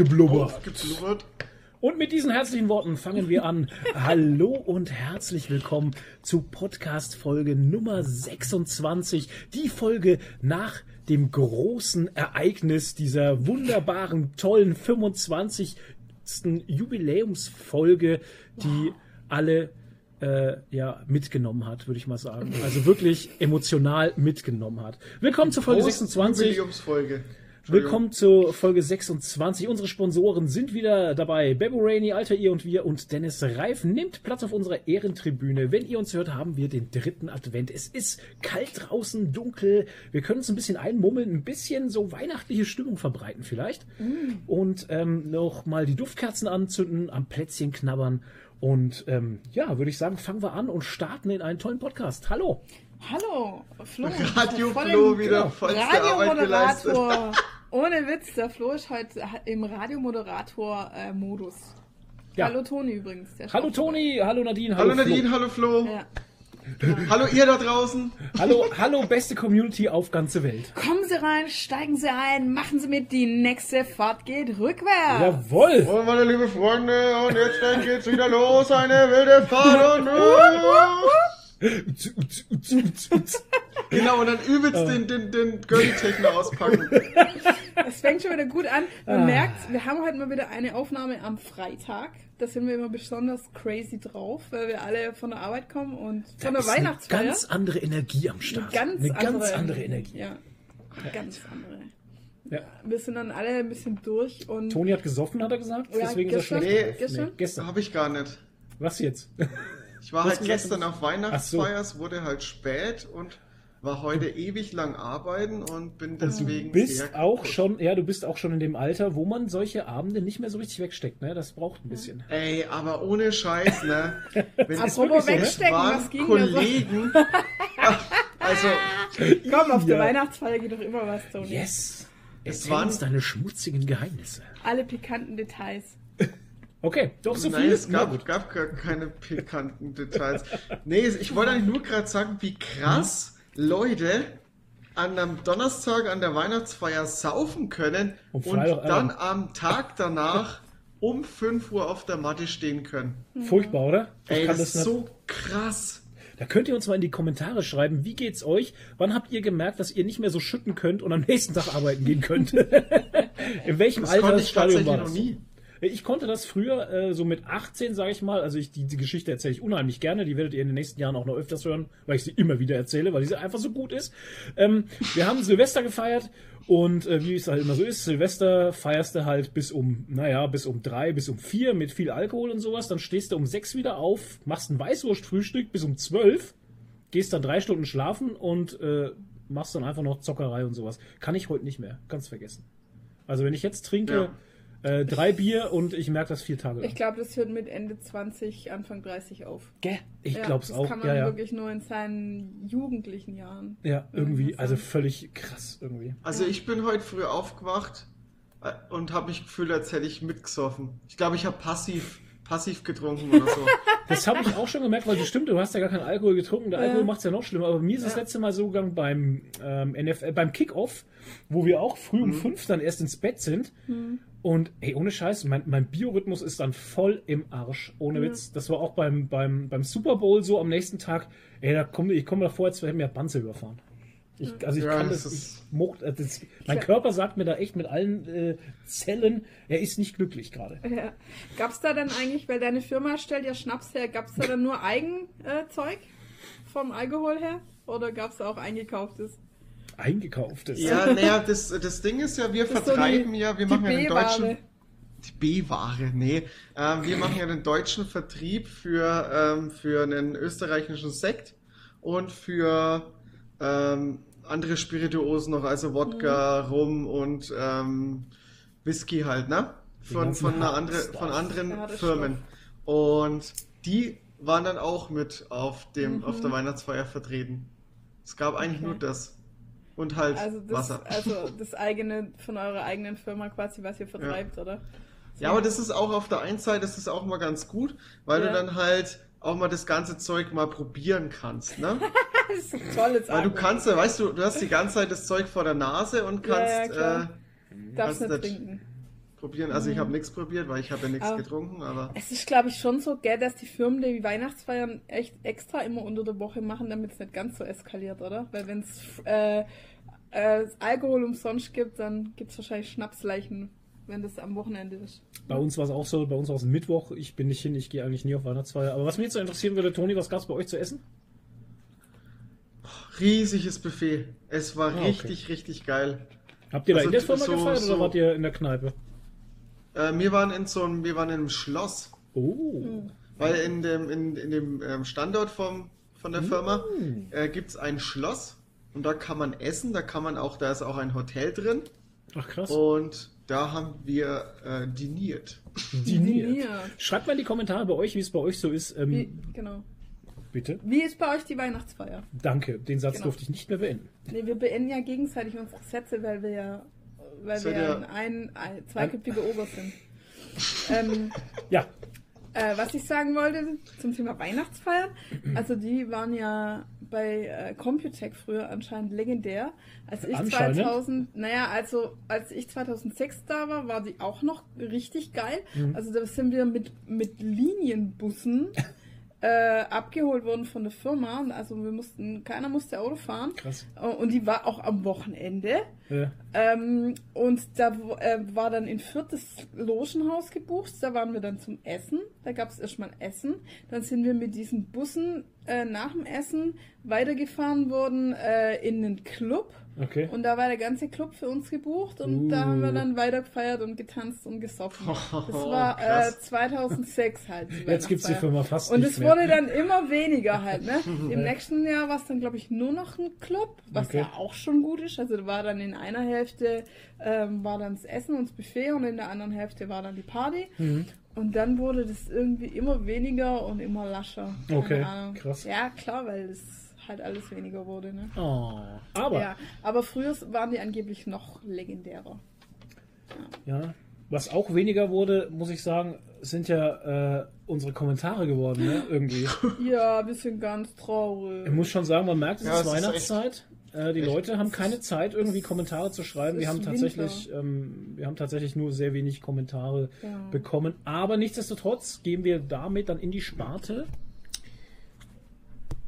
Aufgeblubbert. Aufgeblubbert. Und mit diesen herzlichen Worten fangen wir an. Hallo und herzlich willkommen zu Podcast Folge Nummer 26. Die Folge nach dem großen Ereignis dieser wunderbaren, tollen 25. Jubiläumsfolge, die alle äh, ja, mitgenommen hat, würde ich mal sagen. Also wirklich emotional mitgenommen hat. Willkommen zur Folge 26. Jubiläumsfolge. Willkommen zur Folge 26. Unsere Sponsoren sind wieder dabei. Bebo Rainey, Alter ihr und wir und Dennis Reif nimmt Platz auf unserer Ehrentribüne. Wenn ihr uns hört, haben wir den dritten Advent. Es ist kalt draußen, dunkel. Wir können uns ein bisschen einmummeln, ein bisschen so weihnachtliche Stimmung verbreiten vielleicht. Mm. Und ähm, noch mal die Duftkerzen anzünden, am Plätzchen knabbern. Und ähm, ja, würde ich sagen, fangen wir an und starten in einen tollen Podcast. Hallo. Hallo, Flo. Radio Flo wieder Arbeit geleistet. Ohne Witz, der Flo ist heute im Radiomoderator-Modus. Ja. Hallo Toni übrigens. Hallo Toni, hallo Nadine, hallo, hallo Nadine, Flo. hallo Flo. Ja. Hallo ihr da draußen. Hallo, hallo beste Community auf ganze Welt. Kommen Sie rein, steigen Sie ein, machen Sie mit, die nächste Fahrt geht rückwärts. Jawohl. Oh, meine liebe Freunde, und jetzt dann geht's wieder los, eine wilde Fahrt und... genau, und dann übelst den, den, den Girly-Techno auspacken. Es fängt schon wieder gut an. Man ah. merkt, wir haben heute mal wieder eine Aufnahme am Freitag. Da sind wir immer besonders crazy drauf, weil wir alle von der Arbeit kommen und von da der Weihnachtsfeier. Eine ganz andere Energie am Start. Eine ganz, eine andere, ganz andere Energie. Ja, ganz andere. Ja. Wir sind dann alle ein bisschen durch und. Toni hat gesoffen, hat er gesagt. Ja, Deswegen gestern, ist er schlecht. Nee, gestern? Nee, gestern. Habe ich gar nicht. Was jetzt? Ich war halt gestern auf Weihnachtsfeier, es wurde halt spät und war heute ewig lang arbeiten und bin deswegen. Du bist auch schon, ja, du bist auch schon in dem Alter, wo man solche Abende nicht mehr so richtig wegsteckt, ne? Das braucht ein bisschen. Ey, aber ohne Scheiß, ne? Wenn wegstecken, so, was ging Kollegen. also. Komm, auf ja. der Weihnachtsfeier geht doch immer was, Toni. Yes. Es waren deine schmutzigen Geheimnisse. Alle pikanten Details. Okay, doch so Nein, viel. es gab, gab gar keine pikanten Details. Nee, ich wollte eigentlich nur gerade sagen, wie krass mhm. Leute an einem Donnerstag an der Weihnachtsfeier saufen können und, und dann am Tag danach um 5 Uhr auf der Matte stehen können. Mhm. Furchtbar, oder? Ich Ey, das, das ist so krass. Da könnt ihr uns mal in die Kommentare schreiben, wie geht's euch? Wann habt ihr gemerkt, dass ihr nicht mehr so schütten könnt und am nächsten Tag arbeiten gehen könnt? in welchem das Alter das Stadion war das? Noch nie. Ich konnte das früher äh, so mit 18, sage ich mal. Also ich, die, die Geschichte erzähle ich unheimlich gerne. Die werdet ihr in den nächsten Jahren auch noch öfters hören, weil ich sie immer wieder erzähle, weil sie einfach so gut ist. Ähm, wir haben Silvester gefeiert und äh, wie es halt immer so ist, Silvester feierst du halt bis um, naja, bis um drei, bis um vier mit viel Alkohol und sowas. Dann stehst du um sechs wieder auf, machst ein Weißwurstfrühstück bis um zwölf, gehst dann drei Stunden schlafen und äh, machst dann einfach noch Zockerei und sowas. Kann ich heute nicht mehr. Ganz vergessen. Also wenn ich jetzt trinke, ja. Äh, drei Bier und ich merke das vier Tage lang. Ich glaube, das hört mit Ende 20, Anfang 30 auf. Gell? Ich ja, glaube es auch. Das kann man ja, ja. wirklich nur in seinen jugendlichen Jahren. Ja, irgendwie, also völlig krass irgendwie. Also ich bin heute früh aufgewacht äh, und habe mich gefühlt, als hätte ich mitgesoffen. Ich glaube, ich habe passiv passiv getrunken oder so. Das habe ich auch schon gemerkt, weil das stimmt, du hast ja gar keinen Alkohol getrunken. Der Alkohol macht es ja noch schlimmer. Aber mir ist das letzte Mal so gegangen beim ähm, NFL, beim Kickoff, wo wir auch früh um mhm. fünf dann erst ins Bett sind. Mhm. Und ey, ohne Scheiß, mein, mein Biorhythmus ist dann voll im Arsch. Ohne mhm. Witz. Das war auch beim, beim, beim Super Bowl so am nächsten Tag. Ey, da komm, ich komme davor, als wäre mir Panzer überfahren. Ich, also ich ja, kann das, das ich mocht, äh, das, mein ja. Körper sagt mir da echt mit allen äh, Zellen, er ist nicht glücklich gerade. Ja. Gab es da dann eigentlich, weil deine Firma stellt ja Schnaps her, gab es da dann nur Eigenzeug äh, vom Alkohol her? Oder gab es auch eingekauftes? Eingekauftes? Ja, naja, das, das Ding ist ja, wir das vertreiben so die, ja, wir machen ja den deutschen... Die B-Ware, nee. Ähm, wir machen ja den deutschen Vertrieb für, ähm, für einen österreichischen Sekt und für ähm, andere Spirituosen noch, also Wodka, mhm. Rum und ähm, Whisky halt, ne? Von, von, einer andere, von anderen ja, Firmen. Und die waren dann auch mit auf, dem, mhm. auf der Weihnachtsfeier vertreten. Es gab eigentlich okay. nur das. Und halt also das, Wasser. Also das eigene, von eurer eigenen Firma quasi, was ihr vertreibt, ja. oder? So. Ja, aber das ist auch auf der einen Seite, das ist auch mal ganz gut, weil ja. du dann halt auch mal das ganze Zeug mal probieren kannst, ne? das ist ein tolles Weil du kannst ja, weißt du, du hast die ganze Zeit das Zeug vor der Nase und kannst. Ja, ja, äh, Darfst nicht trinken. Probieren. Also ich habe nichts probiert, weil ich habe ja nichts getrunken, aber. Es ist, glaube ich, schon so, gell, dass die Firmen die Weihnachtsfeiern echt extra immer unter der Woche machen, damit es nicht ganz so eskaliert, oder? Weil wenn es äh, äh, Alkohol umsonst gibt, dann gibt es wahrscheinlich Schnapsleichen, wenn das am Wochenende ist. Bei uns war es auch so, bei uns war es Mittwoch. Ich bin nicht hin, ich gehe eigentlich nie auf Weihnachtsfeier. Aber was mich jetzt so interessieren würde, Toni, was gab es bei euch zu essen? Riesiges Buffet. Es war ah, richtig, okay. richtig geil. Habt ihr da also in der Firma so, gefeiert so, oder wart ihr in der Kneipe? Äh, wir waren in so einem, wir waren in einem Schloss. Oh. Weil in dem, in, in dem ähm, Standort vom, von der Firma mm. äh, gibt es ein Schloss und da kann man essen, da kann man auch, da ist auch ein Hotel drin. Ach krass. Und da haben wir äh, diniert. Diniert. Schreibt mal in die Kommentare bei euch, wie es bei euch so ist. Ähm, wie, genau. Bitte? Wie ist bei euch die Weihnachtsfeier? Danke, den Satz genau. durfte ich nicht mehr beenden. Nee, wir beenden ja gegenseitig unsere Sätze, weil wir ja, weil wir ja ein, ein zweiköpfige Ober sind. ähm, ja. Äh, was ich sagen wollte zum Thema Weihnachtsfeiern, also die waren ja bei äh, Computec früher anscheinend legendär. Als ich 2000, naja, also als ich 2006 da war, war die auch noch richtig geil. Mhm. Also da sind wir mit, mit Linienbussen äh, abgeholt worden von der Firma. Also wir mussten, keiner musste Auto fahren. Krass. Und die war auch am Wochenende. Ja. Ähm, und da äh, war dann in viertes Logenhaus gebucht. Da waren wir dann zum Essen. Da gab es erstmal Essen. Dann sind wir mit diesen Bussen äh, nach dem Essen weitergefahren worden äh, in einen Club. Okay. Und da war der ganze Club für uns gebucht und uh. da haben wir dann weiter gefeiert und getanzt und gesoffen. Das war äh, 2006 halt. Jetzt gibt es die Firma fast Und es wurde dann immer weniger halt. Ne? Im nächsten Jahr war es dann, glaube ich, nur noch ein Club, was okay. ja auch schon gut ist. Also war dann in einer Hälfte ähm, war dann das Essen und das Buffet und in der anderen Hälfte war dann die Party. Mhm. Und dann wurde das irgendwie immer weniger und immer lascher. Okay, krass. Ja, klar, weil es halt alles weniger wurde. Ne? Oh, aber. Ja, aber früher waren die angeblich noch legendärer. Ja. ja. Was auch weniger wurde, muss ich sagen, sind ja äh, unsere Kommentare geworden, ne? Irgendwie. Ja, wir sind ganz traurig. Ich muss schon sagen, man merkt, es ja, ist Weihnachtszeit. Äh, die echt? Leute haben keine Zeit, irgendwie Kommentare zu schreiben. Wir haben tatsächlich, ähm, wir haben tatsächlich nur sehr wenig Kommentare ja. bekommen. Aber nichtsdestotrotz gehen wir damit dann in die Sparte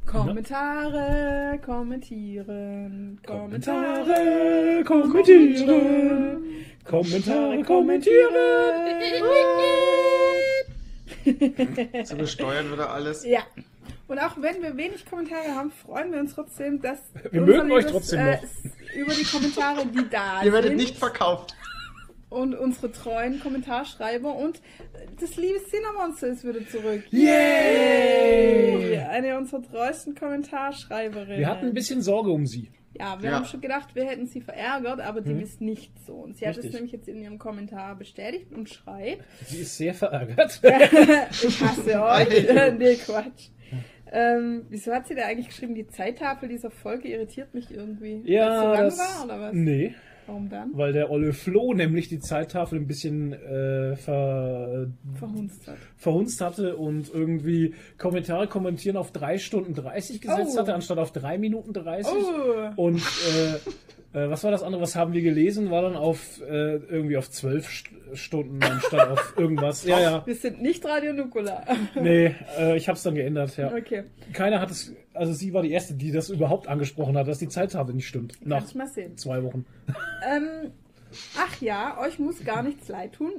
Kommentare, kommentieren, Kommentare, kommentieren, Kommentare, kommentieren. so besteuern wir da alles. Ja. Und auch wenn wir wenig Kommentare haben, freuen wir uns trotzdem, dass wir mögen euch trotzdem äh, noch. über die Kommentare, die da sind. Ihr werdet nicht verkauft und unsere treuen Kommentarschreiber und das liebe Cinnamon ist wieder zurück. Yay! Eine unserer treuesten Kommentarschreiberinnen. Wir hatten ein bisschen Sorge um sie. Ja, wir ja. haben schon gedacht, wir hätten sie verärgert, aber dem hm. ist nicht so. Und sie Richtig. hat es nämlich jetzt in ihrem Kommentar bestätigt und schreibt. Sie ist sehr verärgert. ich hasse euch. nee, Quatsch. Ähm, wieso hat sie da eigentlich geschrieben, die Zeittafel dieser Folge irritiert mich irgendwie? Ja, das, so das war, oder was? Nee. Warum dann? Weil der Olle Flo nämlich die Zeittafel ein bisschen äh, ver, verhunzt, hat. verhunzt hatte und irgendwie Kommentare kommentieren auf 3 Stunden 30 gesetzt oh. hatte, anstatt auf 3 Minuten 30. Oh. Und äh, äh, was war das andere? Was haben wir gelesen? War dann auf äh, irgendwie auf zwölf St Stunden anstatt auf irgendwas. Ja, ja. Wir sind nicht Radio Nukula. nee, äh, ich habe es dann geändert. Ja. Okay. Keiner hat es. Also sie war die erste, die das überhaupt angesprochen hat, dass die Zeittafel nicht stimmt. Nach Kannst mal sehen. zwei Wochen. Ähm, ach ja, euch muss gar nichts leid tun.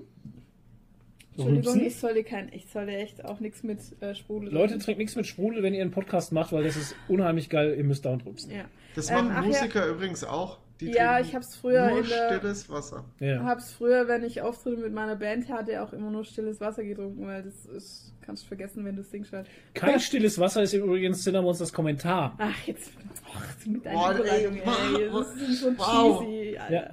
Entschuldigung, ich sollte kein, ich sollte echt auch nichts mit äh, Sprudel. Leute, trinkt nichts mit Sprudel, wenn ihr einen Podcast macht, weil das ist unheimlich geil. Ihr müsst da und rübsen. Ja. Das machen ähm, Musiker ja. übrigens auch. Die ja, ich hab's früher nur in der, stilles Wasser. Ja. Hab's früher, wenn ich Auftritte mit meiner Band hatte, auch immer nur stilles Wasser getrunken, weil das ist, kannst du vergessen, wenn du singst halt. Kein stilles Wasser ist übrigens Cinnamons das Kommentar. Ach, jetzt, ach, mit deiner Überleitung, ey, das ist so wow. cheesy, Alter. Ja.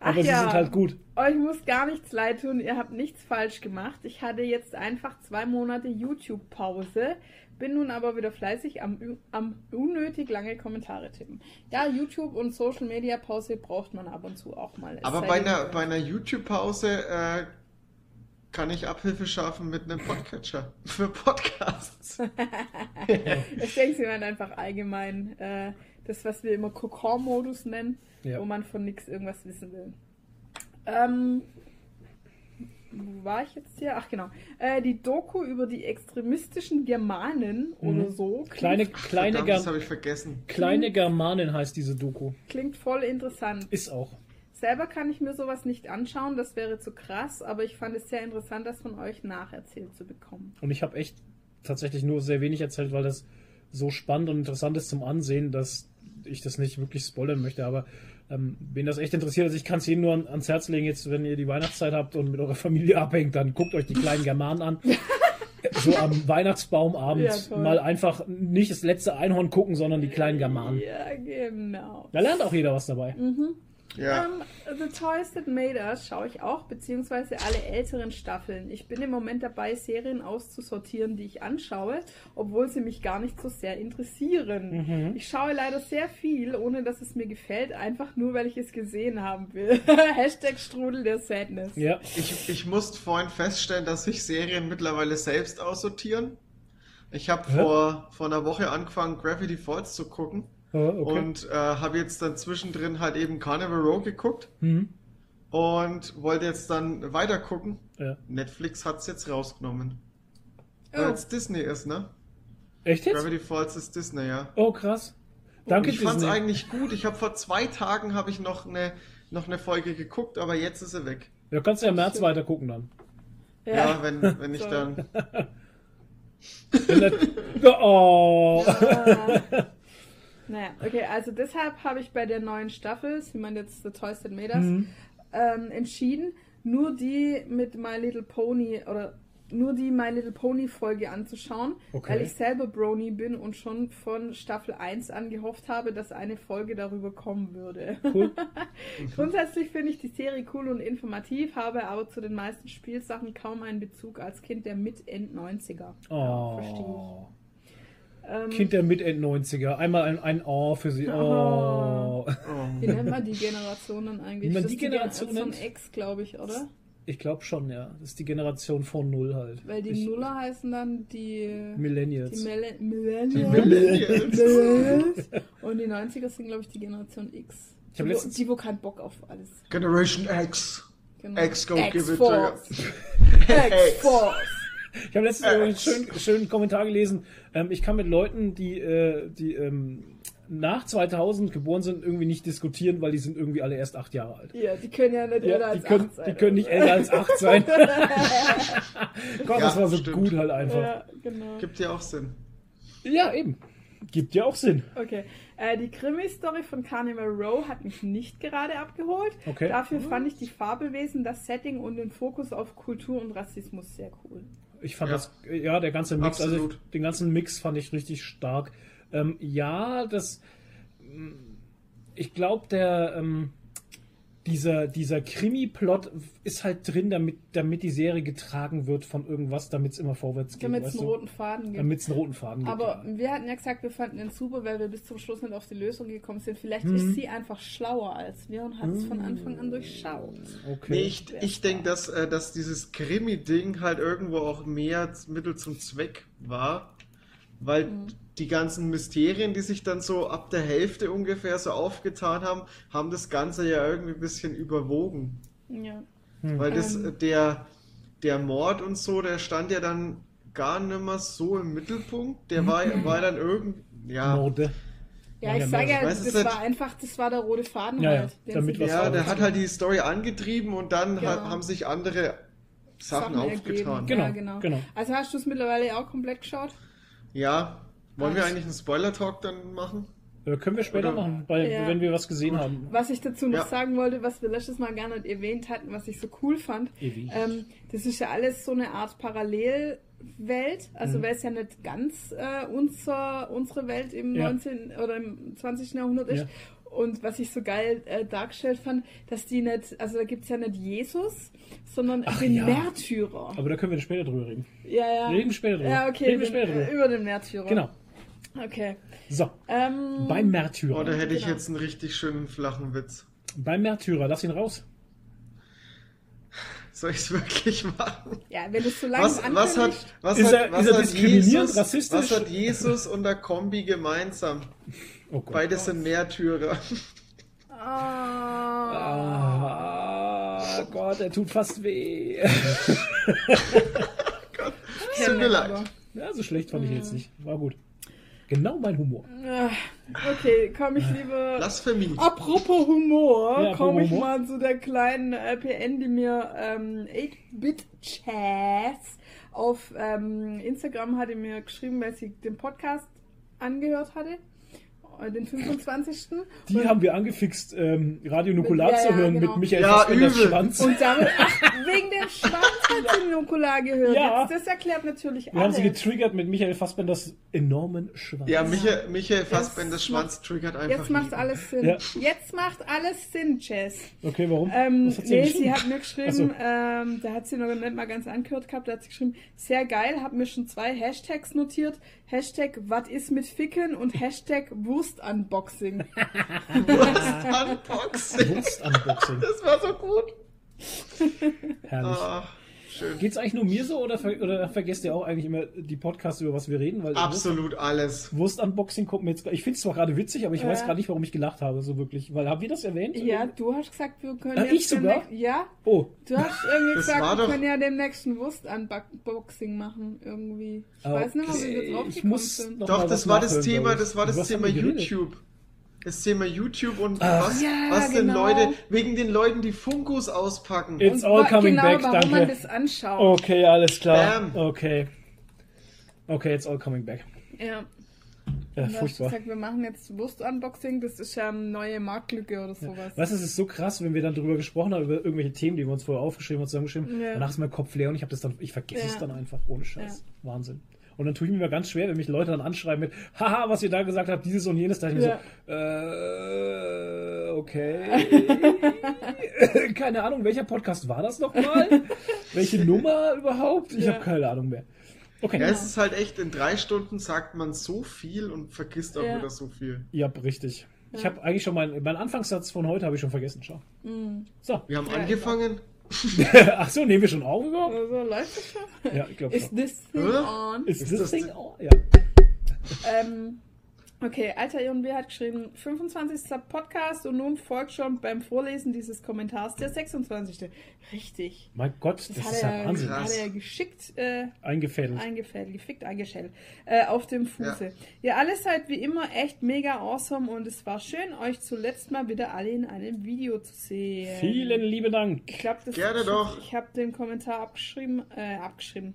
Ach Aber ja, sie sind halt gut. Euch muss gar nichts leid tun, ihr habt nichts falsch gemacht. Ich hatte jetzt einfach zwei Monate YouTube-Pause bin nun aber wieder fleißig am, am unnötig lange Kommentare tippen. Ja, YouTube und Social Media Pause braucht man ab und zu auch mal. Es aber bei einer, bei einer YouTube-Pause äh, kann ich Abhilfe schaffen mit einem Podcatcher für Podcasts. ich denke, sie meinen einfach allgemein äh, das, was wir immer Kokon-Modus nennen, ja. wo man von nichts irgendwas wissen will. Ähm, wo war ich jetzt hier? Ach genau. Äh, die Doku über die extremistischen Germanen mhm. oder so. Kleine, kleine Verdammt, das habe ich vergessen. Kleine Germanen heißt diese Doku. Klingt voll interessant. Ist auch. Selber kann ich mir sowas nicht anschauen, das wäre zu krass, aber ich fand es sehr interessant, das von euch nacherzählt zu bekommen. Und ich habe echt tatsächlich nur sehr wenig erzählt, weil das so spannend und interessant ist zum Ansehen, dass ich das nicht wirklich spoilern möchte, aber ähm, wen das echt interessiert, also ich kann es Ihnen nur ans Herz legen, jetzt, wenn ihr die Weihnachtszeit habt und mit eurer Familie abhängt, dann guckt euch die kleinen Germanen an. so am Weihnachtsbaumabend ja, mal einfach nicht das letzte Einhorn gucken, sondern die kleinen Germanen. Ja, genau. Da lernt auch jeder was dabei. Mhm. Ja. Um, ähm, The Toys That Made Us schaue ich auch, beziehungsweise alle älteren Staffeln. Ich bin im Moment dabei, Serien auszusortieren, die ich anschaue, obwohl sie mich gar nicht so sehr interessieren. Mhm. Ich schaue leider sehr viel, ohne dass es mir gefällt, einfach nur, weil ich es gesehen haben will. Hashtag Strudel der Sadness. Ja. Ich, ich musste vorhin feststellen, dass sich Serien mittlerweile selbst aussortieren. Ich habe vor, vor einer Woche angefangen, Gravity Falls zu gucken. Okay. Und äh, habe jetzt dann zwischendrin halt eben Carnival Row geguckt. Mhm. Und wollte jetzt dann weiter gucken. Ja. Netflix hat es jetzt rausgenommen. Oh. Weil es Disney ist, ne? Echt jetzt? Gravity Falls ist Disney, ja. Oh, krass. Danke, Und ich fand es eigentlich gut. Ich habe vor zwei Tagen habe ich noch eine, noch eine Folge geguckt, aber jetzt ist sie weg. Ja, kannst du ja im März weiter gucken dann. Ja, ja wenn, wenn ich dann... oh. Ja. Naja, okay, also deshalb habe ich bei der neuen Staffel, wie man jetzt The Toys That Made Us, mhm. ähm, entschieden, nur die mit My Little Pony oder nur die My Little Pony Folge anzuschauen, okay. weil ich selber Brony bin und schon von Staffel 1 an gehofft habe, dass eine Folge darüber kommen würde. Cool. Grundsätzlich finde ich die Serie cool und informativ, habe aber zu den meisten Spielsachen kaum einen Bezug als Kind der Mit-End-90er. Oh. Ja, verstehe ich. Ähm, kind der Mit-End-90er. Einmal ein, ein Oh für sie. Oh. oh. Wie nennt man die Generationen eigentlich? Wie man die Generation, Generation X, glaube ich, oder? Ich glaube schon, ja. Das ist die Generation von Null halt. Weil die ich, Nuller heißen dann die Millennials. Die, Mille Millennials. Die Millennials. Millennials. Und die 90er sind, glaube ich, die Generation X. Ich die, letztens... die, wo keinen Bock auf alles. Generation X. Genau. X go X give it to X-Force. Ich habe letztens einen schönen, schönen Kommentar gelesen. Ähm, ich kann mit Leuten, die, äh, die ähm, nach 2000 geboren sind, irgendwie nicht diskutieren, weil die sind irgendwie alle erst acht Jahre alt. Ja, die können ja nicht ja, älter als können, acht sein. Die können nicht älter als acht sein. Gott, ja, das war so stimmt. gut halt einfach. Ja, genau. Gibt ja auch Sinn. Ja, eben. Gibt ja auch Sinn. Okay. Äh, die Krimi-Story von Carnival Row hat mich nicht gerade abgeholt. Okay. Dafür fand ich die Fabelwesen, das Setting und den Fokus auf Kultur und Rassismus sehr cool. Ich fand ja. das, ja, der ganze Mix, also Absolut. also den ganzen Mix fand ich richtig stark. Ähm, ja, das, ich glaube, der, ähm, dieser, dieser Krimi-Plot ist halt drin, damit, damit die Serie getragen wird von irgendwas, damit es immer vorwärts geht. Damit es einen roten Faden gibt. Damit es einen roten Faden gibt. Aber ja. wir hatten ja gesagt, wir fanden den super, weil wir bis zum Schluss nicht auf die Lösung gekommen sind. Vielleicht mhm. ist sie einfach schlauer als wir und hat es mhm. von Anfang an durchschaut. Okay. Nee, ich, ich denke, dass, äh, dass dieses Krimi-Ding halt irgendwo auch mehr Mittel zum Zweck war, weil mhm die ganzen Mysterien, die sich dann so ab der Hälfte ungefähr so aufgetan haben, haben das Ganze ja irgendwie ein bisschen überwogen. Ja. Hm. Weil das, ähm. der, der Mord und so, der stand ja dann gar nicht mehr so im Mittelpunkt. Der war, hm. war dann irgendwie, ja. Morde. Ja, ich sage ja, das war halt, einfach, das war der rote Faden ja, halt. Ja, damit ja der hat halt die Story angetrieben und dann genau. hat, haben sich andere Sachen, Sachen aufgetan. Genau, ja, genau, genau. Also hast du es mittlerweile auch komplett geschaut? Ja, wollen wir eigentlich einen Spoiler-Talk dann machen? Äh, können wir später Oder? machen, weil, ja. wenn wir was gesehen Gut. haben. Was ich dazu noch ja. sagen wollte, was wir letztes Mal gerne erwähnt hatten, was ich so cool fand, ähm, das ist ja alles so eine Art Parallelwelt, also mhm. weil es ja nicht ganz äh, unser, unsere Welt im ja. 19. oder im 20. Jahrhundert ist. Und was ich so geil äh, dargestellt fand, dass die nicht, also da gibt es ja nicht Jesus, sondern Ach, den ja. Märtyrer. Aber da können wir später drüber reden. Ja, ja. Reden später drüber. Ja, okay. Reden wir später drüber. Über den Märtyrer. Genau. Okay. So. Ähm, Beim Märtyrer. Oh, da hätte ich genau. jetzt einen richtig schönen flachen Witz. Beim Märtyrer, lass ihn raus. Soll ich es wirklich machen? Ja, wenn es so lange was, was hat, was ist hat, er, was ist er diskriminierend, Jesus, rassistisch? Was hat Jesus und der Kombi gemeinsam? Oh Beide sind Märtyrer. Ah. ah. oh Gott, er tut fast weh. Gott, tut mir leid. Ja, so schlecht fand ich jetzt nicht. War gut. Genau mein Humor. Ah, okay, komme ich lieber. Blasphemie. Apropos Humor, ja, komme ich mal zu der kleinen LPN, die mir ähm, 8-Bit-Chats auf ähm, Instagram hatte mir geschrieben, weil sie den Podcast angehört hatte. Den 25. Die und haben wir angefixt, ähm, Radio Nukular ja, zu hören ja, genau. mit Michael ja, Fassbenders Schwanz. Und damit, ach, wegen dem Schwanz hat sie Nukular gehört. Ja. Das, das erklärt natürlich Wir alles. haben sie getriggert mit Michael Fassbenders enormen Schwanz. Ja, Michael, Michael Fassbenders Schwanz triggert einfach. Jetzt macht alles Sinn. Ja. Jetzt macht alles Sinn, Jess. Okay, warum? Ähm, sie nee, sie hat mir geschrieben, so. ähm, da hat sie noch nicht mal ganz angehört gehabt, da hat sie geschrieben, sehr geil, hab mir schon zwei Hashtags notiert. Hashtag was ist mit Ficken und Hashtag Wurst-Unboxing. Wurst-Unboxing. Wurst-Unboxing. Das war so gut. Herrlich. Oh. Schön. Geht's eigentlich nur mir so oder, ver oder vergesst ihr auch eigentlich immer die Podcasts, über was wir reden? Weil Absolut Wurst alles. Wurst-Unboxing kommt mir jetzt. Ich finde es zwar gerade witzig, aber ich ja. weiß gerade nicht, warum ich gelacht habe, so wirklich. Weil haben wir das erwähnt? Ja, du hast gesagt, wir können. Ah, ich sogar? Ja. Oh. Du hast irgendwie gesagt, wir können ja demnächst ein Wurst-Unboxing machen, irgendwie. Ich okay. weiß nicht, ob wir drauf ich muss sind. Doch, das war das Thema, das war das Thema YouTube das Thema YouTube und Ach, was, ja, was denn genau. Leute, wegen den Leuten, die Funkos auspacken. It's all coming genau, back, warum danke. man das anschaut. Okay, alles klar. Bam. Okay. Okay, it's all coming back. Ja. Ja, furchtbar. Gesagt, wir machen jetzt Wurst-Unboxing, das ist ja eine neue Marktlücke oder sowas. Ja. Was ist es so krass, wenn wir dann drüber gesprochen haben, über irgendwelche Themen, die wir uns vorher aufgeschrieben und zusammengeschrieben, ja. danach ist mein Kopf leer und ich habe das dann, ich vergesse ja. es dann einfach, ohne Scheiß. Wahnsinn. Und dann tue ich mir ganz schwer, wenn mich Leute dann anschreiben mit, haha, was ihr da gesagt habt, dieses und jenes, da ich ja. mir so, äh, okay. keine Ahnung, welcher Podcast war das nochmal? Welche Nummer überhaupt? Ich ja. habe keine Ahnung mehr. Okay. Ja, es ist halt echt, in drei Stunden sagt man so viel und vergisst auch ja. wieder so viel. Ja, richtig. Ja. Ich habe eigentlich schon meinen mein Anfangssatz von heute habe ich schon vergessen, schau. Mhm. So. Wir haben angefangen. Ach so, nehmen wir schon auf überhaupt? Also, läuft das schon? Ja, ich glaube Is this thing on? Is, Is this thing on? Ja. Ähm, Okay, Alter J&B hat geschrieben, 25. Podcast und nun folgt schon beim Vorlesen dieses Kommentars der 26. Richtig. Mein Gott, das, das ist ja Wahnsinn. Hat er geschickt äh, eingefädelt. Eingefädelt, gefickt, eingeschält. Äh, auf dem Fuße. Ja. Ihr alle seid wie immer echt mega awesome und es war schön, euch zuletzt mal wieder alle in einem Video zu sehen. Vielen lieben Dank. Ich glaube, das Gerne doch. Ich habe den Kommentar abgeschrieben, äh, abgeschrieben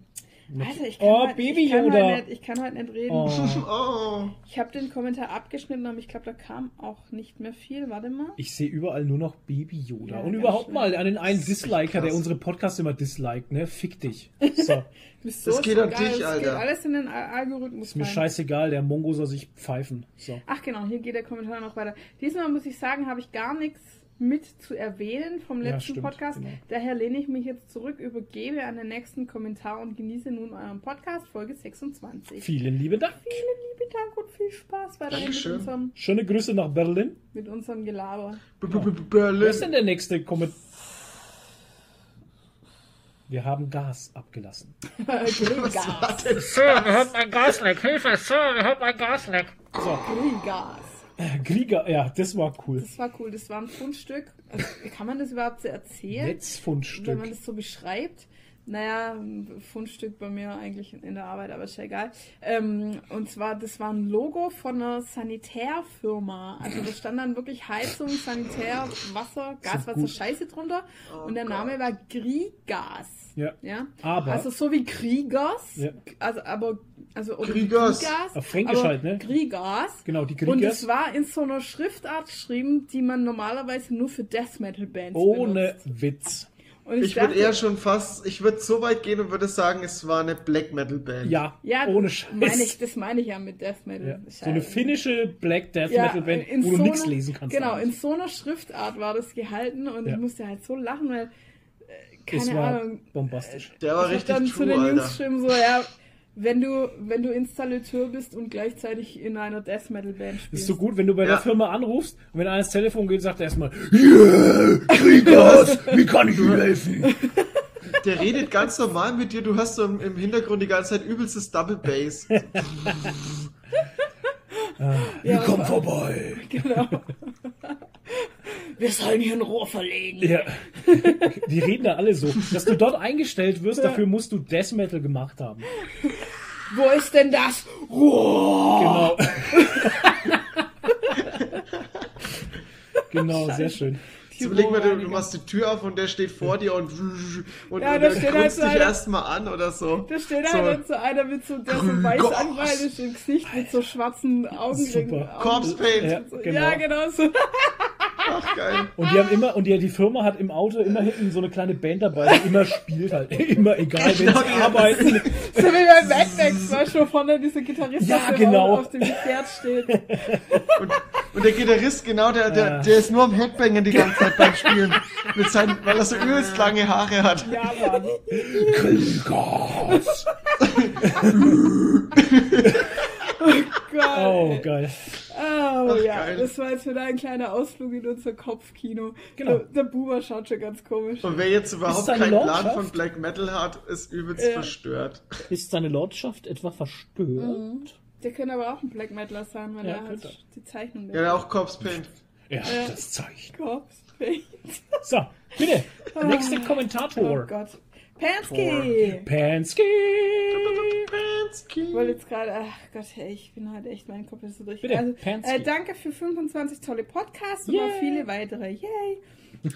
Alter, ich kann, oh, halt, Baby ich kann Yoda. Halt nicht, ich kann heute nicht reden. Oh. oh. Ich habe den Kommentar abgeschnitten, aber ich glaube, da kam auch nicht mehr viel. Warte mal. Ich sehe überall nur noch Baby Yoda. Ja, Und überhaupt schön. mal an den einen Disliker, der unsere Podcasts immer disliked, ne? Fick dich. So. so das geht an dich, Alter. Das geht alles in den Algorithmus. Ist mir rein. scheißegal, der Mongo soll sich pfeifen. So. Ach genau, hier geht der Kommentar noch weiter. Diesmal muss ich sagen, habe ich gar nichts mit zu erwähnen vom letzten ja, stimmt, Podcast. Genau. Daher lehne ich mich jetzt zurück, übergebe an den nächsten Kommentar und genieße nun euren Podcast, Folge 26. Vielen lieben Dank. Vielen lieben Dank und viel Spaß weiterhin mit unserem... Schöne Grüße nach Berlin. Mit unserem Gelaber. Berlin. Wer ist denn der nächste Kommentar? Wir haben Gas abgelassen. Grillgas. Sir, wir haben ein Gasleck. Hilfe, Sir, wir haben ein Gasleck. So. Grillgas. Krieger, ja, das war cool. Das war cool, das war ein Fundstück. Also, kann man das überhaupt so erzählen? Netzfundstück. Wenn man das so beschreibt. Naja, Fundstück bei mir eigentlich in der Arbeit, aber ist ja egal. Ähm, und zwar, das war ein Logo von einer Sanitärfirma. Also da stand dann wirklich Heizung, Sanitär, Wasser, Gas, Wasser, Scheiße drunter. Oh und der Name war Grigas. Ja. ja. Aber. Also so wie Kriegers. Ja. Also, aber, also, Kriegers. Kriegers. Auf Fränkisch halt, ne? Kriegers. Genau, die Kriegers. Und es war in so einer Schriftart geschrieben, die man normalerweise nur für Death Metal Bands Ohne benutzt. Witz. Und ich, ich würde eher schon fast, ich würde so weit gehen und würde sagen, es war eine Black Metal Band. Ja, ja ohne Scheiß. Meine ich, das meine ich ja mit Death Metal. Ja. So eine finnische Black Death ja, Metal Band, wo so du nichts lesen kannst. Genau, eigentlich. in so einer Schriftart war das gehalten und ja. ich musste halt so lachen, weil keine es war Ahnung. Bombastisch. Der war ich richtig dann true, zu den Alter. Jungs geschrieben, so, ja, wenn du, wenn du Installateur bist und gleichzeitig in einer Death Metal Band spielst. Ist so gut, wenn du bei ja. der Firma anrufst und wenn einer ins Telefon geht, sagt er erstmal, yeah, Kriegers, wie kann ich dir helfen? Der redet ganz normal mit dir, du hast so im, im Hintergrund die ganze Zeit übelstes Double Bass. ah, ja, komm vorbei. Genau. Wir sollen hier ein Rohr verlegen. Ja. Die reden da alle so. Dass du dort eingestellt wirst, dafür musst du Death Metal gemacht haben. Wo ist denn das Rohr? Genau. genau, sehr schön. Jetzt überleg mal, du, du, machst die Tür auf und der steht vor dir und, und, ja, und der guckt halt so dich erstmal an oder so. Da steht so. halt so einer mit so, der so weiß angeweilt ist im Gesicht mit so schwarzen Augenringen. Corpse Paint. Ja, genau. ja, genau so. Ach, geil. Und die haben immer, und die, die Firma hat im Auto immer hinten so eine kleine Band dabei, die immer spielt halt. Immer egal, wenn genau, sie arbeiten. So wie bei Mad Max, weißt du, vorne dieser Gitarrist ja, genau. auf dem Pferd steht. Und, und, der Gitarrist, genau, der, der, der ist nur am Headbangen die ganze Zeit beim Spielen. Mit seinen, weil er so übelst lange Haare hat. Ja, Mann. oh Gott. Oh, geil. Oh Ach, ja, geil. das war jetzt wieder ein kleiner Ausflug in unser Kopfkino. Genau. Der, der Boomer schaut schon ganz komisch. Und wer jetzt überhaupt keinen Lordschaft? Plan von Black Metal hat, ist übelst ja. verstört. Ist seine Lordschaft etwa verstört? Mhm. Der könnte aber auch ein Black Metaler sein, weil ja, er hat die Zeichnung. Ja, auch Corpse Paint. Ja, das Zeichen. Corpse So, bitte. Nächster Kommentator. Oh Gott. Pansky! Pansky! Pansky! Ich wollte jetzt gerade, ach Gott, hey, ich bin halt echt, mein Kopf ist so durch. Bitte, also, äh, danke für 25 tolle Podcasts Yay. und noch viele weitere. Yay!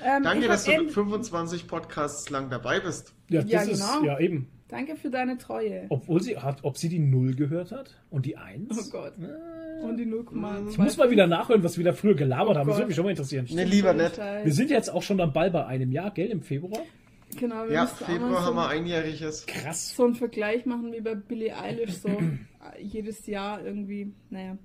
Ähm, danke, dass du 25 Podcasts lang dabei bist. Ja, das ja, genau. ist, ja eben. Danke für deine Treue. Obwohl sie hat, ob sie die Null gehört hat und die Eins. Oh Gott. Äh, und die 0,2. Ich muss mal wieder nachhören, was wir da früher gelabert oh haben. Das würde mich schon mal interessieren. Nee, lieber nicht. Wir sind jetzt auch schon am Ball bei einem Jahr, gell, im Februar? Genau, wir ja, Februar so haben wir einjähriges. Krass. So einen Vergleich machen wie bei Billie Eilish, so jedes Jahr irgendwie, naja.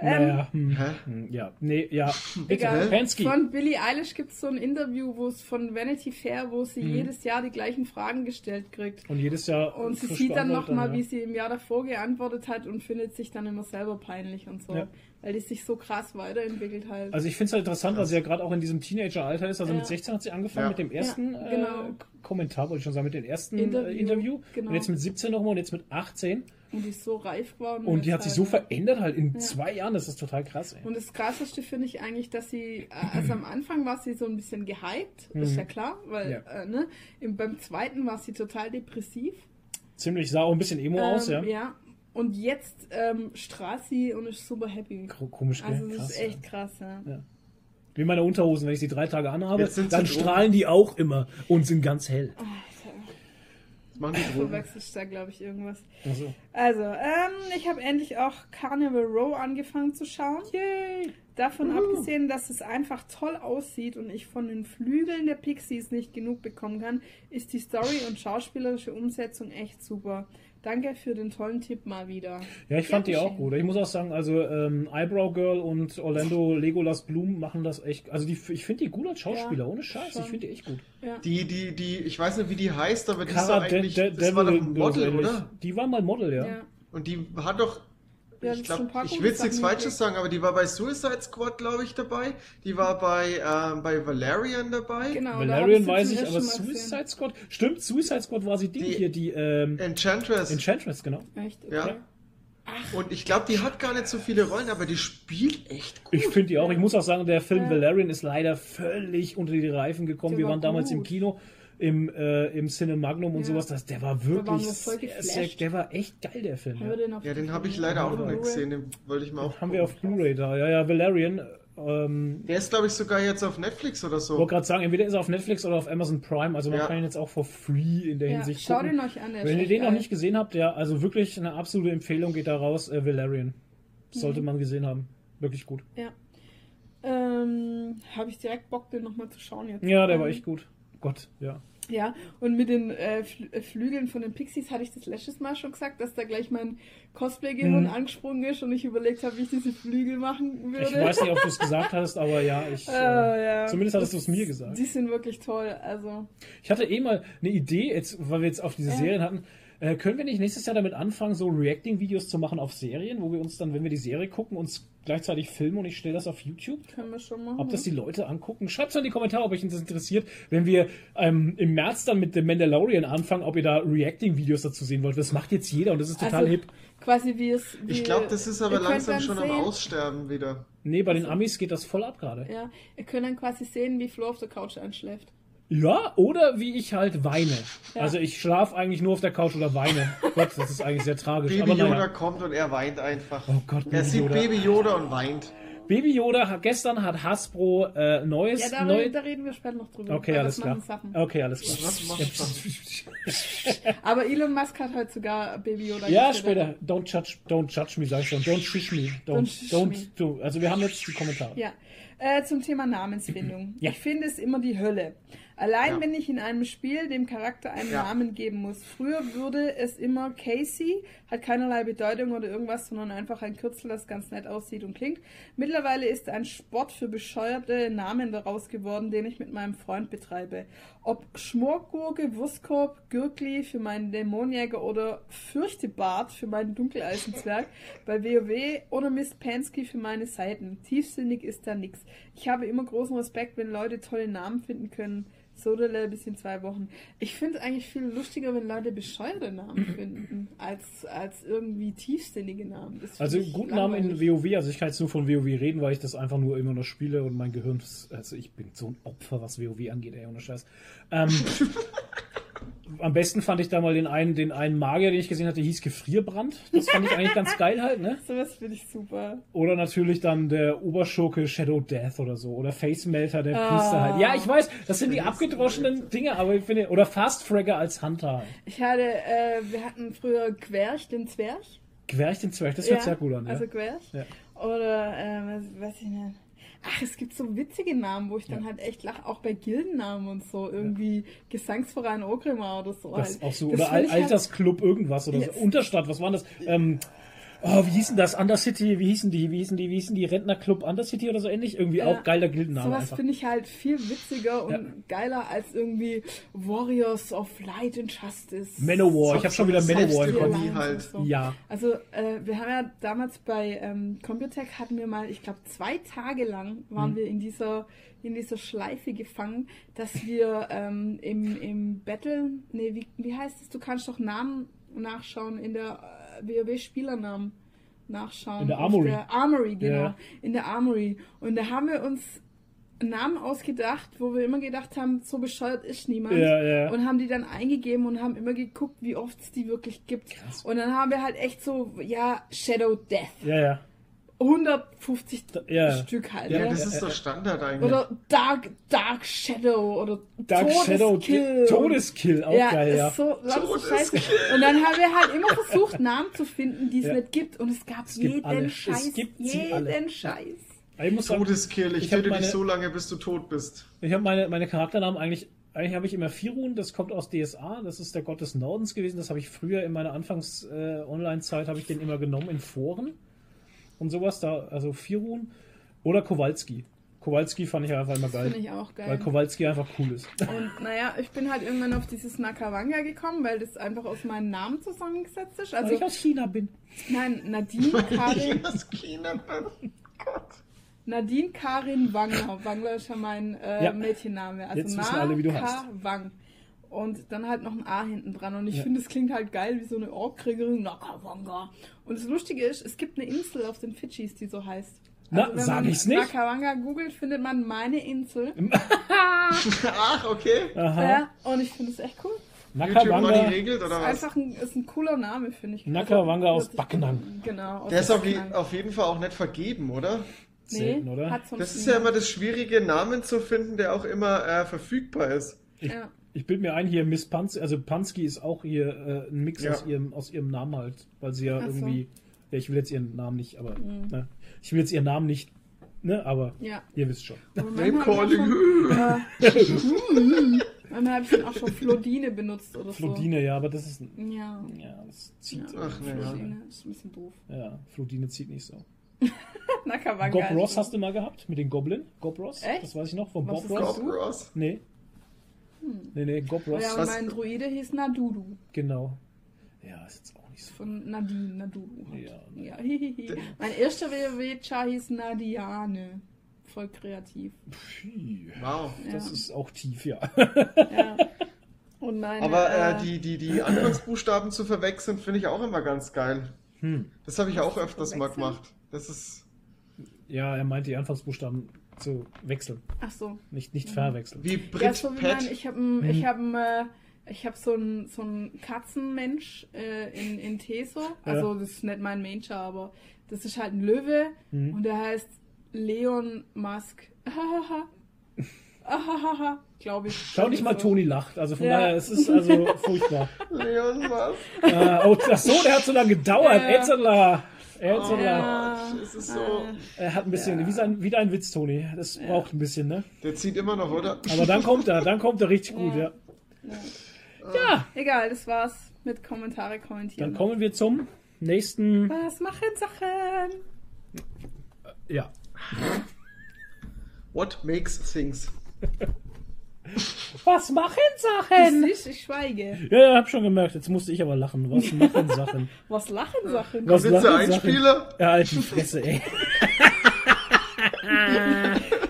Naja, ähm, hm, hm, ja, nee, ja. Egal. Pansky. Von Billie Eilish gibt es so ein Interview, wo es von Vanity Fair, wo sie mhm. jedes Jahr die gleichen Fragen gestellt kriegt. Und jedes Jahr. Und sie sieht dann nochmal, ja. wie sie im Jahr davor geantwortet hat und findet sich dann immer selber peinlich und so. Ja weil die sich so krass weiterentwickelt halt. Also ich finde es halt interessant, weil sie ja gerade auch in diesem Teenager-Alter ist. Also ja. mit 16 hat sie angefangen ja. mit dem ersten ja, genau. äh, Kommentar, wollte ich schon sagen, mit dem ersten Interview. Äh, Interview. Genau. Und jetzt mit 17 nochmal und jetzt mit 18. Und die ist so reif geworden. Und die hat sich so verändert halt in zwei Jahren, das ist total krass. Ey. Und das krasseste finde ich eigentlich, dass sie, äh, also am Anfang war sie so ein bisschen gehypt, mhm. ist ja klar, weil äh, ne, im, beim zweiten war sie total depressiv. Ziemlich, sah auch ein bisschen emo ähm, aus, ja. Ja, und jetzt ähm, strahlt sie und ist super happy. Komisch, gell? Also das krass, ist echt ja. krass, ja. ja. Wie meine Unterhosen, wenn ich sie drei Tage anhabe, dann strahlen die auch immer und sind ganz hell. Alter. Das machen die Verwechselst da, glaube ich, irgendwas. So. Also, ähm, ich habe endlich auch Carnival Row angefangen zu schauen. Yay! Davon uh. abgesehen, dass es einfach toll aussieht und ich von den Flügeln der Pixies nicht genug bekommen kann, ist die Story und schauspielerische Umsetzung echt super. Danke für den tollen Tipp mal wieder. Ja, ich fand die auch gut. Ich muss auch sagen, also ähm, Eyebrow Girl und Orlando Legolas Bloom machen das echt. Also die, ich finde die gut als Schauspieler, ja, ohne Scheiß. Schon. Ich finde die echt gut. Ja. Die, die, die, ich weiß nicht, wie die heißt, aber die Cara ist eigentlich, De De das war doch ein Model, oder? Die war mal Model, ja. ja. Und die hat doch ja, ich glaube, ich will jetzt nichts Falsches sagen, aber die war bei Suicide Squad, glaube ich, dabei. Die war bei, äh, bei Valerian dabei. Genau, Valerian weiß ich, aber Suicide Squad. Stimmt, Suicide Squad war sie die, die hier, die ähm, Enchantress. Enchantress, genau. Echt? Okay. Ja. Ach. Und ich glaube, die hat gar nicht so viele Rollen, aber die spielt echt gut. Ich finde die auch. Ich muss auch sagen, der Film ja. Valerian ist leider völlig unter die Reifen gekommen. Der Wir waren damals im Kino im, äh, im Cinemagnum und ja. sowas. Das, der war wirklich, der, sehr, der war echt geil, der Film. Ja, den, ja, den habe ich leider auch noch nicht gesehen. Den wollte ich mal auch. Haben wir auf Blu-ray da. Ja, ja, Valerian. Ähm, der ist, glaube ich, sogar jetzt auf Netflix oder so. Ich wollte gerade sagen, entweder ist er auf Netflix oder auf Amazon Prime. Also man ja. kann ihn jetzt auch for free in der ja, Hinsicht schau den euch an. Wenn ihr den geil. noch nicht gesehen habt, ja, also wirklich eine absolute Empfehlung geht da raus. Äh, Valerian. Sollte mhm. man gesehen haben. Wirklich gut. Ja. Ähm, habe ich direkt Bock, den nochmal zu schauen jetzt. Ja, der war echt gut. Gott, ja. Ja, und mit den äh, äh, Flügeln von den Pixies hatte ich das letztes Mal schon gesagt, dass da gleich mein Cosplay-Gehirn mhm. angesprungen ist und ich überlegt habe, wie ich diese Flügel machen würde. Ich weiß nicht, ob du es gesagt hast, aber ja, ich. Äh, äh, ja. Zumindest hattest du es mir gesagt. Die sind wirklich toll, also. Ich hatte eh mal eine Idee, jetzt, weil wir jetzt auf diese Serien hatten, Äh, können wir nicht nächstes Jahr damit anfangen, so Reacting-Videos zu machen auf Serien, wo wir uns dann, wenn wir die Serie gucken, uns gleichzeitig filmen und ich stelle das auf YouTube? Können wir schon machen. Ob das die Leute angucken? Schreibt es in die Kommentare, ob euch das interessiert, wenn wir ähm, im März dann mit The Mandalorian anfangen, ob ihr da Reacting-Videos dazu sehen wollt. Das macht jetzt jeder und das ist total also, hip. Quasi wie es. Wie ich glaube, das ist aber langsam schon sehen. am Aussterben wieder. Nee, bei den also, Amis geht das voll ab gerade. Ja, ihr könnt dann quasi sehen, wie Flo auf der Couch einschläft. Ja, oder wie ich halt weine. Ja. Also ich schlafe eigentlich nur auf der Couch oder weine. Gott, das ist eigentlich sehr tragisch. Baby Yoda naja. kommt und er weint einfach. Oh Gott, er sieht Yoda. Baby Yoda und weint. Baby Yoda, gestern hat Hasbro äh, neues. Ja, da, neu... da, reden wir später noch drüber. Okay, alles klar. Okay, alles klar. Aber Elon Musk hat heute sogar Baby Yoda. Ja, später. Don't judge, don't judge me, sag ich schon. Don't fish me. Don't, don't, don't do. Also wir haben jetzt die Kommentare. Ja. Äh, zum Thema Namensfindung. Ja. Ich finde es immer die Hölle. Allein ja. wenn ich in einem Spiel dem Charakter einen ja. Namen geben muss. Früher würde es immer Casey, hat keinerlei Bedeutung oder irgendwas, sondern einfach ein Kürzel, das ganz nett aussieht und klingt. Mittlerweile ist ein Sport für bescheuerte Namen daraus geworden, den ich mit meinem Freund betreibe. Ob Schmorgurke, Wurstkorb, Gürkli für meinen Dämonjäger oder Fürchtebart für meinen Dunkeleisenzwerg bei WoW oder Miss Pansky für meine Seiten. Tiefsinnig ist da nix. Ich habe immer großen Respekt, wenn Leute tolle Namen finden können. Sodele bis in zwei Wochen. Ich finde es eigentlich viel lustiger, wenn Leute bescheuerte Namen finden, als, als irgendwie tiefsinnige Namen. also guten Namen in WoW, also ich kann jetzt nur von WoW reden, weil ich das einfach nur immer noch spiele und mein Gehirn, also ich bin so ein Opfer, was WoW angeht, ey, ohne Scheiß. Ähm, am besten fand ich da mal den einen, den einen Magier, den ich gesehen hatte, der hieß Gefrierbrand. Das fand ich eigentlich ganz geil halt, ne? Sowas finde ich super. Oder natürlich dann der Oberschurke Shadow Death oder so. Oder Face Melter, der oh. Priester halt. Ja, ich weiß, das sind die abgedroschenen Dinge, aber ich finde, oder Fast Fragger als Hunter halt. Ich hatte, äh, wir hatten früher Querch, den Zwerg. Querch, den Zwerg, das hört ja, sehr gut an, ja. Also Querch. Ja. Oder, äh, weiß ich nicht Ach, es gibt so witzige Namen, wo ich dann ja. halt echt lache, auch bei Gildennamen und so. Irgendwie ja. Gesangsverein Ogrimmar oder so. Das halt. auch so, das oder halt Altersclub halt, irgendwas oder so. Unterstadt, was war das? Ähm, Oh, wie hießen das? Undercity, wie hießen die? Wie hießen die? Wie hießen die? Rentnerclub Undercity oder so ähnlich? Irgendwie ja, auch geiler Gildenname. Sowas finde ich halt viel witziger und ja. geiler als irgendwie Warriors of Light and Justice. Manowar, ich habe schon wieder Manowar im Kopf. Halt. So. Ja. Also, äh, wir haben ja damals bei ähm, Computech hatten wir mal, ich glaube, zwei Tage lang waren hm. wir in dieser in dieser Schleife gefangen, dass wir ähm, im, im Battle, nee, wie, wie heißt es? Du kannst doch Namen nachschauen in der WoW-Spielernamen nachschauen. In der Armory. Der Armory, genau. Ja. In der Armory. Und da haben wir uns Namen ausgedacht, wo wir immer gedacht haben, so bescheuert ist niemand. Ja, ja. Und haben die dann eingegeben und haben immer geguckt, wie oft es die wirklich gibt. Krass. Und dann haben wir halt echt so, ja, Shadow Death. Ja, ja. 150 ja. Stück halt. Ja, ne? das ist der Standard eigentlich. Oder Dark, Dark Shadow oder Dark Todeskill. Shadow, Todeskill, auch ja, geil, ja. So, Todeskill. Und dann haben wir halt immer versucht, Namen zu finden, die es ja. nicht gibt. Und es gab es jeden alle. Scheiß. Es gibt jeden Scheiß. Ich muss Todeskill, ich, ich töte dich so lange, bis du tot bist. Ich habe meine, meine Charakternamen eigentlich eigentlich habe ich immer Firun, das kommt aus DSA, das ist der Gott des Nordens gewesen. Das habe ich früher in meiner Anfangs-Online-Zeit, äh, habe ich den immer genommen in Foren und sowas da, also Firun oder Kowalski. Kowalski fand ich einfach immer geil. Finde ich auch geil. Weil Kowalski einfach cool ist. Und naja, ich bin halt irgendwann auf dieses Nakawanga gekommen, weil das einfach aus meinem Namen zusammengesetzt ist. Also weil ich aus China bin. Nein, Nadine Karin. ich aus China bin. Gott. Nadine Karin Wangler. Wangler ist ja mein äh, ja. Mädchenname. Also Jetzt wissen alle, wie du heißt. Wang. Und dann halt noch ein A hinten dran. Und ich ja. finde, es klingt halt geil wie so eine Orkkriegerin. Nakawanga. Und das Lustige ist, es gibt eine Insel auf den Fidschis, die so heißt. Also, Na, sag ich's nicht. Nakawanga googelt, findet man meine Insel. Ach, okay. Aha. Ja, und ich finde es echt cool. Nakawanga. Regelt, oder was? Ist einfach ein, ist ein cooler Name, finde ich. Nakawanga aus Backenang. Genau. Aus Der ist auf, auf, jeden Fall auch nicht vergeben, oder? Nee, Selten, oder? das ist ja immer das Schwierige, Namen zu finden, der auch immer äh, verfügbar ist. Ich, ja. Ich bilde mir ein, hier Miss Pansky, also Pansky ist auch hier äh, ein Mix ja. aus, ihrem, aus ihrem Namen halt, weil sie ja Ach irgendwie, so. ja, ich will jetzt ihren Namen nicht, aber, mhm. ne, ich will jetzt ihren Namen nicht, ne, aber ja. ihr wisst schon. Name Calling. Manchmal habe ich dann auch schon Flodine benutzt oder Flodine, so. Flodine, ja, aber das ist, ja, ja das zieht. Ja, Ach, ne, Flodine ja. ist ein bisschen doof. Ja, Flodine zieht nicht so. Nakawanga. Gob Ross hast du mal gehabt mit den Goblin? Gob Ross? Echt? Das weiß ich noch von Was Bob Ross. Gob Ross? Nee. Hm. Nee, nee, Gob Ross. Ja, aber mein Druide hieß Nadudu. Genau. Ja, ist jetzt auch nicht so. Von Nadine Nadu. Ja. ja. mein erster WoW-Char hieß Nadiane. Voll kreativ. Wow. Das ja. ist auch tief, ja. ja. Und meine, Aber äh, äh, die, die, die Anfangsbuchstaben zu verwechseln, finde ich auch immer ganz geil. Hm. Das habe ich auch öfters mal gemacht. Das ist. Ja, er meint die Anfangsbuchstaben zu wechseln. Ach so. Nicht, nicht verwechseln. Wie Brit ja, so wie Pet. Man, ich habe ich hab, äh, ich hab so einen so Katzenmensch äh, in, in Teso. Also ja. das ist nicht mein Mensch, aber das ist halt ein Löwe hm. und der heißt Leon Musk. glaube ich. Schau nicht mal, Toni lacht. Also von ja. daher, es ist also furchtbar. Leon Musk. Äh, oh, ach so, der hat so lange gedauert. Ja. Etzela. Etzela. Ja. Es ist so. Er hat ein bisschen, ja. wie, sein, wie dein Witz, Toni. Das ja. braucht ein bisschen, ne? Der zieht immer noch, oder? Aber dann kommt er, dann kommt er richtig gut, ja. Ja. Egal, das war's mit Kommentare kommentieren. Dann kommen wir zum nächsten. Was machen Sachen? Ja. What makes things? Was machen Sachen? Ich, ich schweige. Ja, ja, hab schon gemerkt. Jetzt musste ich aber lachen. Was machen Sachen? Was lachen Sachen? Was sind lachen Einspieler? Ja, die Fresse, ey.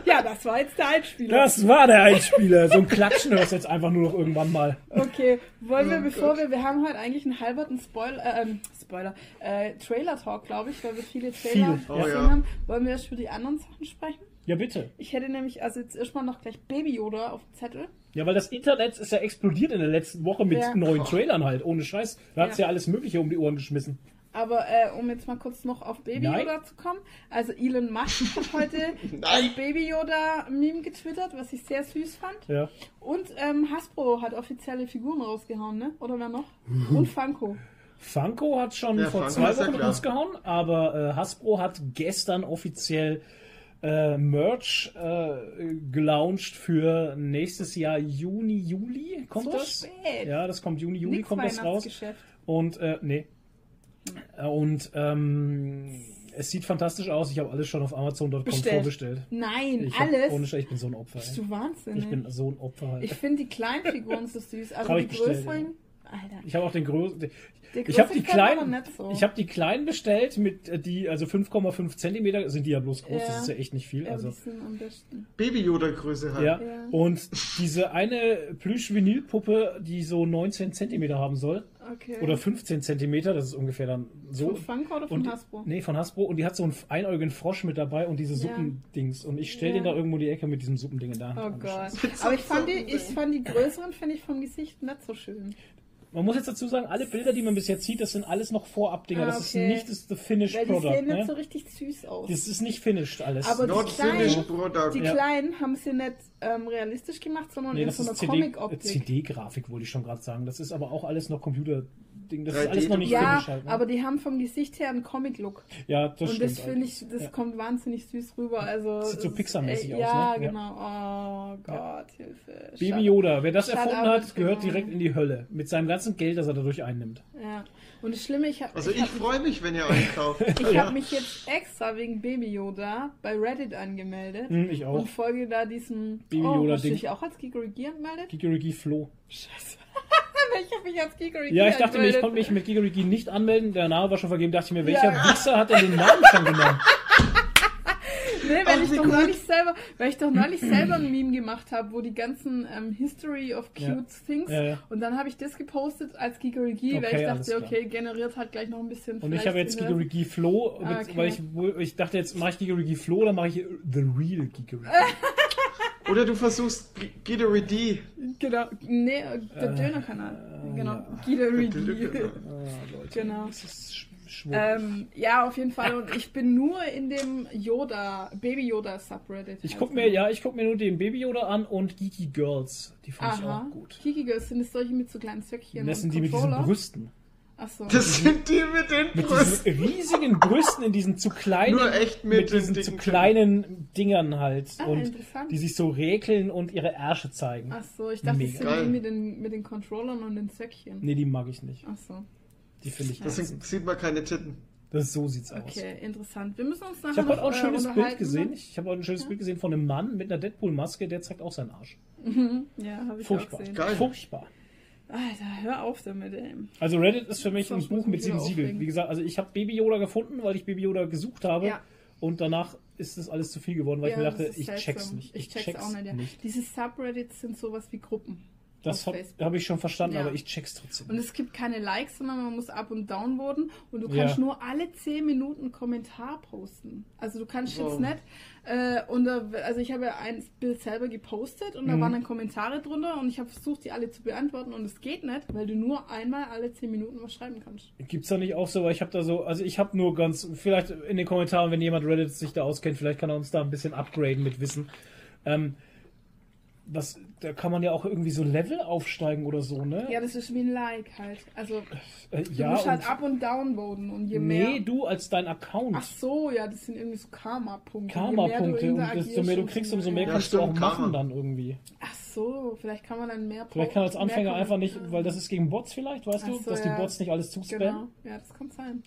ja, das war jetzt der Einspieler. Das war der Einspieler. So ein Klatschen hörst du jetzt einfach nur noch irgendwann mal. Okay, wollen wir, oh bevor Gott. wir, wir haben heute eigentlich einen halberten Spoiler, äh, ähm, Spoiler, äh, Trailer-Talk, glaube ich, weil wir viele Trailer Viel. gesehen oh, ja. haben. Wollen wir erst für die anderen Sachen sprechen? Ja, bitte. Ich hätte nämlich also jetzt erstmal noch gleich Baby Yoda auf dem Zettel. Ja, weil das Internet ist ja explodiert in der letzten Woche mit ja. neuen Trailern halt, ohne Scheiß. Da hat es ja. ja alles Mögliche um die Ohren geschmissen. Aber äh, um jetzt mal kurz noch auf Baby Nein. Yoda zu kommen. Also Elon Musk hat heute ein Baby Yoda Meme getwittert, was ich sehr süß fand. Ja. Und ähm, Hasbro hat offizielle Figuren rausgehauen, ne? Oder wer noch? Und Funko. Funko hat schon ja, vor Funko zwei Wochen rausgehauen, aber äh, Hasbro hat gestern offiziell äh, Merch äh, gelauncht für nächstes Jahr Juni, Juli kommt so das? Spät. Ja, das kommt Juni, Juli Nix kommt das raus. Und äh, nee. Und ähm, es sieht fantastisch aus. Ich habe alles schon auf Amazon.com vorbestellt. Nein, ich alles. Hab, ohne Scheiß, ich bin so ein Opfer. Bist du wahnsinnig? Ich bin so ein Opfer. Halt. Ich finde die kleinen Figuren so süß. Also die größeren. Alter. Ich habe auch den größten. Ich habe die kleinen, so. ich habe die kleinen bestellt mit äh, die also 5,5 Zentimeter sind die ja bloß groß. Ja. Das ist ja echt nicht viel. Ja, also Baby Yoda Größe halt. Ja. ja. Und diese eine Plüsch Vinylpuppe, die so 19 Zentimeter haben soll. Okay. Oder 15 Zentimeter, das ist ungefähr dann so. Von Funko oder von und, Hasbro? Nee, von Hasbro. Und die hat so einen einäugigen Frosch mit dabei und diese Suppendings. Und ich stelle den da irgendwo in die Ecke mit diesem Suppending in der Hand. Oh Gott. Aber ich fand die, ich fand die größeren, finde ich vom Gesicht nicht so schön. Man muss jetzt dazu sagen, alle Bilder, die man bis jetzt sieht, das sind alles noch Vorabdinger. Ah, okay. Das ist nicht das the finished Weil product. Die sehen ne? nicht so richtig süß aus. Das ist nicht finished alles. Aber Not die kleinen, die kleinen haben sie nicht ähm, realistisch gemacht, sondern nee, in so einer Comic-Optik. CD-Grafik wollte ich schon gerade sagen. Das ist aber auch alles noch Computer Ding. Das ist alles noch nicht ja, halt, ne? aber die haben vom Gesicht her einen Comic-Look. Ja, das Und stimmt. Und das finde ich, das ja. kommt wahnsinnig süß rüber. Also, das sieht so Pixar-mäßig aus, ja, ne? Genau. Oh Gott, ja. Hilfe. Baby Yoda, wer das erfunden hat, gehört direkt in die Hölle. Mit seinem ganzen Geld, das er dadurch einnimmt. Ja. Und das Schlimme, ich habe. Also ich, ich freue mich, wenn ihr einkauft. ich ja. habe mich jetzt extra wegen Baby Yoda bei Reddit angemeldet. Hm, ich auch. Und folge da diesem. Baby Yoda oh, Ding. dich auch als Gigerigi anmeldet? Gigerigi Flo. Scheiße. ich habe mich als Gigerigi Ja, ich dachte mir, ich konnte mich mit Gigerigi nicht anmelden. Der Name war schon vergeben. Dachte ich mir, welcher ja. Wichser hat denn den Namen schon genommen? Nee, weil, ich doch neulich selber, weil ich doch neulich selber ein Meme gemacht habe, wo die ganzen ähm, History of Cute ja. Things ja, ja. und dann habe ich das gepostet als Gigerigi, okay, weil ich dachte, okay, generiert halt gleich noch ein bisschen. Und ich habe jetzt Gigerigi Flow, ah, okay. weil ich, ich dachte jetzt mache ich Gigerigi Flow, dann mache ich The Real Gigerigi. Oder du versuchst Gideri D. Genau, nee, der äh, Dönerkanal. Genau, ja. Gideri D. Ah, genau. Das ist ähm, ja, auf jeden Fall. Und ich bin nur in dem Yoda, Baby Yoda Subreddit. Ich guck mir, ja, ich guck mir nur den Baby Yoda an und Geeky Girls. Die fand Aha. ich auch gut. Geeky Girls sind es solche mit so kleinen Zöckchen. Das sind die mit diesen Brüsten. Ach so. Das sind die mit den mit Brüsten. Mit diesen riesigen Brüsten in diesen zu kleinen, Nur echt mit, mit diesen zu kleinen Dingern halt. Ah, und die sich so räkeln und ihre Ärsche zeigen. Ach so, ich dachte, Mega. das sind die mit den, mit den Controllern und den Zöckchen. Nee, die mag ich nicht. Ach so. Die finde ich Deswegen sieht man keine Titten. Das so sieht's okay, aus. Okay, interessant. Wir müssen uns nachher Ich habe heute auch ein äh, schönes Bild gesehen. Ich habe heute ein schönes ja? Bild gesehen von einem Mann mit einer Deadpool-Maske, der zeigt auch seinen Arsch. Mhm. Ja, habe ich Furchtbar. auch gesehen. Geil. Furchtbar. Alter, hör auf damit, ey. Also Reddit ist für mich ein Buch mit sieben Siegeln. Wie gesagt, also ich habe Baby Yoda gefunden, weil ich Baby Yoda gesucht habe. Ja. Und danach ist das alles zu viel geworden, weil ja, ich mir dachte, ich check's nicht. Ich, ich check's, check's, auch nicht, ja. nicht. Diese Subreddits sind sowas wie Gruppen. Das habe hab ich schon verstanden, ja. aber ich check's trotzdem. Und es gibt keine Likes, sondern man muss up und down voten und du kannst ja. nur alle 10 Minuten einen Kommentar posten. Also du kannst wow. jetzt nicht äh, und also ich habe ja ein Bild selber gepostet und da mhm. waren dann Kommentare drunter und ich habe versucht, die alle zu beantworten und es geht nicht, weil du nur einmal alle 10 Minuten was schreiben kannst. Gibt's da nicht auch so, weil ich habe da so, also ich habe nur ganz, vielleicht in den Kommentaren, wenn jemand Reddit sich da auskennt, vielleicht kann er uns da ein bisschen upgraden mit Wissen. Ähm, was, da kann man ja auch irgendwie so Level aufsteigen oder so, ne? Ja, das ist wie ein Like halt. Also äh, du ja, musst halt up und down voten und je mehr. Nee, du als dein Account. Ach so, ja, das sind irgendwie so Karma-Punkte. Karma-Punkte und desto mehr du kriegst, umso mehr ja, kannst du auch Karma. machen dann irgendwie. Ach so, vielleicht kann man dann mehr Vielleicht kann als Anfänger einfach nicht, weil das ist gegen Bots vielleicht, weißt Ach du, so, dass ja. die Bots nicht alles zuspammen. Genau, ja, das kann sein.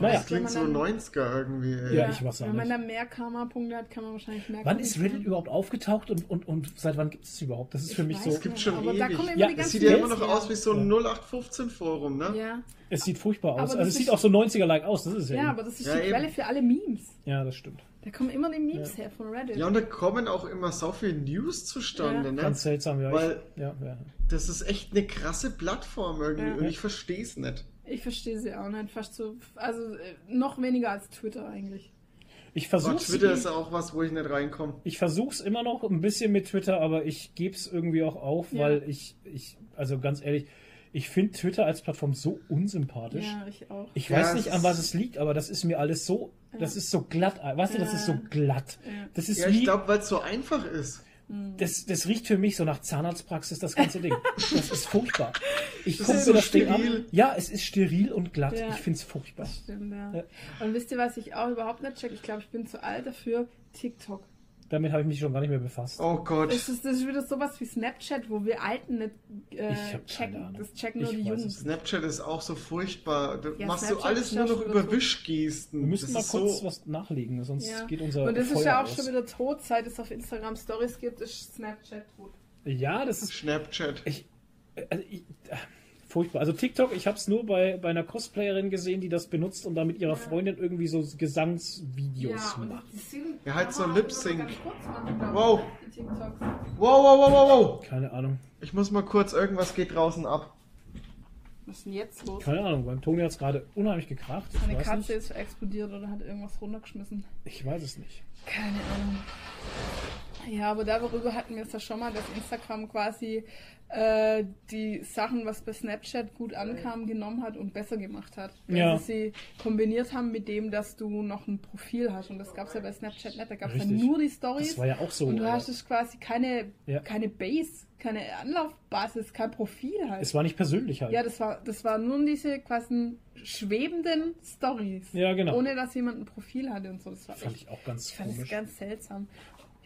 Naja. Das klingt so 90er irgendwie. Ey. Ja, ich weiß auch Wenn man dann mehr Karma-Punkte hat, kann man wahrscheinlich mehr. Wann ist Reddit überhaupt aufgetaucht und, und, und seit wann gibt es überhaupt? Das ist für ich mich so. Es gibt schon aber ewig. Da kommen immer ja, die es sieht ja immer noch aus wie so ein 0815-Forum, ne? Ja. Es sieht furchtbar aus. Also es sieht auch so 90er-like aus, das ist ja. Ja, aber das ist ja, die Quelle für alle Memes. Ja, das stimmt. Da kommen immer die Memes ja. her von Reddit. Ja, und da kommen auch immer so viele News zustande, ne? Ganz seltsam, ja. Weil ich, ja, das ist echt eine krasse Plattform irgendwie und ich verstehe es nicht. Ich verstehe sie auch nicht. Fast so, also äh, noch weniger als Twitter eigentlich. Ich versuche Twitter ist auch was, wo ich nicht reinkomme. Ich versuche es immer noch ein bisschen mit Twitter, aber ich gebe es irgendwie auch auf, ja. weil ich, ich, also ganz ehrlich, ich finde Twitter als Plattform so unsympathisch. Ja, ich auch. Ich weiß nicht, an was es liegt, aber das ist mir alles so, ja. das ist so glatt. Weißt du, das ist so glatt. Das ist ja, ich glaube, weil es so einfach ist. Das, das riecht für mich so nach Zahnarztpraxis, das ganze Ding. Das ist furchtbar. Ich gucke mir das steril. Ding an. Ja, es ist steril und glatt. Ja, ich finde es furchtbar. Stimmt, ja. ja. Und wisst ihr, was ich auch überhaupt nicht check? Ich glaube, ich bin zu alt dafür. TikTok. Damit habe ich mich schon gar nicht mehr befasst. Oh Gott. Das ist, das ist wieder sowas wie Snapchat, wo wir Alten nicht äh, checken. Das checken nur ich die Jungen. Snapchat ist auch so furchtbar. Da ja, machst Snapchat du alles nur noch über. Wischgesten. Wir müssen mal kurz so was nachlegen, sonst ja. geht unser Und das Feuer ist ja auch aus. schon wieder tot, seit es auf Instagram Stories gibt, ist Snapchat tot. Ja, das ist... Snapchat. Ich, also ich, furchtbar. Also TikTok, ich habe es nur bei, bei einer Cosplayerin gesehen, die das benutzt und da mit ihrer Freundin irgendwie so Gesangsvideos ja, macht. Ja, halt so Lip Sync. Wow. Wow, wow, wow, wow, wow. Keine Ahnung. Ich muss mal kurz, irgendwas geht draußen ab. Was ist denn jetzt los? Keine Ahnung, beim Toni hat es gerade unheimlich gekracht. Seine Katze nicht. ist explodiert oder hat irgendwas runtergeschmissen. Ich weiß es nicht. Keine Ahnung. Ja, aber darüber hatten wir es ja schon mal, dass Instagram quasi äh, die Sachen, was bei Snapchat gut ankam, genommen hat und besser gemacht hat. Weil ja. sie kombiniert haben mit dem, dass du noch ein Profil hast. Und das gab es ja bei Snapchat nicht. Da gab es ja nur die Stories. Das war ja auch so. Und du hast es quasi keine, ja. keine Base, keine Anlaufbasis, kein Profil halt. Es war nicht persönlich halt. Ja, das war, das war nur diese quasi schwebenden Stories. Ja, genau. Ohne dass jemand ein Profil hatte und so. Das war fand echt, ich auch ganz Ich fand es ganz seltsam.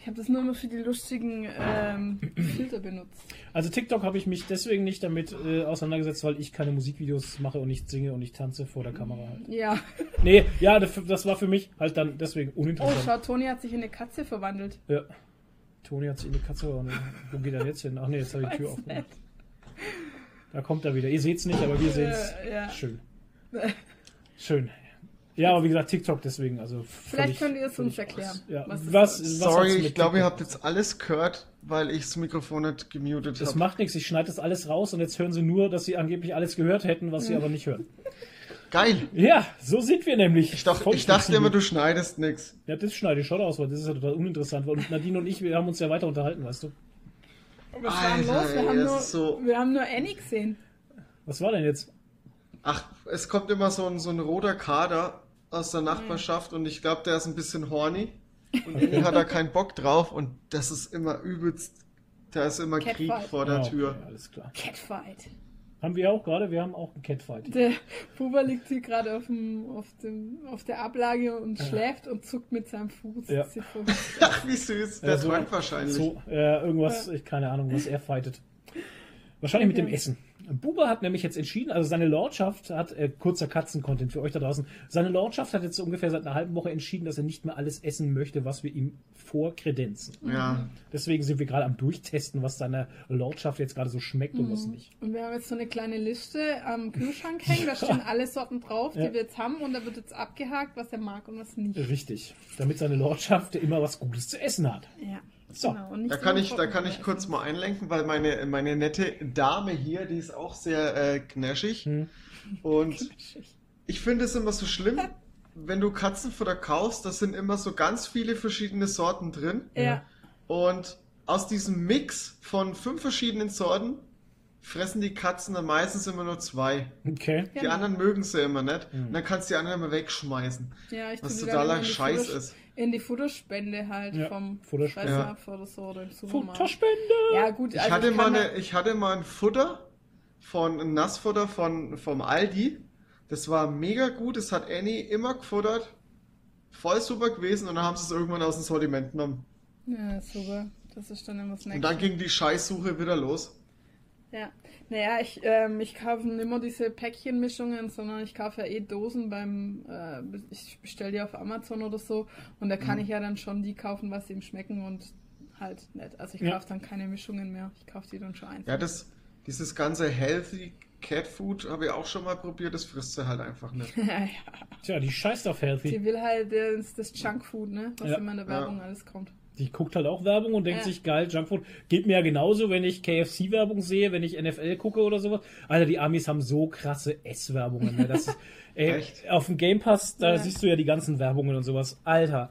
Ich habe das nur immer für die lustigen ähm, Filter benutzt. Also TikTok habe ich mich deswegen nicht damit äh, auseinandergesetzt, weil ich keine Musikvideos mache und nicht singe und nicht tanze vor der Kamera halt. Ja. Nee, ja, das, das war für mich halt dann deswegen uninteressant. Oh, schau, Toni hat sich in eine Katze verwandelt. Ja. Toni hat sich in eine Katze verwandelt. Wo geht er jetzt hin? Ach nee, jetzt habe ich die Tür aufgemacht. Da kommt er wieder. Ihr seht es nicht, aber wir sehen es. Ja. Schön. Schön. Ja, aber wie gesagt, TikTok deswegen. Also Vielleicht könnt ihr es uns erklären. Ja. Was, was, was Sorry, ich glaube, ihr habt jetzt alles gehört, weil ich das Mikrofon nicht gemutet habe. Das macht nichts, ich schneide das alles raus und jetzt hören sie nur, dass sie angeblich alles gehört hätten, was sie aber nicht hören. Geil. Ja, so sind wir nämlich. Ich, dacht, ich dachte immer, du schneidest nichts. Ja, das schneide ich schon aus, weil das ist ja total uninteressant. Und Nadine und ich, wir haben uns ja weiter unterhalten, weißt du. Was war los? Wir haben, nur, so wir haben nur Annie gesehen. Was war denn jetzt? Ach, es kommt immer so ein, so ein roter Kader aus der Nachbarschaft und ich glaube, der ist ein bisschen horny. Und irgendwie hat er keinen Bock drauf und das ist immer übelst. Da ist immer Catfight. Krieg vor der ja, Tür. Okay, alles klar. Catfight. Haben wir auch gerade, wir haben auch einen Catfight. Der Puber liegt hier gerade auf, dem, auf, dem, auf der Ablage und ja. schläft und zuckt mit seinem Fuß. Ja. Ach, wie süß. Der ja, so, träumt wahrscheinlich. So, äh, irgendwas, ich keine Ahnung, was er fightet. Wahrscheinlich mit dem Essen. Buber hat nämlich jetzt entschieden, also seine Lordschaft hat, äh, kurzer Katzen-Content für euch da draußen, seine Lordschaft hat jetzt ungefähr seit einer halben Woche entschieden, dass er nicht mehr alles essen möchte, was wir ihm vorkredenzen. Ja. Deswegen sind wir gerade am Durchtesten, was seiner Lordschaft jetzt gerade so schmeckt mhm. und was nicht. Und wir haben jetzt so eine kleine Liste am Kühlschrank hängen, da stehen alle Sorten drauf, ja. die wir jetzt haben und da wird jetzt abgehakt, was er mag und was nicht. Richtig. Damit seine Lordschaft immer was Gutes zu essen hat. Ja. So, genau, da kann ich, da kann ich kurz mal einlenken, weil meine, meine nette Dame hier, die ist auch sehr äh, knäschig. Hm. Und ich finde es immer so schlimm, wenn du Katzenfutter kaufst, da sind immer so ganz viele verschiedene Sorten drin. Ja. Und aus diesem Mix von fünf verschiedenen Sorten fressen die Katzen dann meistens immer nur zwei. Okay. Die genau. anderen mögen sie immer nicht. Mhm. Und dann kannst du die anderen immer wegschmeißen. Ja, ich was totaler Scheiß ist. In die Futterspende halt ja. vom Futterspende. Ja. oder so oder im Futterspende! Ja, gut. Ich, also hatte mal eine, ich hatte mal ein Futter von ein Nassfutter von, vom Aldi. Das war mega gut. Das hat Annie immer gefuttert. Voll super gewesen und dann haben sie es irgendwann aus dem Sortiment genommen. Ja, super. Das ist dann immer das nächste. Und dann ging die Scheißsuche wieder los. Ja, naja, ich, ähm, ich kaufe nicht immer diese Päckchenmischungen, sondern ich kaufe ja eh Dosen beim, äh, ich bestelle die auf Amazon oder so und da kann mhm. ich ja dann schon die kaufen, was ihm schmecken und halt nicht. Also ich ja. kaufe dann keine Mischungen mehr, ich kaufe die dann schon einzeln. Ja, das, dieses ganze Healthy Cat Food habe ich auch schon mal probiert, das frisst sie halt einfach nicht. ja, ja. Tja, die scheißt auf Healthy. Sie will halt das, das Junk Food, ne, was ja. immer in der Werbung alles kommt. Die guckt halt auch Werbung und denkt ja. sich, geil, Junkfood. Geht mir ja genauso, wenn ich KFC-Werbung sehe, wenn ich NFL gucke oder sowas. Alter, die Amis haben so krasse S-Werbungen. Ne? Das ist, ey, auf dem Game Pass, da ja. siehst du ja die ganzen Werbungen und sowas. Alter.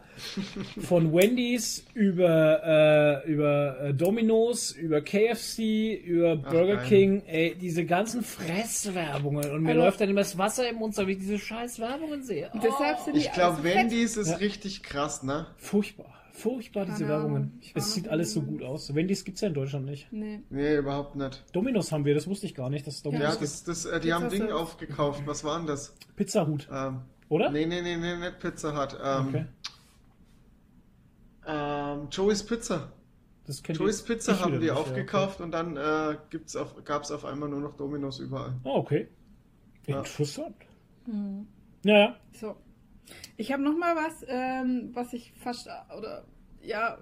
Von Wendy's über, äh, über äh, Domino's, über KFC, über Burger Ach, King, ey, diese ganzen Fresswerbungen. Und mir also, läuft dann immer das Wasser im Mund, wenn ich diese scheiß Werbungen sehe. Oh. Deshalb sind die ich glaube, Wendy's ist ja. richtig krass, ne? Furchtbar. Furchtbar, diese Werbungen. Es sieht alles so gut aus. Wendy's gibt es ja in Deutschland nicht. Nee. Nee, überhaupt nicht. Dominos haben wir, das wusste ich gar nicht, dass Dominos Ja, das, das, äh, die Pizza haben Ding aufgekauft. Was waren das? Pizza Hut. Ähm, Oder? Nee, nee, nee, nee, nicht Pizza Hut. Ähm, okay. Ähm, Joey's Pizza. Das Joey's Pizza haben die nicht, aufgekauft ja, okay. und dann äh, gab es auf einmal nur noch Dominos überall. Oh, okay. Interessant. Ja. Hm. Ja, So. Ich habe noch mal was, ähm, was ich fast oder ja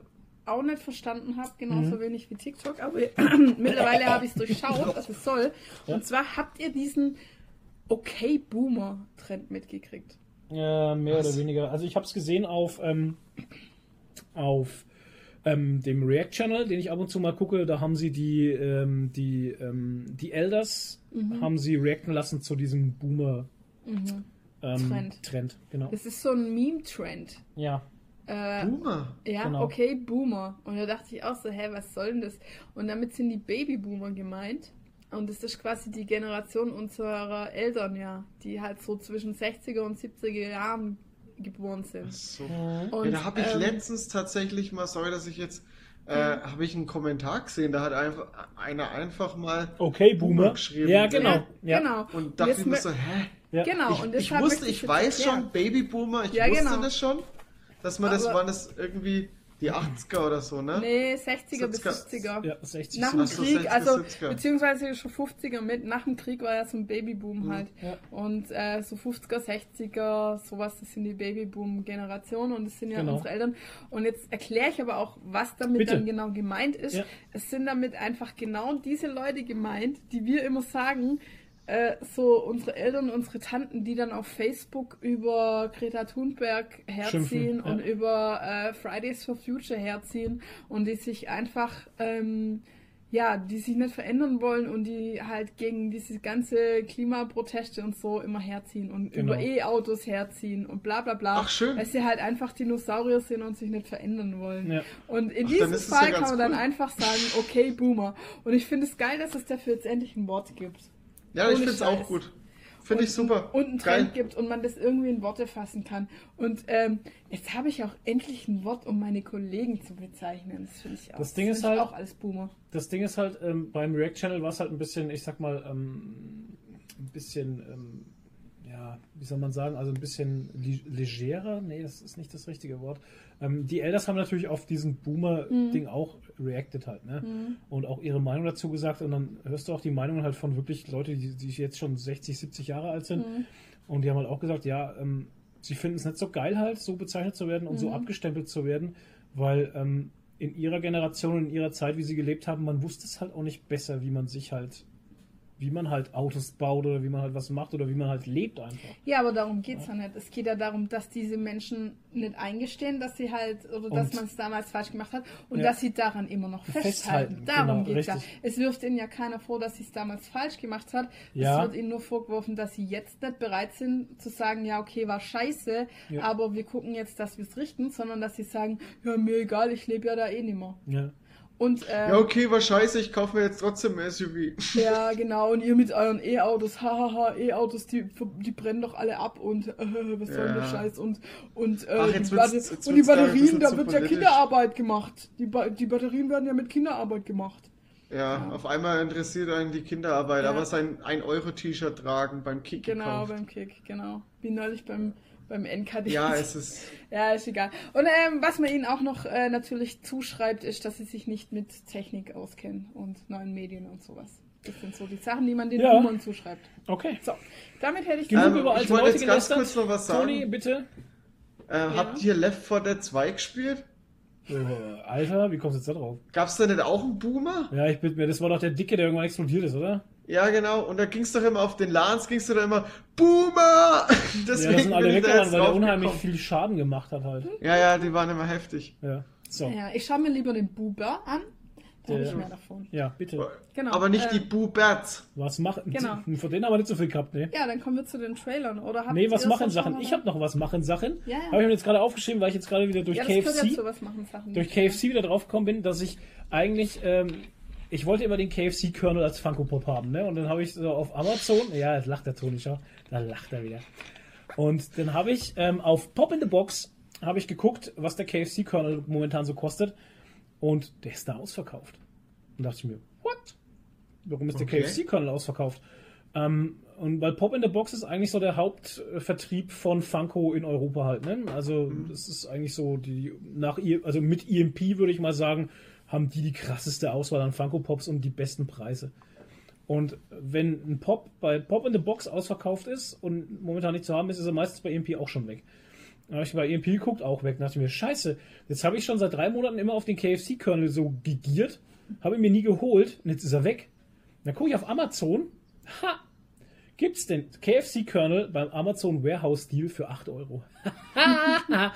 auch nicht verstanden habe, genauso mhm. wenig wie TikTok, aber mittlerweile habe ich es durchschaut, was es soll. Ja. Und zwar habt ihr diesen Okay Boomer Trend mitgekriegt? Ja, mehr was? oder weniger. Also ich habe es gesehen auf ähm, auf ähm, dem React Channel, den ich ab und zu mal gucke. Da haben sie die ähm, die ähm, die Elders mhm. haben sie reacten lassen zu diesem Boomer. Mhm ähm, Trend. Trend, genau. Das ist so ein Meme-Trend. Ja. Äh, Boomer. Ja, genau. okay, Boomer. Und da dachte ich auch so, hä, was soll denn das? Und damit sind die Babyboomer gemeint. Und das ist quasi die Generation unserer Eltern, ja, die halt so zwischen 60er und 70er Jahren geboren sind. So. Und, ja, da habe ich ähm, letztens tatsächlich mal, sorry, dass ich jetzt äh, habe ich einen Kommentar gesehen, da hat einfach einer einfach mal okay Boomer, geschrieben. Ja, genau. Ja, genau. Und dachte mir so, hä? Ja. Genau. Ich, und ich wusste, ich weiß schon, Babyboomer, ich ja, wusste genau. das schon, dass man das, war das irgendwie die 80er oder so, ne? Nee, 60er 70er. bis 70er. Ja, 60 Nach dem Krieg, also beziehungsweise schon 50er mit. Nach dem Krieg war ja so ein Babyboom mhm. halt. Ja. Und äh, so 50er, 60er, sowas, das sind die Babyboom-Generationen und das sind ja genau. unsere Eltern. Und jetzt erkläre ich aber auch, was damit Bitte. dann genau gemeint ist. Ja. Es sind damit einfach genau diese Leute gemeint, die wir immer sagen, äh, so unsere Eltern, unsere Tanten, die dann auf Facebook über Greta Thunberg herziehen Schimpfen, ja. und über äh, Fridays for Future herziehen und die sich einfach, ähm, ja, die sich nicht verändern wollen und die halt gegen diese ganze Klimaproteste und so immer herziehen und genau. über E-Autos herziehen und bla bla bla. Ach, schön. Weil sie halt einfach Dinosaurier sind und sich nicht verändern wollen. Ja. Und in Ach, diesem Fall ja kann man cool. dann einfach sagen, okay, Boomer. Und ich finde es geil, dass es dafür jetzt endlich ein Wort gibt. Ja, ich finde es auch gut. Finde ich super. Und einen Trend Geil. gibt und man das irgendwie in Worte fassen kann. Und ähm, jetzt habe ich auch endlich ein Wort, um meine Kollegen zu bezeichnen. Das finde ich auch. Das Ding ist halt auch als Boomer. Das Ding ist halt ähm, beim React Channel war es halt ein bisschen, ich sag mal, ähm, ein bisschen ähm, ja, wie soll man sagen, also ein bisschen legerer. Nee, das ist nicht das richtige Wort. Ähm, die Elders haben natürlich auf diesen Boomer-Ding mhm. auch reacted halt, ne? Mhm. Und auch ihre Meinung dazu gesagt. Und dann hörst du auch die Meinung halt von wirklich Leuten, die, die jetzt schon 60, 70 Jahre alt sind. Mhm. Und die haben halt auch gesagt, ja, ähm, sie finden es nicht so geil halt, so bezeichnet zu werden und so mhm. abgestempelt zu werden, weil ähm, in ihrer Generation und in ihrer Zeit, wie sie gelebt haben, man wusste es halt auch nicht besser, wie man sich halt wie man halt Autos baut oder wie man halt was macht oder wie man halt lebt einfach. Ja, aber darum geht es ja. ja nicht. Es geht ja darum, dass diese Menschen nicht eingestehen, dass sie halt, oder dass man es damals falsch gemacht hat und ja. dass sie daran immer noch festhalten. festhalten. Darum genau, geht es ja. Es wirft ihnen ja keiner vor, dass sie es damals falsch gemacht hat. Ja. Es wird ihnen nur vorgeworfen, dass sie jetzt nicht bereit sind zu sagen, ja, okay, war scheiße, aber wir gucken jetzt, dass wir es richten, sondern dass sie sagen, ja, mir egal, ich lebe ja da eh nicht mehr. Ja. Und, ähm, ja, okay, war scheiße, ich kaufe mir jetzt trotzdem ein SUV. Ja, genau, und ihr mit euren E-Autos, hahaha, E-Autos, die, die brennen doch alle ab und äh, was soll ja. der Scheiß und, und, äh, Ach, die, wird's, und die Batterien, da wird ja Kinderarbeit gemacht. Die, ba die Batterien werden ja mit Kinderarbeit gemacht. Ja, ja, auf einmal interessiert einen die Kinderarbeit, ja. aber sein 1-Euro-T-Shirt tragen beim Kick. Genau, gekauft. beim Kick, genau. Wie neulich beim beim NKD. Ja, es ist. ja, ist egal. Und ähm, was man ihnen auch noch äh, natürlich zuschreibt, ist, dass sie sich nicht mit Technik auskennen und neuen Medien und sowas. Das sind so die Sachen, die man den ja. Boomern zuschreibt. Okay. So, damit hätte ich genug ähm, über alte ich Leute jetzt ganz gelästert. kurz noch was sagen. Toni, bitte. Äh, ja. Habt ihr Left 4 Dead 2 gespielt? Äh, Alter, wie kommst du jetzt da drauf? Gab's da nicht auch einen Boomer? Ja, ich bin mir, das war doch der Dicke, der irgendwann explodiert ist, oder? Ja, genau. Und da ging's doch immer auf den LANs, ging's doch immer Boomer! Deswegen ja, das sind alle weggerannt, weil der unheimlich viel Schaden gemacht hat halt. Ja, ja, die waren immer heftig. Ja. So. Ja, ich schaue mir lieber den Boober an. Da habe ich mehr davon. Ja, bitte. Genau. Aber nicht äh, die Boobats. Was machen? Genau. Von denen haben wir nicht so viel gehabt, ne? Ja, dann kommen wir zu den Trailern, oder? Nee, was machen Sachen? Ich habe noch was machen Sachen. Ja, ja. Habe ich mir jetzt gerade aufgeschrieben, weil ich jetzt gerade wieder durch ja, KFC, ja durch KFC wieder drauf gekommen bin, dass ich eigentlich ähm, ich wollte immer den KFC-Kernel als Funko Pop haben, ne? Und dann habe ich so auf Amazon, ja, jetzt lacht der Toni schon, da lacht er wieder. Und dann habe ich ähm, auf Pop in the Box habe ich geguckt, was der KFC-Kernel momentan so kostet. Und der ist da ausverkauft. Und dachte ich mir, what? Warum ist der okay. KFC-Kernel ausverkauft? Ähm, und weil Pop in the Box ist eigentlich so der Hauptvertrieb von Funko in Europa halt, ne? Also, mhm. das ist eigentlich so die, nach, also mit EMP würde ich mal sagen, haben die die krasseste Auswahl an Funko Pops und die besten Preise. Und wenn ein Pop bei Pop in the Box ausverkauft ist und momentan nicht zu haben ist, ist er meistens bei EMP auch schon weg. Dann habe ich bei EMP geguckt, auch weg. Da dachte ich mir, scheiße, jetzt habe ich schon seit drei Monaten immer auf den KFC-Kernel so gegiert, habe ihn mir nie geholt und jetzt ist er weg. Dann gucke ich auf Amazon, ha, Gibt es den KFC-Kernel beim Amazon Warehouse Deal für 8 Euro? Ach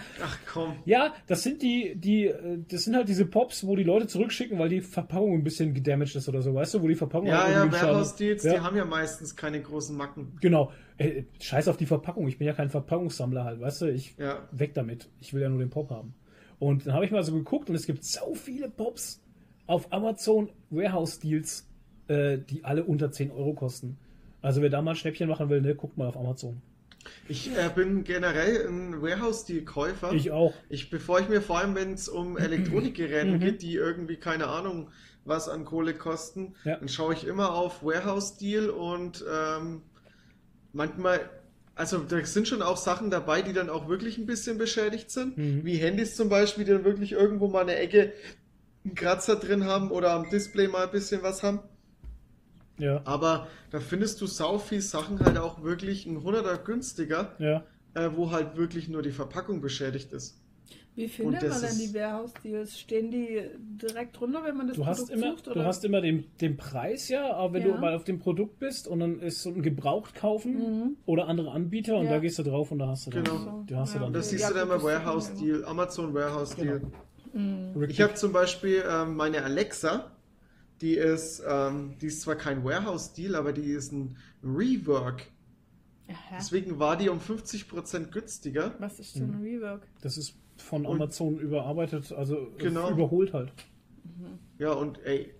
komm. Ja, das sind die, die, das sind halt diese Pops, wo die Leute zurückschicken, weil die Verpackung ein bisschen gedamaged ist oder so, weißt du, wo die Verpackung Ja, ja, Warehouse Deals, ja. die haben ja meistens keine großen Macken. Genau. Äh, scheiß auf die Verpackung, ich bin ja kein Verpackungssammler halt, weißt du, ich ja. weg damit. Ich will ja nur den Pop haben. Und dann habe ich mal so geguckt und es gibt so viele Pops auf Amazon Warehouse Deals, äh, die alle unter 10 Euro kosten. Also wer da mal ein Schnäppchen machen will, ne, guckt mal auf Amazon. Ich äh, bin generell ein Warehouse-Deal-Käufer. Ich auch. Ich, bevor ich mir vor allem, wenn es um Elektronikgeräte mhm. geht, die irgendwie keine Ahnung was an Kohle kosten, ja. dann schaue ich immer auf Warehouse-Deal und ähm, manchmal, also da sind schon auch Sachen dabei, die dann auch wirklich ein bisschen beschädigt sind, mhm. wie Handys zum Beispiel, die dann wirklich irgendwo mal eine Ecke einen Kratzer drin haben oder am Display mal ein bisschen was haben. Ja. Aber da findest du sau viel Sachen halt auch wirklich ein Hunderter günstiger, ja. äh, wo halt wirklich nur die Verpackung beschädigt ist. Wie findet man denn die Warehouse-Deals? Stehen die direkt drunter, wenn man das du Produkt hast immer, sucht? Oder? Du hast immer den, den Preis ja, aber wenn ja. du mal auf dem Produkt bist und dann ist so ein Gebraucht kaufen mhm. oder andere Anbieter und ja. da gehst du drauf und da hast du dann. Genau. Du hast ja. dann und das siehst du dann mal Warehouse-Deal, Amazon Warehouse-Deal. Genau. Mhm. Ich habe zum Beispiel ähm, meine Alexa, die ist, ähm, die ist zwar kein Warehouse-Deal, aber die ist ein Rework. Aha. Deswegen war die um 50% günstiger. Was ist denn ein mhm. Rework? Das ist von Amazon und, überarbeitet, also genau. überholt halt. Mhm. Ja, und ey,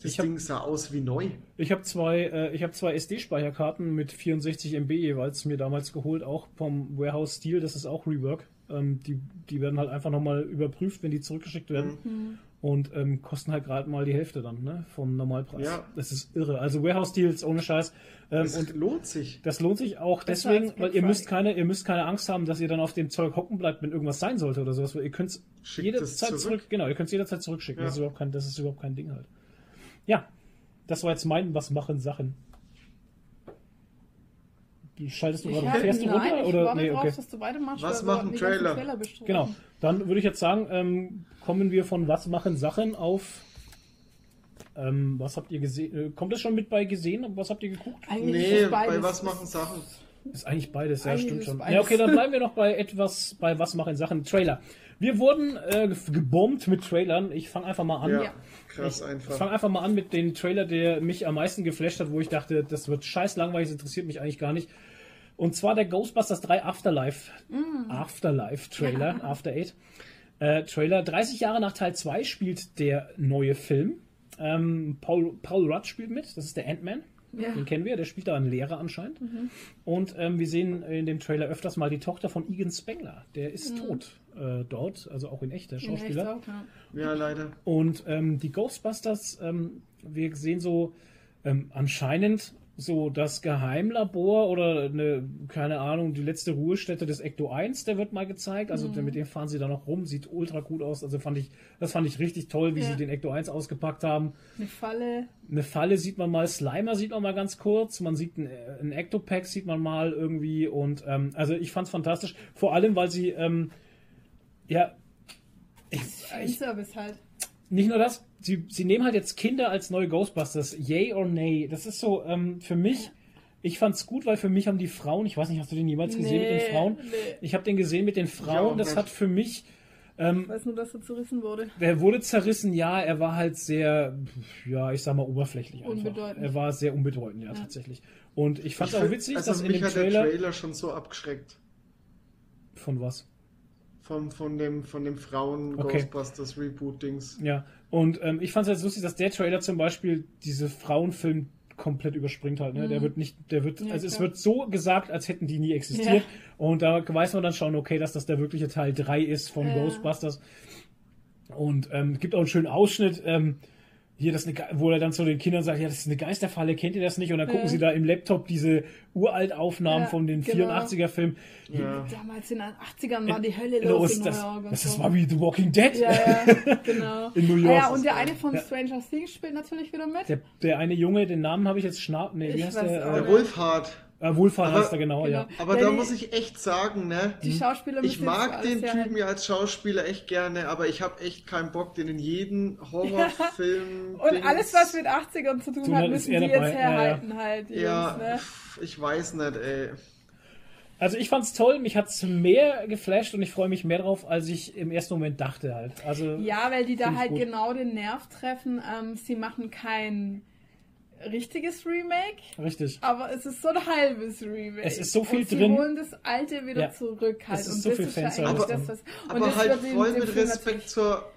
Das ich Ding hab, sah aus wie neu. Ich habe zwei, äh, ich hab zwei SD-Speicherkarten mit 64 MB jeweils mir damals geholt, auch vom Warehouse Steel, das ist auch Rework. Ähm, die, die werden halt einfach nochmal überprüft, wenn die zurückgeschickt werden. Mhm. Und ähm, kosten halt gerade mal die Hälfte dann, ne? Vom Normalpreis. Ja. Das ist irre. Also Warehouse Deals ohne Scheiß. Ähm, das und lohnt sich. Das lohnt sich auch Besser deswegen, weil ihr müsst keine, ihr müsst keine Angst haben, dass ihr dann auf dem Zeug hocken bleibt, wenn irgendwas sein sollte oder sowas. Ihr könnt es jederzeit zurück. zurück. Genau, ihr könnt es jederzeit zurückschicken. Ja. Das, ist überhaupt kein, das ist überhaupt kein Ding halt. Ja, das war jetzt mein Was machen Sachen. Schaltest du ich gerade, fährst du runter? Oder? Nee, okay. Drauf, du machst, Was machen Trailer? Trailer genau, dann würde ich jetzt sagen, ähm, kommen wir von Was machen Sachen auf ähm, was habt ihr gesehen? Äh, kommt das schon mit bei gesehen? Was habt ihr geguckt? Eigentlich nee, bei was machen Sachen? Ist eigentlich beides, ja, eigentlich stimmt schon. Beides. Ja, okay, dann bleiben wir noch bei etwas, bei was machen Sachen. Trailer. Wir wurden äh, gebombt mit Trailern. Ich fange einfach mal an. Ja, krass ich, einfach. Ich fange einfach mal an mit dem Trailer, der mich am meisten geflasht hat, wo ich dachte, das wird scheiß langweilig, das interessiert mich eigentlich gar nicht. Und zwar der Ghostbusters 3 Afterlife. Mm. Afterlife Trailer, ja. After Eight. Äh, Trailer. 30 Jahre nach Teil 2 spielt der neue Film. Ähm, Paul, Paul Rudd spielt mit, das ist der Ant-Man. Ja. Den kennen wir, der spielt da einen Lehrer anscheinend. Mhm. Und ähm, wir sehen in dem Trailer öfters mal die Tochter von Egan Spengler. Der ist mhm. tot äh, dort, also auch in echt, der Schauspieler. Echt auch, ja. ja. leider. Und ähm, die Ghostbusters, ähm, wir sehen so ähm, anscheinend so das Geheimlabor oder eine, keine Ahnung, die letzte Ruhestätte des Ecto 1, der wird mal gezeigt. Also mhm. mit dem fahren sie da noch rum, sieht ultra gut aus. Also fand ich, das fand ich richtig toll, wie ja. sie den Ecto 1 ausgepackt haben. Eine Falle. Eine Falle sieht man mal, Slimer sieht man mal ganz kurz, man sieht ein, ein Ecto-Pack sieht man mal irgendwie und ähm, also ich fand's fantastisch. Vor allem, weil sie ähm, ja ich, ich, halt. Nicht nur das, sie, sie nehmen halt jetzt Kinder als neue Ghostbusters. Yay or nay? Das ist so, ähm, für mich, ich fand's gut, weil für mich haben die Frauen, ich weiß nicht, hast du den jemals gesehen nee, mit den Frauen? Nee. Ich habe den gesehen mit den Frauen, das hat für mich. Ähm, ich weiß nur, dass er zerrissen wurde. Er wurde zerrissen, ja, er war halt sehr, ja, ich sag mal, oberflächlich einfach. Unbedeutend. Er war sehr unbedeutend, ja, ja. tatsächlich. Und ich fand's ich auch witzig, also dass in dem Trailer, der Trailer schon so abgeschreckt. Von was? Von, von dem, von dem Frauen okay. Ja, und ähm, ich fand es jetzt lustig, dass der Trailer zum Beispiel diese Frauenfilm komplett überspringt halt. Ne? Mhm. Der wird nicht, der wird, ja, also klar. es wird so gesagt, als hätten die nie existiert. Ja. Und da weiß man dann schon, okay, dass das der wirkliche Teil 3 ist von ja. Ghostbusters. Und ähm, gibt auch einen schönen Ausschnitt. Ähm, hier das eine, wo er dann zu den Kindern sagt, ja, das ist eine Geisterfalle, kennt ihr das nicht? Und dann gucken sie da im Laptop diese Uraltaufnahmen ja, von den genau. 84er-Filmen. Ja. Damals in den 80ern war die Hölle los, in New York. Das, das war wie The Walking Dead. Ja, ja genau. in New York. Ah, ja, und der eine von Stranger Things spielt natürlich wieder mit. Der, der eine Junge, den Namen habe ich jetzt schnapp. Nee, wie heißt der? Der Wolfhard. Äh, Wohlfahrt heißt er genau, genau, ja. Aber ja, da die, muss ich echt sagen, ne? Die Schauspieler Ich mag den Typen ja als Schauspieler echt gerne, aber ich habe echt keinen Bock, den in jeden Horrorfilm. Ja. Und alles, was mit 80ern zu tun so, hat, müssen die dabei. jetzt herhalten halt. ja, Jungs, ne? ich weiß nicht, ey. Also ich fand's toll, mich hat's mehr geflasht und ich freue mich mehr drauf, als ich im ersten Moment dachte halt. Also ja, weil die da halt gut. genau den Nerv treffen. Ähm, sie machen kein richtiges Remake. Richtig. Aber es ist so ein halbes Remake. Es ist so viel und sie drin. Sie holen das alte wieder ja. zurück halt. Es ist und so viel ist ja aber, das, was, aber halt voll mit Respekt zur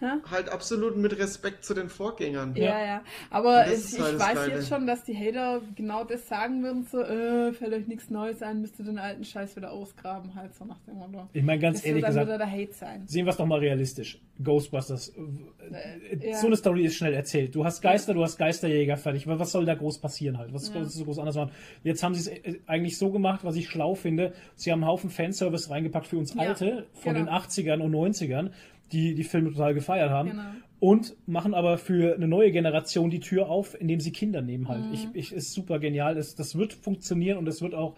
Halt absolut mit Respekt zu den Vorgängern. Ja, ja. ja. Aber ich, ich halt weiß Geile. jetzt schon, dass die Hater genau das sagen würden, so, äh, fällt euch nichts Neues ein, müsst ihr den alten Scheiß wieder ausgraben, halt so nach dem Motto. Ich meine, ganz das ehrlich dann gesagt, der Hate sein. sehen wir es doch mal realistisch. Ghostbusters, äh, ja. so eine Story ist schnell erzählt. Du hast Geister, du hast Geisterjäger, fertig. Was soll da groß passieren halt? Was ja. soll so groß anders machen? Jetzt haben sie es äh, eigentlich so gemacht, was ich schlau finde. Sie haben einen Haufen Fanservice reingepackt für uns Alte von genau. den 80ern und 90ern die die Filme total gefeiert haben. Genau. Und machen aber für eine neue Generation die Tür auf, indem sie Kinder nehmen halt. Mhm. Ich, ich, ist super genial. Das, das wird funktionieren und es wird auch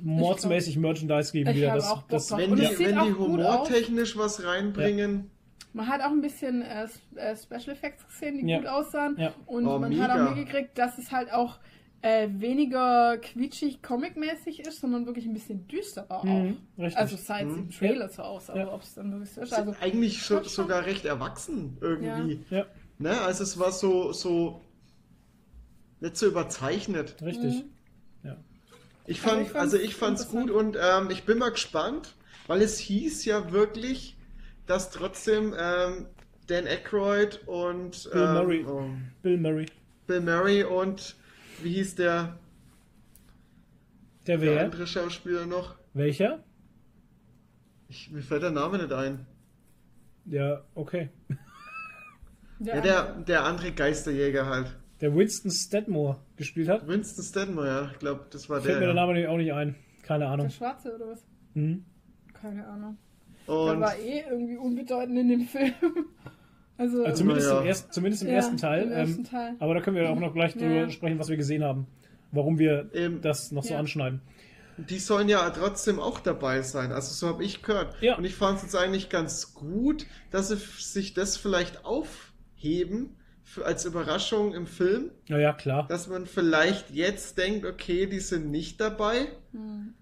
mordsmäßig Merchandise geben wieder. Das, das, wenn die, wenn die humortechnisch was reinbringen. Ja. Man hat auch ein bisschen äh, äh Special Effects gesehen, die ja. gut aussahen. Ja. Und oh, man mega. hat auch mitgekriegt, dass es halt auch äh, weniger quietschig, comic-mäßig ist, sondern wirklich ein bisschen düsterer mhm, auch. Richtig. Also seit mhm. im Trailer so aus, aber ja. ob es dann wirklich so ist. Also, eigentlich so, sogar recht erwachsen irgendwie. Ja. Ne? Also es war so, so nicht so überzeichnet. Richtig. Mhm. Ja. Ich fand, also ich fand's also gut und ähm, ich bin mal gespannt, weil es hieß ja wirklich, dass trotzdem ähm, Dan Aykroyd und Bill ähm, Murray. Oh, Bill Murray. Bill Murray und wie hieß der? Der wer? Der andere Schauspieler noch. Welcher? Ich, mir fällt der Name nicht ein. Ja, okay. Der ja, der, der andere Geisterjäger halt. Der Winston Stedmore gespielt hat. Winston Stedmore, ja. Ich glaube, das war Fällt der. Fällt mir der Name auch nicht ein. Keine Ahnung. Der Schwarze oder was? Mhm. Keine Ahnung. Und der war eh irgendwie unbedeutend in dem Film. Also, also zumindest, ja. im erst, zumindest, im, ja, ersten Teil, im ersten ähm, Teil. aber da können wir auch noch gleich ja. drüber sprechen, was wir gesehen haben. Warum wir ähm, das noch so anschneiden. Die sollen ja trotzdem auch dabei sein. Also so habe ich gehört. Ja. Und ich fand es jetzt eigentlich ganz gut, dass sie sich das vielleicht aufheben für, als Überraschung im Film. Ja, ja, klar. Dass man vielleicht jetzt denkt, okay, die sind nicht dabei. Hm.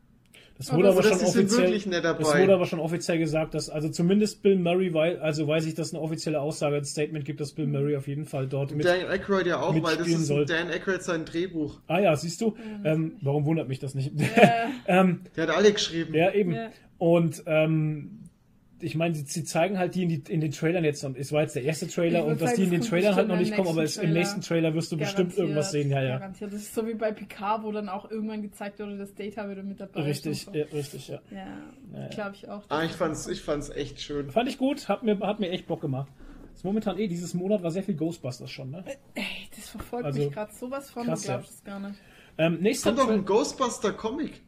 Das wurde aber, aber schon offiziell, das wurde aber schon offiziell gesagt, dass also zumindest Bill Murray, weil, also weiß ich, dass eine offizielle Aussage, ein Statement gibt, dass Bill Murray auf jeden Fall dort mit Dan Aykroyd ja auch, weil das ist soll. Dan Aykroyd sein Drehbuch. Ah ja, siehst du, ähm, warum wundert mich das nicht? Ja. ähm, Der hat alle geschrieben. Ja, eben. Ja. Und ähm, ich meine, sie, sie, zeigen halt die in, die in, den Trailern jetzt und es war jetzt der erste Trailer und dass die in den Trailern halt noch nicht kommen, aber es, im nächsten Trailer wirst du bestimmt irgendwas sehen, ja, ja. Garantiert. Das ist so wie bei Picard, wo dann auch irgendwann gezeigt wurde, das Data wieder mit dabei Richtig, so. ja, richtig, ja. Ja, ja glaube ich auch. Ah, ich fand's, ich fand's echt schön. Fand ich gut, hat mir, hat mir echt Bock gemacht. Das ist momentan eh, dieses Monat war sehr viel Ghostbusters schon, ne? Ey, das verfolgt also, mich gerade sowas von, krass, du glaubst es gar nicht. Ähm, nächster Kommt doch ein Ghostbuster-Comic.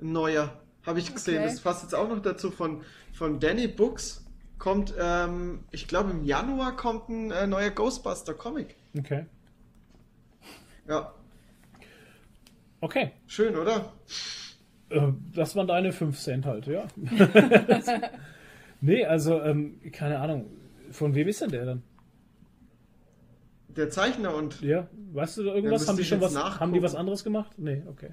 Ein neuer. Habe ich gesehen. Okay. Das passt jetzt auch noch dazu von, von Danny Books kommt, ähm, ich glaube im Januar kommt ein äh, neuer Ghostbuster Comic. Okay. Ja. Okay. Schön, oder? Äh, das waren deine 5 Cent halt, ja. nee, also, ähm, keine Ahnung. Von wem ist denn der dann? Der Zeichner und. Ja, weißt du da irgendwas? Haben die schon was, haben die was anderes gemacht? Nee, okay.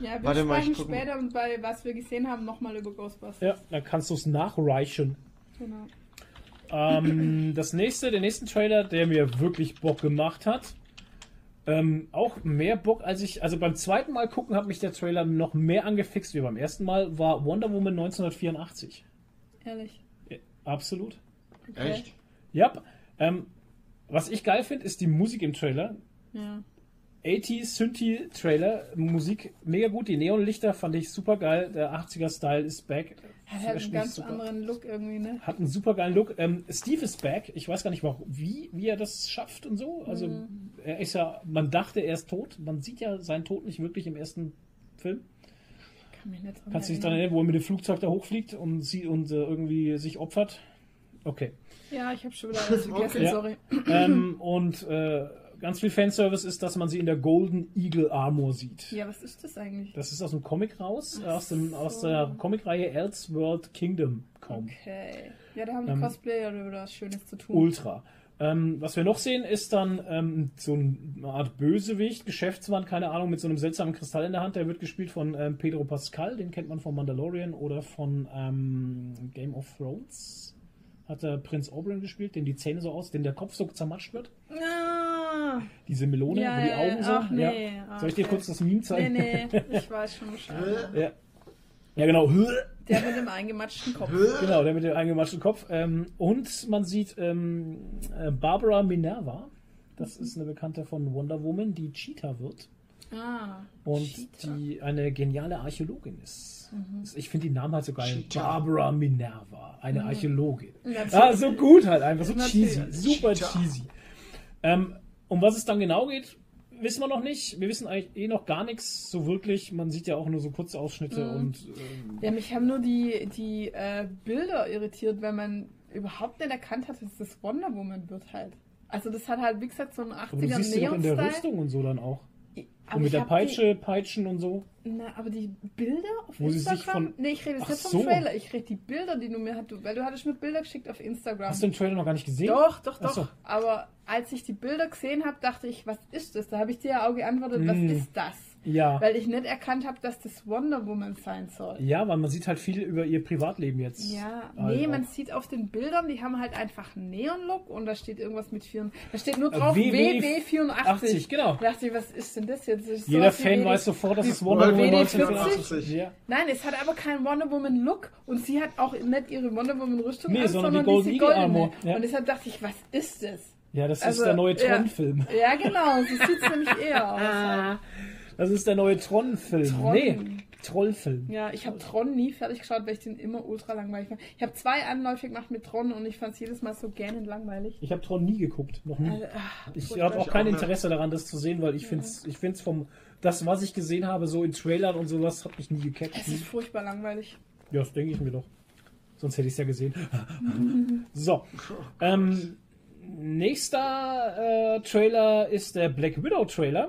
Ja, wir Warte sprechen mal, später und bei was wir gesehen haben nochmal über Ghostbusters. Ja, dann kannst du es nachreichen. Genau. Ähm, das nächste, der nächste Trailer, der mir wirklich Bock gemacht hat. Ähm, auch mehr Bock als ich, also beim zweiten Mal gucken hat mich der Trailer noch mehr angefixt wie beim ersten Mal, war Wonder Woman 1984. Ehrlich? Ja, absolut. Okay. Echt? Ja. Ähm, was ich geil finde, ist die Musik im Trailer. Ja. 80 Synthi Trailer, Musik mega gut, die Neonlichter fand ich super geil, der 80er Style ist back. Hat halt einen ganz super. anderen Look irgendwie, ne? Hat einen super geilen Look. Ähm, Steve ist back, ich weiß gar nicht, warum, wie, wie er das schafft und so. Also mhm. er ist ja, man dachte, er ist tot, man sieht ja seinen Tod nicht wirklich im ersten Film. Kann mich nicht Kannst du dich daran erinnern, wo er mit dem Flugzeug da hochfliegt und sie und äh, irgendwie sich opfert? Okay. Ja, ich habe schon wieder alles vergessen, okay. sorry. Ähm, und äh, ganz viel Fanservice ist, dass man sie in der Golden Eagle Armor sieht. Ja, was ist das eigentlich? Das ist aus dem Comic raus, Ach aus, dem, so. aus der Comicreihe Elseworld Kingdom kaum. Okay. Ja, da haben die ähm, Cosplayer was Schönes zu tun. Ultra. Ähm, was wir noch sehen, ist dann ähm, so eine Art Bösewicht, Geschäftsmann, keine Ahnung, mit so einem seltsamen Kristall in der Hand. Der wird gespielt von ähm, Pedro Pascal, den kennt man von Mandalorian oder von ähm, Game of Thrones. Hat der Prinz Oberyn gespielt, dem die Zähne so aus, dem der Kopf so zermatscht wird. Ah. Diese Melone, ja, wo die Augen so. Ach, nee. ja. Soll ich dir kurz das Meme zeigen? Nee, nee, ich weiß schon Bescheid. ja. ja, genau. Der mit dem eingematschten Kopf. Genau, der mit dem eingematschten Kopf. Ähm, und man sieht ähm, äh, Barbara Minerva. Das ist eine Bekannte von Wonder Woman, die Cheetah wird. Ah, und Cheetah. die eine geniale Archäologin ist. Mhm. Ich finde die Namen halt so geil. Cheetah. Barbara Minerva, eine mhm. Archäologin. Ah, so gut halt einfach, so cheesy, super Cheetah. cheesy. Ähm, um was es dann genau geht, wissen wir noch nicht. Wir wissen eigentlich eh noch gar nichts so wirklich. Man sieht ja auch nur so kurze Ausschnitte mhm. und. Ähm, ja, mich haben nur die, die äh, Bilder irritiert, weil man überhaupt nicht erkannt hat, dass das Wonder Woman wird halt. Also das hat halt, wie gesagt, so ein 80er Aber du siehst ja in der Rüstung und so dann auch. Aber und mit der Peitsche, die, Peitschen und so. Na, aber die Bilder auf Wo Instagram? Sie sich von, nee, ich rede jetzt nicht vom so. Trailer. Ich rede die Bilder, die du mir hattest. Weil du hattest mir Bilder geschickt auf Instagram. Hast du den Trailer noch gar nicht gesehen? Doch, doch, doch. So. Aber als ich die Bilder gesehen habe, dachte ich, was ist das? Da habe ich dir ja auch geantwortet, mm. was ist das? Ja. Weil ich nicht erkannt habe, dass das Wonder Woman sein soll. Ja, weil man sieht halt viel über ihr Privatleben jetzt. Ja, halt nee, auch. man sieht auf den Bildern, die haben halt einfach Neon-Look und da steht irgendwas mit 4. Da steht nur drauf WW84. genau. Da dachte ich, was ist denn das jetzt? Das Jeder Fan weiß sofort, dass es Wonder Woman 1984 ja. Nein, es hat aber keinen Wonder Woman Look und sie hat auch nicht ihre Wonder Woman Rüstung nee, an, sondern, sondern die Golden Eagle Armor. Ja. Und deshalb dachte ich, was ist das? Ja, das also, ist der neue Tron-Film. Ja. ja, genau, so sieht es nämlich eher aus. Das ist der neue Tron-Film. Tron. Nee, Trollfilm. Ja, ich habe Tron nie fertig geschaut, weil ich den immer ultra langweilig fand. Ich habe zwei Anläufe gemacht mit Tron und ich fand es jedes Mal so gähnend langweilig. Ich habe Tron nie geguckt, noch nie. Also, ach, ich habe auch kein Interesse daran, das zu sehen, weil ich ja. finde es ich find's vom, das, was ich gesehen habe, so in Trailern und sowas, hat mich nie gecatcht. Es ist furchtbar langweilig. Ja, das denke ich mir doch. Sonst hätte ich es ja gesehen. so. Ähm, nächster äh, Trailer ist der Black Widow Trailer.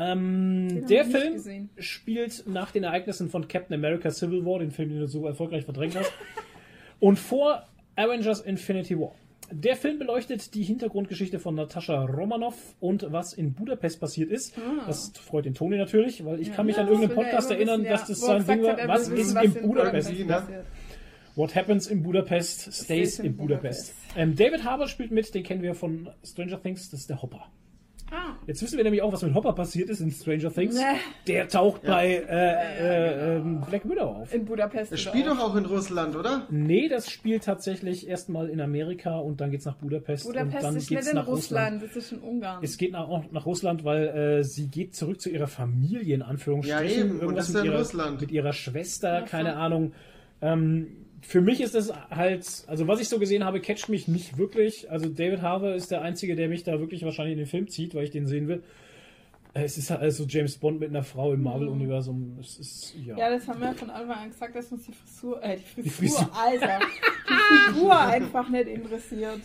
Ähm, der Film gesehen. spielt nach den Ereignissen von Captain America Civil War, den Film, den du so erfolgreich verdrängt hast, und vor Avengers Infinity War. Der Film beleuchtet die Hintergrundgeschichte von Natascha Romanoff und was in Budapest passiert ist. Ah. Das freut den Toni natürlich, weil ich ja, kann mich ja, an irgendeinen Podcast erinnern, wissen, dass das sein Ding war. Was ist in Budapest? Budapest What happens in Budapest stays, stays in, in Budapest. Budapest. Ähm, David Harbour spielt mit, den kennen wir von Stranger Things, das ist der Hopper. Ah. Jetzt wissen wir nämlich auch, was mit Hopper passiert ist in Stranger Things. Nee. Der taucht ja. bei äh, äh, Black Widow auf. In Budapest. Das spielt doch auch in Russland, oder? Nee, das spielt tatsächlich erstmal in Amerika und dann geht's nach Budapest. Budapest und dann ist geht's nicht nach in Russland, Russland, das ist in Ungarn. Es geht nach, nach Russland, weil äh, sie geht zurück zu ihrer Familie, in Anführungsstrichen. Ja, eben. Irgendwas und das ist mit, ihrer, Russland. mit ihrer Schwester, ja, keine Ahnung. Ähm, für mich ist das halt, also was ich so gesehen habe, catcht mich nicht wirklich. Also David Harbour ist der Einzige, der mich da wirklich wahrscheinlich in den Film zieht, weil ich den sehen will. Es ist halt also James Bond mit einer Frau im Marvel-Universum. Ja. ja, das haben wir ja von Anfang an gesagt, dass uns die Frisur, äh, die Frisur, die Frisur. Alter, die Figur einfach nicht interessiert.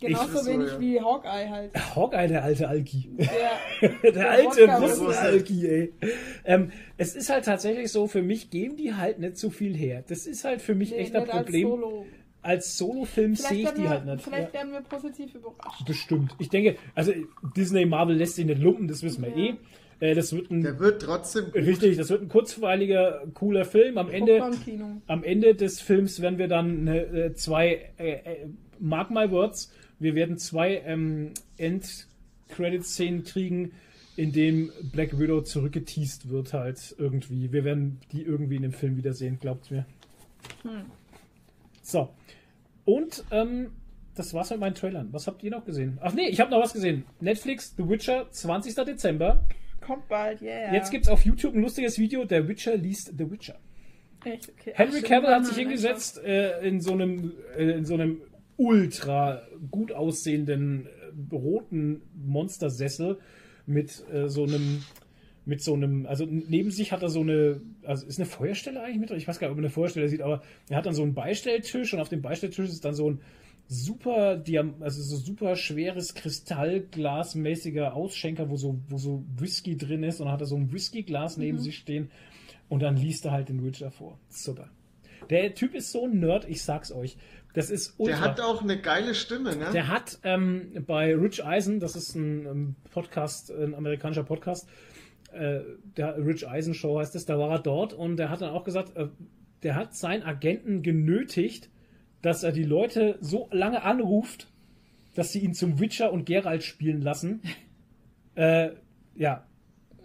Genauso so, wenig ja. wie Hawkeye halt. Hawkeye, der alte Alki. Ja. der, der alte Russen-Alki, ey. Ähm, es ist halt tatsächlich so, für mich geben die halt nicht so viel her. Das ist halt für mich nee, echt ein Problem. Als Solo. Als Solo-Film sehe ich die wir, halt nicht. Vielleicht werden wir positiv überrascht. Bestimmt. Ich denke, also Disney Marvel lässt sich nicht lumpen, das wissen wir ja. eh. Äh, das wird ein, Der wird trotzdem gut. Richtig, das wird ein kurzweiliger, cooler Film. Am Ende, am Ende des Films werden wir dann eine, äh, zwei, äh, äh, mark my words, wir werden zwei ähm, End-Credit-Szenen kriegen, in dem Black Widow zurückgeteased wird halt irgendwie. Wir werden die irgendwie in dem Film wiedersehen, glaubt mir. Hm. So. Und ähm, das war's mit meinen Trailern. Was habt ihr noch gesehen? Ach nee, ich habe noch was gesehen. Netflix, The Witcher, 20. Dezember. Kommt bald, yeah. Jetzt gibt's auf YouTube ein lustiges Video, der Witcher liest The Witcher. Echt? Okay. Henry Cavill hat sich hingesetzt äh, in so einem äh, in so einem ultra gut aussehenden äh, roten Monstersessel mit äh, so einem mit so einem, also neben sich hat er so eine, also ist eine Feuerstelle eigentlich mit, ich weiß gar nicht, ob man eine Feuerstelle sieht, aber er hat dann so einen Beistelltisch und auf dem Beistelltisch ist dann so ein super, also so super schweres Kristallglasmäßiger Ausschenker, wo so, wo so Whisky drin ist und dann hat er so ein Whiskyglas neben mhm. sich stehen und dann liest er halt den Witcher vor. Super. Der Typ ist so ein Nerd, ich sag's euch. Das ist ultra. Der hat auch eine geile Stimme, ne? Der hat ähm, bei Rich Eisen, das ist ein, ein Podcast, ein amerikanischer Podcast, äh, der Rich Eisen Show heißt es, da war er dort und der hat dann auch gesagt, äh, der hat seinen Agenten genötigt, dass er die Leute so lange anruft, dass sie ihn zum Witcher und Geralt spielen lassen. äh, ja,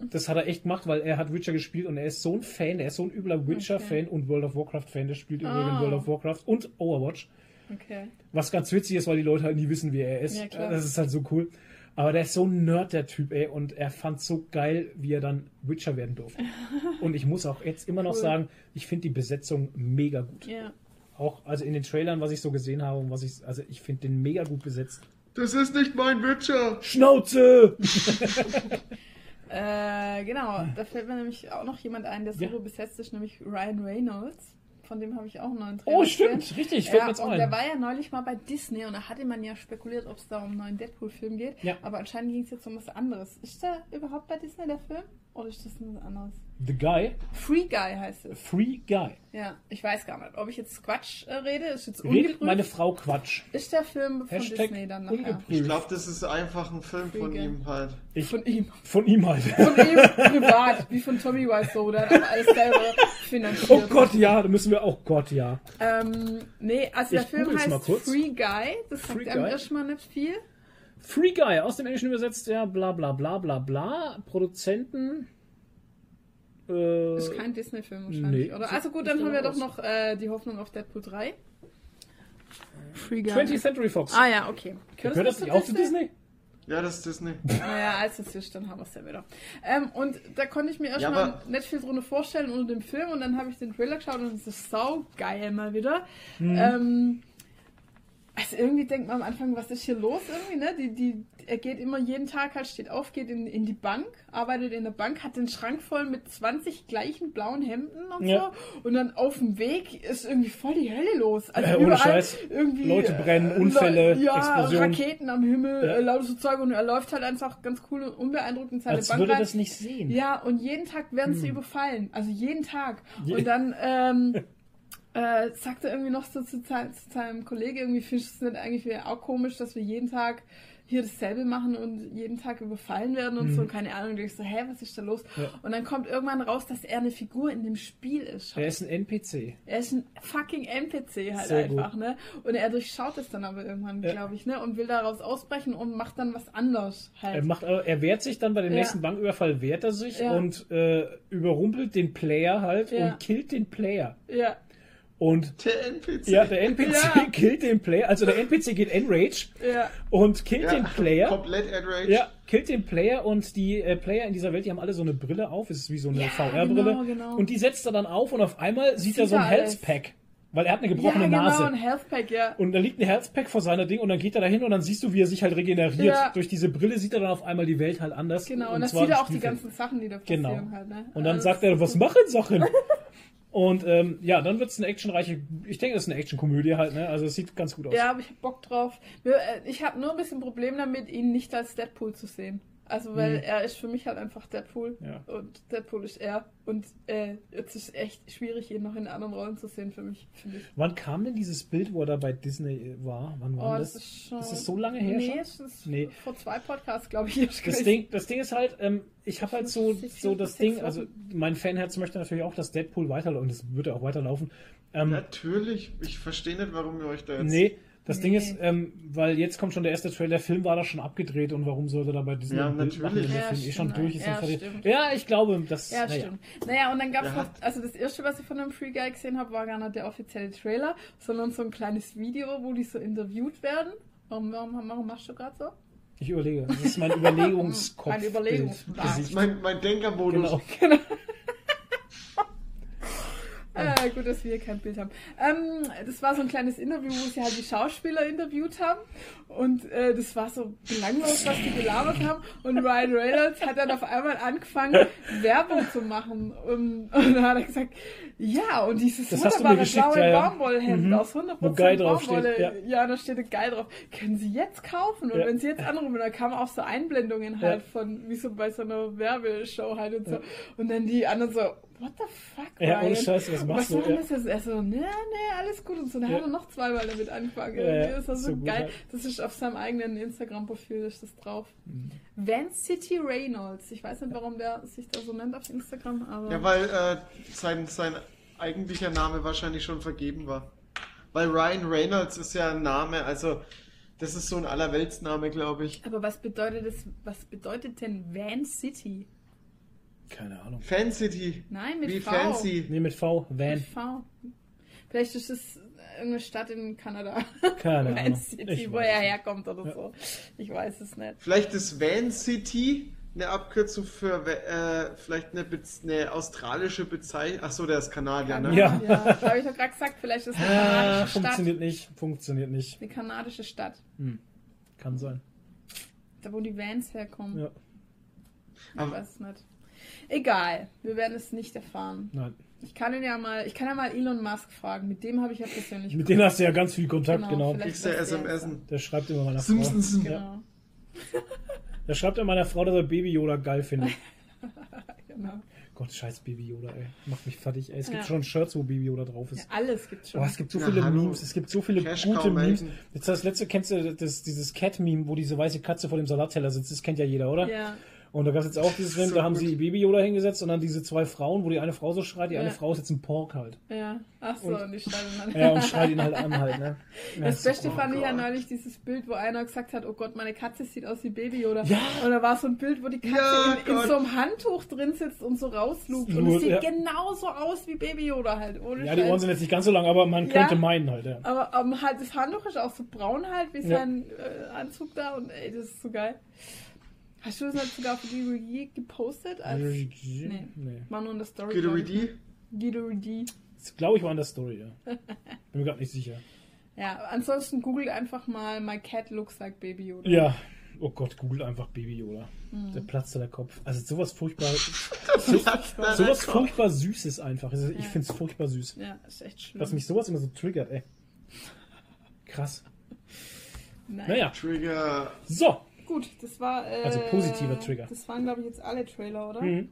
das hat er echt gemacht, weil er hat Witcher gespielt und er ist so ein Fan, er ist so ein übler Witcher-Fan okay. und World of Warcraft-Fan, der spielt oh. übrigens World of Warcraft und Overwatch. Okay. Was ganz witzig ist, weil die Leute halt nie wissen, wie er ist. Ja, das ist halt so cool. Aber der ist so ein Nerd, der Typ, ey, und er fand so geil, wie er dann Witcher werden durfte. und ich muss auch jetzt immer noch cool. sagen, ich finde die Besetzung mega gut. Ja. Auch also in den Trailern, was ich so gesehen habe und was ich, also ich finde den mega gut besetzt. Das ist nicht mein Witcher! Schnauze! Äh, genau, da fällt mir nämlich auch noch jemand ein, der so ja. besetzt ist, nämlich Ryan Reynolds. Von dem habe ich auch einen neuen Trailer. Oh, stimmt, gesehen. richtig, fällt ja, mir jetzt auch ein. Der war ja neulich mal bei Disney und da hatte man ja spekuliert, ob es da um einen neuen Deadpool-Film geht. Ja. Aber anscheinend ging es jetzt um was anderes. Ist der überhaupt bei Disney, der Film? Oder ist das was anderes? The Guy? Free Guy heißt es. Free Guy. Ja, ich weiß gar nicht, ob ich jetzt Quatsch äh, rede. Ist jetzt Redet meine Frau Quatsch. Ist der Film von Hashtag Disney dann nachher? Ich glaube, das ist einfach ein Film Free von Guy. ihm halt. Ich, von ihm. Von ihm halt. Von ihm privat, wie von Tommy Wiseau, der hat alles selber finanziert. Oh Gott, ja, da müssen wir auch, oh Gott, ja. Ähm, nee, also der ich Film heißt Free Guy. Das Free sagt einem erstmal nicht viel. Free Guy, aus dem Englischen übersetzt, ja, bla bla bla bla bla. Produzenten äh, ist kein Disney-Film wahrscheinlich, nee, oder? Also gut, dann haben wir doch noch äh, die Hoffnung auf Deadpool 3. Free Guy. 20th Century Fox. Ah ja, okay. Gehört das, das nicht auch zu Disney? Ja, das ist Disney. Naja, als es ist, dann haben wir es ja wieder. Ähm, und da konnte ich mir erstmal ja, nicht viel drunter vorstellen unter dem Film und dann habe ich den Trailer geschaut und es ist sau geil mal wieder. Mhm. Ähm, also irgendwie denkt man am Anfang, was ist hier los irgendwie, ne? Die, die, er geht immer jeden Tag halt, steht auf, geht in, in die Bank, arbeitet in der Bank, hat den Schrank voll mit 20 gleichen blauen Hemden und ja. so. Und dann auf dem Weg ist irgendwie voll die Hölle los. Also ohne Scheiß. Irgendwie, Leute brennen, äh, Unfälle, ja, Explosionen. Raketen am Himmel, ja. äh, lauter so Zeug und er läuft halt einfach ganz cool und unbeeindruckt in seine Als Bank würde rein. das nicht sehen. Ja, und jeden Tag werden hm. sie überfallen. Also jeden Tag. Je und dann, ähm, äh, sagte irgendwie noch so zu, zu seinem Kollegen, irgendwie findest du es nicht eigentlich auch komisch, dass wir jeden Tag hier dasselbe machen und jeden Tag überfallen werden und mhm. so, keine Ahnung. Und ich so, hä, was ist da los? Ja. Und dann kommt irgendwann raus, dass er eine Figur in dem Spiel ist. Er ist ein NPC. Er ist ein fucking NPC halt Sehr einfach, gut. ne? Und er durchschaut es dann aber irgendwann, ja. glaube ich, ne? Und will daraus ausbrechen und macht dann was anderes halt. Er, macht, er wehrt sich dann bei dem ja. nächsten Banküberfall, wehrt er sich und äh, überrumpelt den Player halt und killt den Player. Ja. Und der NPC. Ja, der NPC ja. killt den Player. Also der NPC geht Enrage ja. und killt ja, den Player. Komplett Enrage. Ja, killt den Player und die äh, Player in dieser Welt, die haben alle so eine Brille auf. Es ist wie so eine VR-Brille. Genau, genau. Und die setzt er dann auf und auf einmal sieht, sieht er so ein Health Pack. Weil er hat eine gebrochene ja, genau, Nase. Ein Health Pack, ja. Und da liegt ein Health Pack vor seiner Ding und dann geht er dahin und dann siehst du, wie er sich halt regeneriert. Ja. Durch diese Brille sieht er dann auf einmal die Welt halt anders. Genau, und, und das sieht er auch die ganzen Sachen, die da passieren genau. halt. Ne? Und dann also sagt er, was machen Sachen? Und ähm, ja, dann wird es eine actionreiche, ich denke, das ist eine Actionkomödie halt, ne? Also es sieht ganz gut aus. Ja, aber ich hab Bock drauf. Äh, ich habe nur ein bisschen Problem damit, ihn nicht als Deadpool zu sehen. Also, weil mhm. er ist für mich halt einfach Deadpool. Ja. Und Deadpool ist er. Und äh, es ist echt schwierig, ihn noch in anderen Rollen zu sehen für mich. Wann kam denn dieses Bild, wo er da bei Disney war? Wann war oh, das? Das ist, schon... ist das so lange her? Nee, schon? es ist nee. vor zwei Podcasts, glaube ich. Das Ding, das Ding ist halt, ähm, ich habe halt so, so das Ding, also mein Fanherz möchte natürlich auch, dass Deadpool weiterläuft. Und das wird auch weiterlaufen. Ähm, Natürlich, ich verstehe nicht, warum ihr euch da jetzt. Nee, das nee. Ding ist, ähm, weil jetzt kommt schon der erste Trailer, der Film war da schon abgedreht und warum sollte da bei diesem ja, Bild machen, ja, Film eh schon durch ist? Ja, ja, ich glaube, das. Ja, naja. stimmt. Naja, und dann gab es noch, also das erste, was ich von dem Free Guy gesehen habe, war gar nicht der offizielle Trailer, sondern so ein kleines Video, wo die so interviewt werden. Warum, warum, warum machst du gerade so? Ich überlege. Das ist mein Überlegungskopf. mein Überlegungskopf. Mein, mein Denkermodus. Genau. genau. Äh, gut, dass wir hier kein Bild haben. Ähm, das war so ein kleines Interview, wo sie halt die Schauspieler interviewt haben. Und äh, das war so belanglos, was die gelabert haben. Und Ryan Reynolds hat dann auf einmal angefangen, Werbung zu machen. Und, und dann hat er gesagt, ja, und dieses das wunderbare blaue ja, ja. Baumwollhemd mhm. aus 100% Wo geil Baumwolle. Ja. ja, da steht geil drauf. Können Sie jetzt kaufen? Und ja. wenn Sie jetzt anrufen, da kamen auch so Einblendungen halt von, wie so bei so einer Werbeshow halt und so. Und dann die anderen so, what the fuck, Ja, ohne Scheiße, was machst was du? Was ja. das? Er so, nee, nee, alles gut und so. Dann ja. hat er noch zweimal damit angefangen. Ja, das war so, so geil. Halt. Das ist auf seinem eigenen Instagram-Profil ist das drauf. Mhm. Van City Reynolds. Ich weiß nicht, warum der sich da so nennt auf Instagram, aber... Ja, weil äh, sein, sein eigentlicher Name wahrscheinlich schon vergeben war. Weil Ryan Reynolds ist ja ein Name, also... Das ist so ein Allerweltsname, glaube ich. Aber was bedeutet das, was bedeutet denn Van City? Keine Ahnung. Fan City. Nein, mit Wie V. fancy. Nee, mit V. Van. Mit V. Vielleicht ist es irgendeine Stadt in Kanada. Keine Van Ahnung. City, wo er herkommt oder ja. so. Ich weiß es nicht. Vielleicht ist Van City eine Abkürzung für äh, vielleicht eine, eine, australische Bezeichnung. Achso, der ist Kanadier, ne? Ja. ja habe ich doch gerade gesagt, vielleicht ist eine ah, kanadische Stadt. Funktioniert nicht, funktioniert nicht. Eine kanadische Stadt. Hm. Kann sein. Da, wo die Vans herkommen. Ja. Ich Aber weiß es nicht. Egal, wir werden es nicht erfahren. Nein. Ich kann ihn ja mal, ich kann ja mal Elon Musk fragen. Mit dem habe ich ja persönlich. Mit dem hast du ja ganz viel Kontakt, genau. genau. Kriegst du SMS. Der schreibt immer meiner Simpsons. Frau. Genau. Ja. Der schreibt immer meiner Frau, dass er Baby Yoda geil findet. Genau. Gott, scheiß Baby Yoda, ey. Macht mich fertig, ey. Es gibt ja. schon Shirts, wo Baby Yoda drauf ist. Ja, alles gibt schon. Oh, es gibt so viele hallo. Memes, es gibt so viele Cash gute Memes. Jetzt das letzte kennst du das, dieses Cat-Meme, wo diese weiße Katze vor dem Salatteller sitzt. Das kennt ja jeder, oder? Ja. Und da gab es jetzt auch dieses Film, so da haben gut. sie Baby Yoda hingesetzt und dann diese zwei Frauen, wo die eine Frau so schreit, die ja. eine Frau ist jetzt ein Pork halt. Ja, ach so, und, und die schreien dann. Ja, und schreit ihn halt an halt, ne? Das, das Beste oh fand Gott. ich ja neulich dieses Bild, wo einer gesagt hat, oh Gott, meine Katze sieht aus wie Baby Yoda. Ja. Und da war so ein Bild, wo die Katze ja, in, in, so einem Handtuch drin sitzt und so rauslugt. Und es sieht ja. genauso aus wie Baby Yoda halt. Ohne ja, die Ohren sind jetzt nicht ganz so lang, aber man könnte meinen halt, ja. Aber um, halt, das Handtuch ist auch so braun halt, wie sein äh, Anzug da und ey, das ist so geil. Hast du das nicht sogar auf Guido gepostet? Als... Nee. nee. War nur in der Story. Guido D? Guido D. Das glaube ich war in der Story, ja. Bin mir gerade nicht sicher. Ja, ansonsten googelt einfach mal My Cat Looks Like Baby Yoda. Ja. Oh Gott, googelt einfach Baby Yoda. Mhm. Der platzte der Kopf. Also sowas furchtbar. so, sowas furchtbar Süßes einfach. Also ich ja. finde es furchtbar süß. Ja, ist echt schlimm. Dass mich sowas immer so triggert, ey. Krass. Nein. Naja. Trigger. So, Gut, das war. Äh, also positiver Trigger. Das waren, glaube ich, jetzt alle Trailer, oder? Mhm.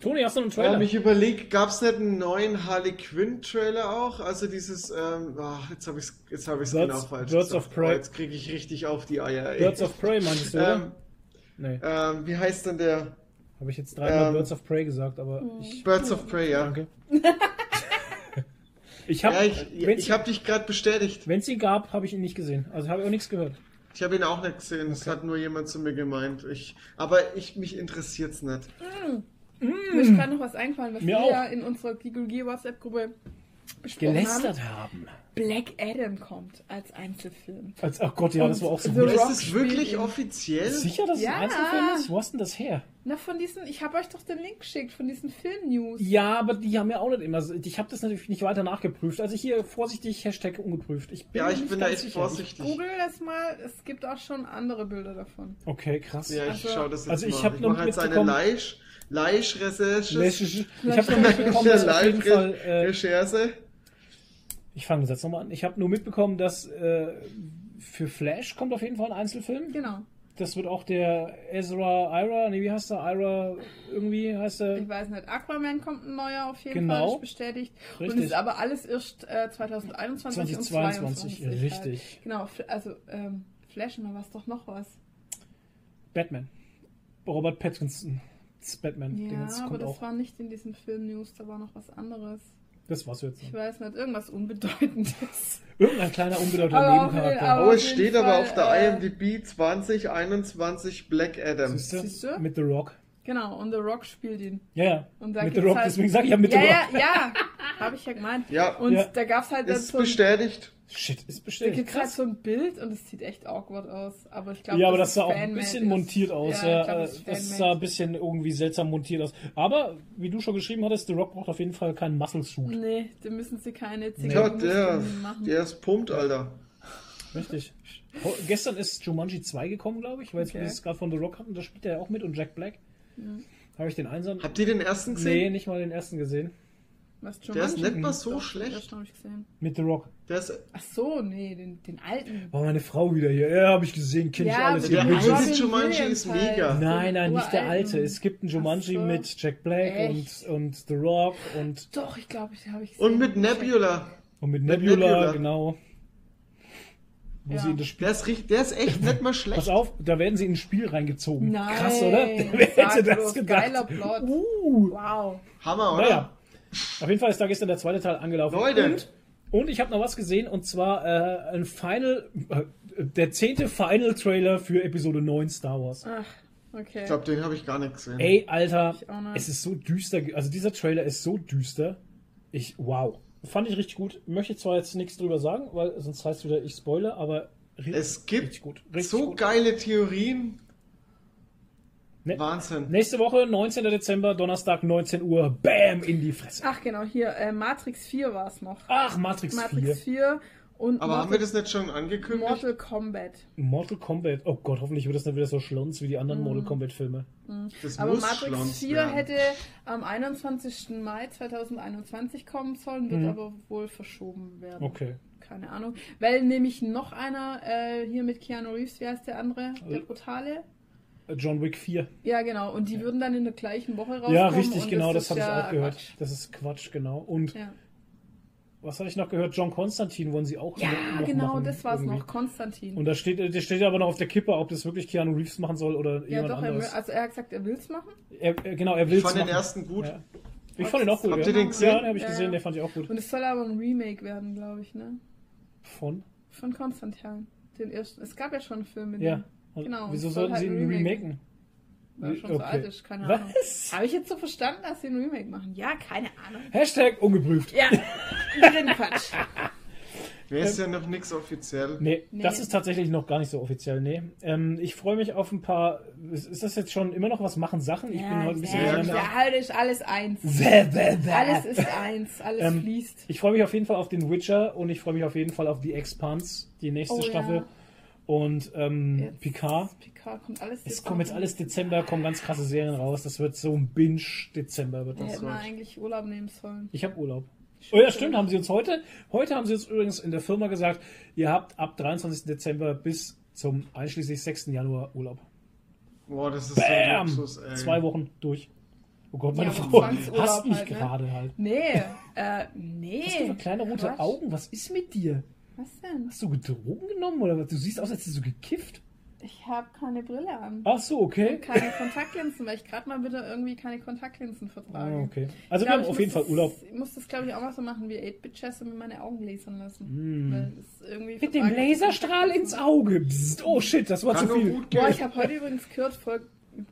Toni, hast du einen Trailer? Ähm, ich überlege, gab es nicht einen neuen Harley Quinn Trailer auch? Also dieses, ähm, oh, jetzt habe ich es jetzt hab ich's genau falsch Birds gesagt. of Prey. Oh, jetzt kriege ich richtig auf die Eier. Ey. Birds of Prey meinst du, oder? Ähm, nee. Ähm, wie heißt denn der? Habe ich jetzt dreimal ähm, Birds of Prey gesagt, aber hm. ich... Birds of Prey, ja. Danke. ich habe ja, ich, ich hab dich gerade bestätigt. Wenn es ihn gab, habe ich ihn nicht gesehen. Also habe ich auch nichts gehört. Ich habe ihn auch nicht gesehen, es hat nur jemand zu mir gemeint. Ich, aber ich, mich interessiert es nicht. Mm. Mm. Mir ist gerade noch was eingefallen, was mir wir auch. ja in unserer Gigologie WhatsApp-Gruppe gelästert haben. Black Adam kommt als Einzelfilm. Als, ach Gott, ja, Und das war auch so gut. Ist es wirklich offiziell? Sicher, dass ja. es ein Einzelfilm ist? Wo hast denn das her? Na, von diesen, ich habe euch doch den Link geschickt, von diesen Film-News. Ja, aber die haben ja auch nicht immer, ich habe das natürlich nicht weiter nachgeprüft. Also hier vorsichtig, Hashtag ungeprüft. Ich bin ja, ich bin da echt sicher. vorsichtig. Google das mal, es gibt auch schon andere Bilder davon. Okay, krass. Ja, ich also, schaue das jetzt also ich mal. Hab ich mache Leisch-Recherche. Ich habe noch mitbekommen, dass auf jeden Fall... Äh, Recherche. Ich fange jetzt nochmal an. Ich habe nur mitbekommen, dass äh, für Flash kommt auf jeden Fall ein Einzelfilm. Genau. Das wird auch der Ezra Ira, nee, wie heißt der? Ira, irgendwie heißt er. Ich weiß nicht. Aquaman kommt ein neuer auf jeden genau. Fall, bestätigt. Richtig. Und ist aber alles erst äh, 2021 2022, und 2022. Richtig. Halt. Genau, also ähm, Flash, da war es doch noch was. Batman. Robert Pattinson. Das Batman. Ja, aber das auch. war nicht in diesem Film News, da war noch was anderes. Das war's jetzt. Ich weiß nicht, irgendwas Unbedeutendes. Irgendein kleiner unbedeutender Nebencharakter. Oh, es steht Fall, aber auf der äh, IMDb 2021 Black Adam. Siehst du? Mit The Rock. Genau, und The Rock spielt ihn. Ja, ja. mit The Rock, halt, deswegen sage ich ja mit ja, The Rock. Ja, ja, habe ich ja gemeint. Ja. Und ja. da gab's halt ist so bestätigt. Shit, ist bestätigt. Da gibt halt so ein Bild und es sieht echt awkward aus. Aber ich glaube, Ja, aber das, das sah auch ein bisschen montiert aus. Ja, glaub, das, das sah ein bisschen irgendwie seltsam montiert aus. Aber, wie du schon geschrieben hattest, The Rock braucht auf jeden Fall keinen Muscle-Suit. Nee, da müssen sie keine Ja, der, machen. der ist pumpt, Alter. Richtig. Gestern ist Jumanji 2 gekommen, glaube ich, weil okay. wir es gerade von The Rock hatten. Da spielt er ja auch mit und Jack Black. Ja. Habe ich den einsam. Habt ihr den ersten gesehen? Nee, nicht mal den ersten gesehen. Was, der ist nicht mal so Doch, schlecht. Den ich gesehen. Mit The Rock. Der ist, Ach so, nee, den, den alten. War meine Frau wieder hier. Ja, habe ich gesehen, kenne ja, ich alles. Der alte Jumanji ist mega. Nein, nein, nicht der alte. Es gibt einen Jumanji so. mit Jack Black und, und The Rock und. Doch, ich glaube, ich habe ich gesehen. Und mit Nebula. Und mit Nebula, Nebula. genau. Wo ja. sie in das Spiel. Der ist, richtig, der ist echt nicht mal schlecht. Pass auf, da werden sie in ein Spiel reingezogen. Nein, Krass, oder? Wer hätte das gedacht? Geiler Plot. Uh. Wow. Hammer, oder? Naja. Auf jeden Fall ist da gestern der zweite Teil angelaufen. Leute. Und, und ich habe noch was gesehen und zwar äh, ein Final, äh, der zehnte Final Trailer für Episode 9 Star Wars. Ach. Okay. Ich glaube, den habe ich gar nicht gesehen. Ey, Alter, es ist so düster. Also dieser Trailer ist so düster. Ich, wow. Fand ich richtig gut. Möchte zwar jetzt nichts drüber sagen, weil sonst heißt es wieder, ich spoile, aber richtig, es gibt richtig gut. Richtig so gut. geile Theorien. Ne Wahnsinn. Nächste Woche, 19. Dezember, Donnerstag, 19 Uhr, Bam, in die Fresse. Ach genau, hier, äh, Matrix 4 war es noch. Ach, Matrix, Matrix 4. 4 und Aber Mortal, haben wir das nicht schon angekündigt? Mortal Kombat. Mortal Kombat. Oh Gott, hoffentlich wird das nicht wieder so schlons wie die anderen mm. Mortal Kombat Filme. Mm. Aber Matrix 4 werden. hätte am 21. Mai 2021 kommen sollen, wird mm. aber wohl verschoben werden. Okay. Keine Ahnung. Weil nämlich noch einer äh, hier mit Keanu Reeves, wie heißt der andere? Der Brutale? John Wick 4. Ja, genau. Und die würden dann in der gleichen Woche rauskommen. Ja, richtig, genau, das, das habe ja ich auch gehört. Quatsch. Das ist Quatsch, genau. Und ja. was habe ich noch gehört? John Konstantin wollen sie auch Ja, noch genau, machen, das war es noch, Konstantin. Und da steht, der steht aber noch auf der Kippe, ob das wirklich Keanu Reeves machen soll oder ja, jemand doch, anderes. Er, also er hat gesagt, er will es machen? Er, genau, er will es machen. Ich fand den ersten gut. Ja. Ich fand den auch gut. Habt ja. ihr den gesehen? Ja, den habe ich gesehen, der fand ich auch gut. Und es soll aber ein Remake werden, glaube ich, ne? Von? Von Konstantin. Den ersten. Es gab ja schon einen Film mit ja. dem. Genau. Wieso sollten halt sie ihn remaken? Weil schon okay. so alt ist, keine Ahnung. Was? Habe ich jetzt so verstanden, dass sie ein Remake machen? Ja, keine Ahnung. Hashtag ungeprüft. Ja, Quatsch. Wäre ist ja noch nichts offiziell. Nee, nee, das ist tatsächlich noch gar nicht so offiziell, nee. Ähm, ich freue mich auf ein paar. Ist, ist, das jetzt schon immer noch was machen Sachen? Ich ja, bin heute ein bisschen ja, ja, halt ist alles eins. alles ist eins, alles ähm, fließt. Ich freue mich auf jeden Fall auf den Witcher und ich freue mich auf jeden Fall auf die Expanse, die nächste oh, Staffel. Ja. Und ähm, jetzt, Picard. Picard kommt alles Es kommt jetzt alles Dezember, kommen ganz krasse Serien raus. Das wird so ein Binge-Dezember. Wird das hätten wir eigentlich Urlaub nehmen sollen. Ich habe Urlaub. Oh ja, stimmt, haben sie uns heute. Heute haben sie uns übrigens in der Firma gesagt, ihr habt ab 23. Dezember bis zum einschließlich 6. Januar Urlaub. Boah, das ist Bam! so Luxus, ey. Zwei Wochen durch. Oh Gott, meine ja, Frau hasst mich halt, ne? gerade halt. Nee, äh, nee. Hast du für kleine rote Quatsch. Augen? Was ist mit dir? Was denn? Hast du Drogen genommen oder was? Du siehst aus, als hättest du gekifft. Ich habe keine Brille an. Ach so, okay. Und keine Kontaktlinsen, weil ich gerade mal wieder irgendwie keine Kontaktlinsen vertrage. Ah, okay. Also wir haben auf jeden Fall Urlaub. Das, ich muss das, glaube ich, auch mal so machen wie 8-Bit-Chess und mir meine Augen lasern lassen. Mm. Mit dem Laserstrahl ins Auge. Psst. Oh shit, das war Kann zu viel. Boah, ich habe heute übrigens gehört, voll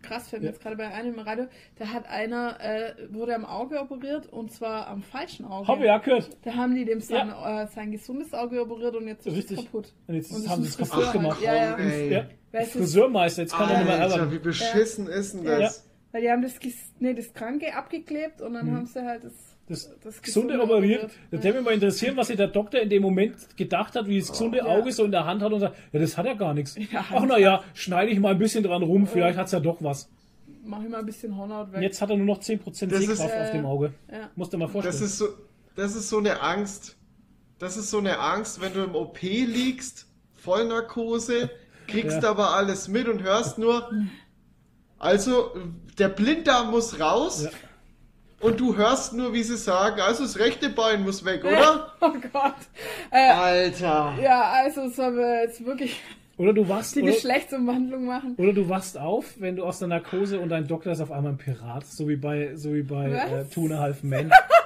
krass, fällt mir ja. jetzt gerade bei einem im Radio, da hat einer, äh, wurde am Auge operiert und zwar am falschen Auge. Habe ja gehört. Da haben die dem sein, ja. äh, sein gesundes Auge operiert und jetzt ist es kaputt. Und jetzt und haben sie es kaputt halt. gemacht. Ja, ja. ja. Friseurmeister, jetzt kann er nicht mehr arbeiten. Wie beschissen ist denn das? Weil die haben das, nee, das Kranke abgeklebt und dann hm. haben sie halt das das, das Gesunde operiert. Das würde mich mal interessieren, was sich der Doktor in dem Moment gedacht hat, wie das gesunde oh, Auge so in der Hand hat und sagt, ja, das hat ja gar nichts. Ja, Ach naja, schneide ich mal ein bisschen dran rum, vielleicht hat es ja doch was. Mach ich mal ein bisschen Hornhaut weg. Jetzt hat er nur noch 10% Sehkraft auf dem Auge. Ja. Musst du mal vorstellen. Das ist, so, das ist so eine Angst. Das ist so eine Angst, wenn du im OP liegst, Vollnarkose, kriegst ja. aber alles mit und hörst nur, also der Blinddarm muss raus. Ja und du hörst nur, wie sie sagen, also das rechte Bein muss weg, oder? oh Gott. Äh, Alter. Ja, also sollen wir jetzt wirklich oder du wachst, die Geschlechtsumwandlung machen. Oder du wachst auf, wenn du aus der Narkose und dein Doktor ist auf einmal ein Pirat, so wie bei, so wie bei äh, Two and a Half Men.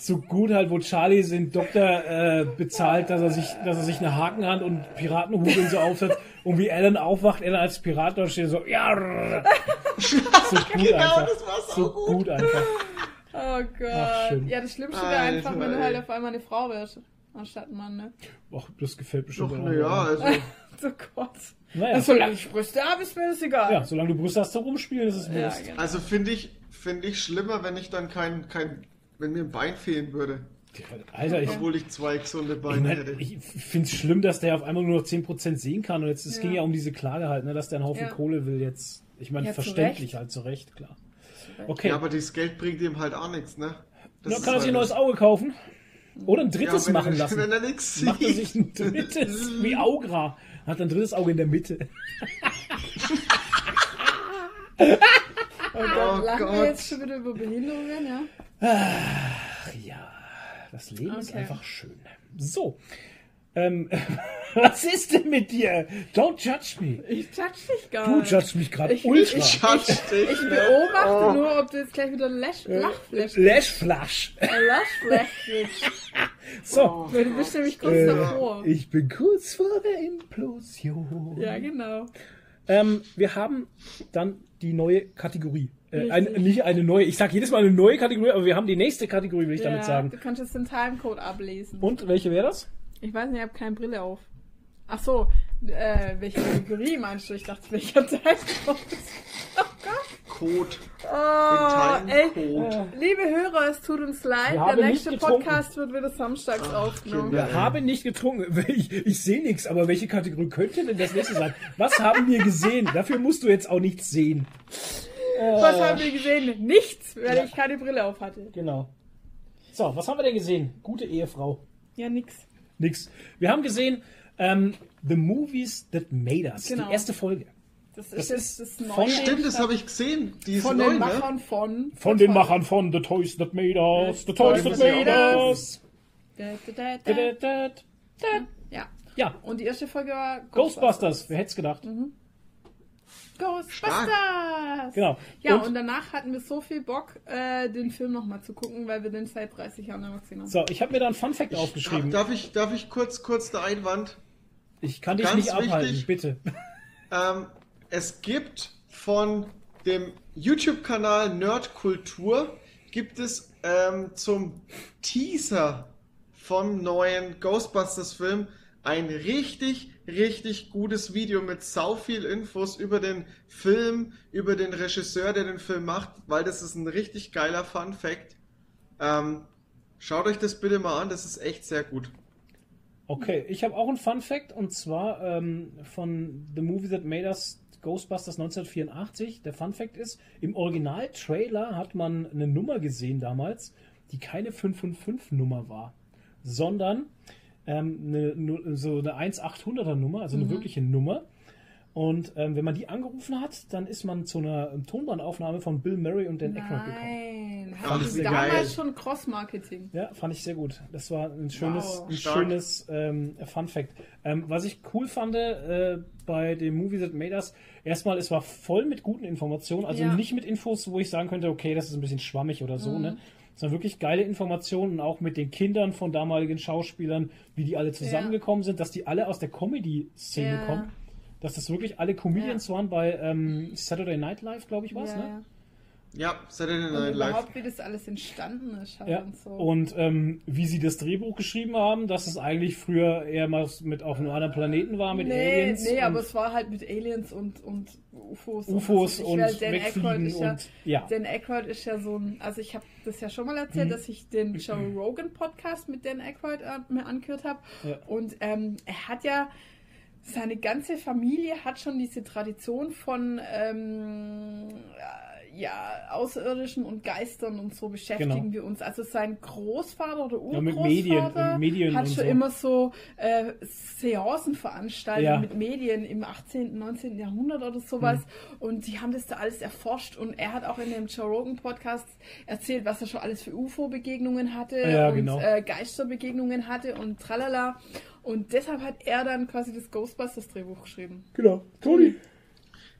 so gut halt, wo Charlie den Doktor äh, bezahlt, dass er sich, dass er sich eine Hakenhand und Piratenhut und so aufsetzt. Und wie Alan aufwacht, Alan als Pirat da steht so, ja, so gut genau, einfach. so gut. gut einfach. Oh Gott. Ach, ja, das Schlimmste wäre einfach, wenn du halt auf einmal eine Frau wärst. Anstatt ein Mann, ne? Ach, das gefällt mir schon. Doch, ja, also. oh Gott. Naja. Also, solange ich Brüste habe, ist mir das egal. Ja, solange du Brüste hast zum Rumspielen, ist es mir ja, genau. Also finde ich, finde ich schlimmer, wenn ich dann kein, kein, wenn mir ein Bein fehlen würde. Alter, ich, Obwohl ich zwei gesunde Beine ich hätte. Ich finde es schlimm, dass der auf einmal nur noch 10% sehen kann. Und jetzt, es ja. ging ja um diese Klage halt, ne, dass der einen Haufen ja. Kohle will jetzt. Ich meine, ja, verständlich halt, zu Recht, klar. Okay. Ja, aber das Geld bringt ihm halt auch nichts, ne? Das Na, kann er sich ein neues Auge kaufen? Oder ein drittes ja, machen lassen. Wenn er nichts sieht. Macht er sich ein drittes, wie Augra. Hat ein drittes Auge in der Mitte. oh Gott, oh lachen Gott. wir jetzt schon wieder über Behinderungen, ja? Ach ja, das Leben okay. ist einfach schön. So, ähm, was ist denn mit dir? Don't judge me. Ich judge dich gar nicht. Du judge mich gerade ultra. Ich, judge dich. Ich beobachte oh. nur, ob du jetzt gleich wieder Lash, äh, Lachflash Lashflash. Lachflash So. Oh, du bist nämlich kurz äh, davor. Ich bin kurz vor der Implosion. Ja, genau. Ähm, wir haben dann die neue Kategorie. Äh, ein, nicht eine neue, ich sage jedes Mal eine neue Kategorie, aber wir haben die nächste Kategorie, will ich ja, damit sagen. Du kannst jetzt den Timecode ablesen. Und welche wäre das? Ich weiß nicht, ich habe keine Brille auf. Ach so, äh, welche Kategorie meinst du? Ich dachte, welcher Teil Oh Gott. Code. Oh, ey, liebe Hörer, es tut uns leid. Der nächste Podcast wird wieder samstags Ach, aufgenommen. Wir haben nicht getrunken. Ich, ich sehe nichts, aber welche Kategorie könnte denn das nächste sein? Was haben wir gesehen? Dafür musst du jetzt auch nichts sehen. Was haben wir gesehen? Nichts, weil ja. ich keine Brille auf hatte. Genau. So, was haben wir denn gesehen? Gute Ehefrau. Ja, nix nix. Wir haben gesehen ähm, The Movies That Made Us, genau. die erste Folge. Das, das ist, das Neue. Von, stimmt, das habe ich gesehen. Die von den neu, ne? Machern ne? von. Von den Machern von The Toys That Made Us. The Toys That Made Us. Ja. Ja. Und die erste Folge war Ghostbusters. Ghostbusters. Wer hätte es gedacht? Mhm. Ghostbusters! Stark. Genau. Ja, und, und, danach hatten wir so viel Bock, äh, den Film nochmal zu gucken, weil wir den seit 30 Jahren nicht gesehen haben. So, ich habe mir da einen Fun-Fact aufgeschrieben. Darf ich, darf ich kurz, kurz der Einwand? Ich kann dich Ganz nicht abhalten, wichtig, bitte. Ähm, es gibt von dem YouTube-Kanal Nerdkultur gibt es ähm, zum Teaser vom neuen Ghostbusters-Film ein richtig, richtig gutes Video mit sau viel Infos über den Film, über den Regisseur, der den Film macht, weil das ist ein richtig geiler Fun Fact. Ähm, schaut euch das bitte mal an, das ist echt sehr gut. Okay, ich habe auch einen Fun Fact und zwar ähm, von The Movie That Made Us Ghostbusters 1984. Der Fun Fact ist, im Original-Trailer hat man eine Nummer gesehen damals, die keine 555-Nummer war, sondern ähm, eine, so eine 1800er Nummer, also eine mhm. wirkliche Nummer. Und ähm, wenn man die angerufen hat, dann ist man zu einer Tonbandaufnahme von Bill Murray und Dan Aykroyd gekommen. Fand ich damals geil. schon Cross-Marketing. Ja, fand ich sehr gut. Das war ein schönes, wow. ein schönes ähm, Fun-Fact. Ähm, was ich cool fand äh, bei dem Movie That Made Us, erstmal, es war voll mit guten Informationen, also ja. nicht mit Infos, wo ich sagen könnte, okay, das ist ein bisschen schwammig oder so, mhm. ne? sondern wirklich geile Informationen, auch mit den Kindern von damaligen Schauspielern, wie die alle zusammengekommen ja. sind, dass die alle aus der Comedy-Szene ja. kommen. Dass das wirklich alle Comedians ja. waren bei ähm, Saturday Night Live, glaube ich, war es, ne? Ja, Saturday Night Live. Überhaupt, wie das alles entstanden ist. Halt ja. und so. Und ähm, wie sie das Drehbuch geschrieben haben, dass es eigentlich früher eher mal mit auf einem anderen Planeten war, mit nee, Aliens. Nee, aber es war halt mit Aliens und, und UFOs. UFOs und, und Dan Aykroyd ist ja, ja. Dan Aykroyd ist ja so ein, also ich habe das ja schon mal erzählt, mhm. dass ich den Joe Rogan Podcast mit Dan Aykroyd äh, mir angehört habe. Ja. Und ähm, er hat ja seine ganze Familie hat schon diese Tradition von ähm, ja, Außerirdischen und Geistern und so beschäftigen genau. wir uns. Also sein Großvater oder Urgroßvater ja, Medien, Medien hat schon so. immer so äh, Seancen veranstaltet ja. mit Medien im 18., 19. Jahrhundert oder sowas. Hm. Und die haben das da alles erforscht und er hat auch in dem Joe Rogan Podcast erzählt, was er schon alles für UFO-Begegnungen hatte ja, und genau. äh, Geisterbegegnungen hatte und tralala. Und deshalb hat er dann quasi das Ghostbusters-Drehbuch geschrieben. Genau. Toni.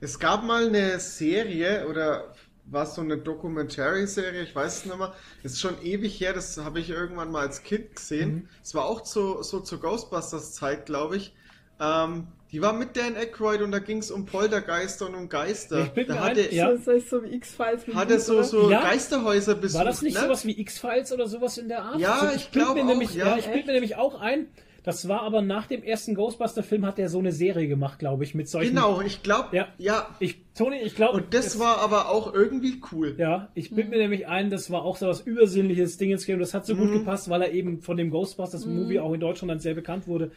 Es gab mal eine Serie oder was so eine Documentary-Serie, ich weiß es nicht mehr. Ist schon ewig her, das habe ich irgendwann mal als Kind gesehen. Es mhm. war auch zu, so zur Ghostbusters-Zeit, glaube ich. Ähm, die war mit Dan Aykroyd und da ging es um Poltergeister und um Geister. Ich bin da hatte, ein, ja. das so wie X-Files. Hat er so, so ja? Geisterhäuser besucht. War das nicht ne? sowas wie X-Files oder sowas in der Art? Ja, also, ich, ich glaube auch. Nämlich, ja, ja ich bilde mir nämlich auch ein, das war aber nach dem ersten Ghostbuster-Film hat er so eine Serie gemacht, glaube ich, mit solchen. Genau, ich glaube. Ja. ja. Ich, Toni, ich glaube. Und das, das, war aber auch irgendwie cool. Ja, ich bin mhm. mir nämlich ein, das war auch so was Übersinnliches Dingens und das hat so mhm. gut gepasst, weil er eben von dem Ghostbusters-Movie mhm. auch in Deutschland dann sehr bekannt wurde.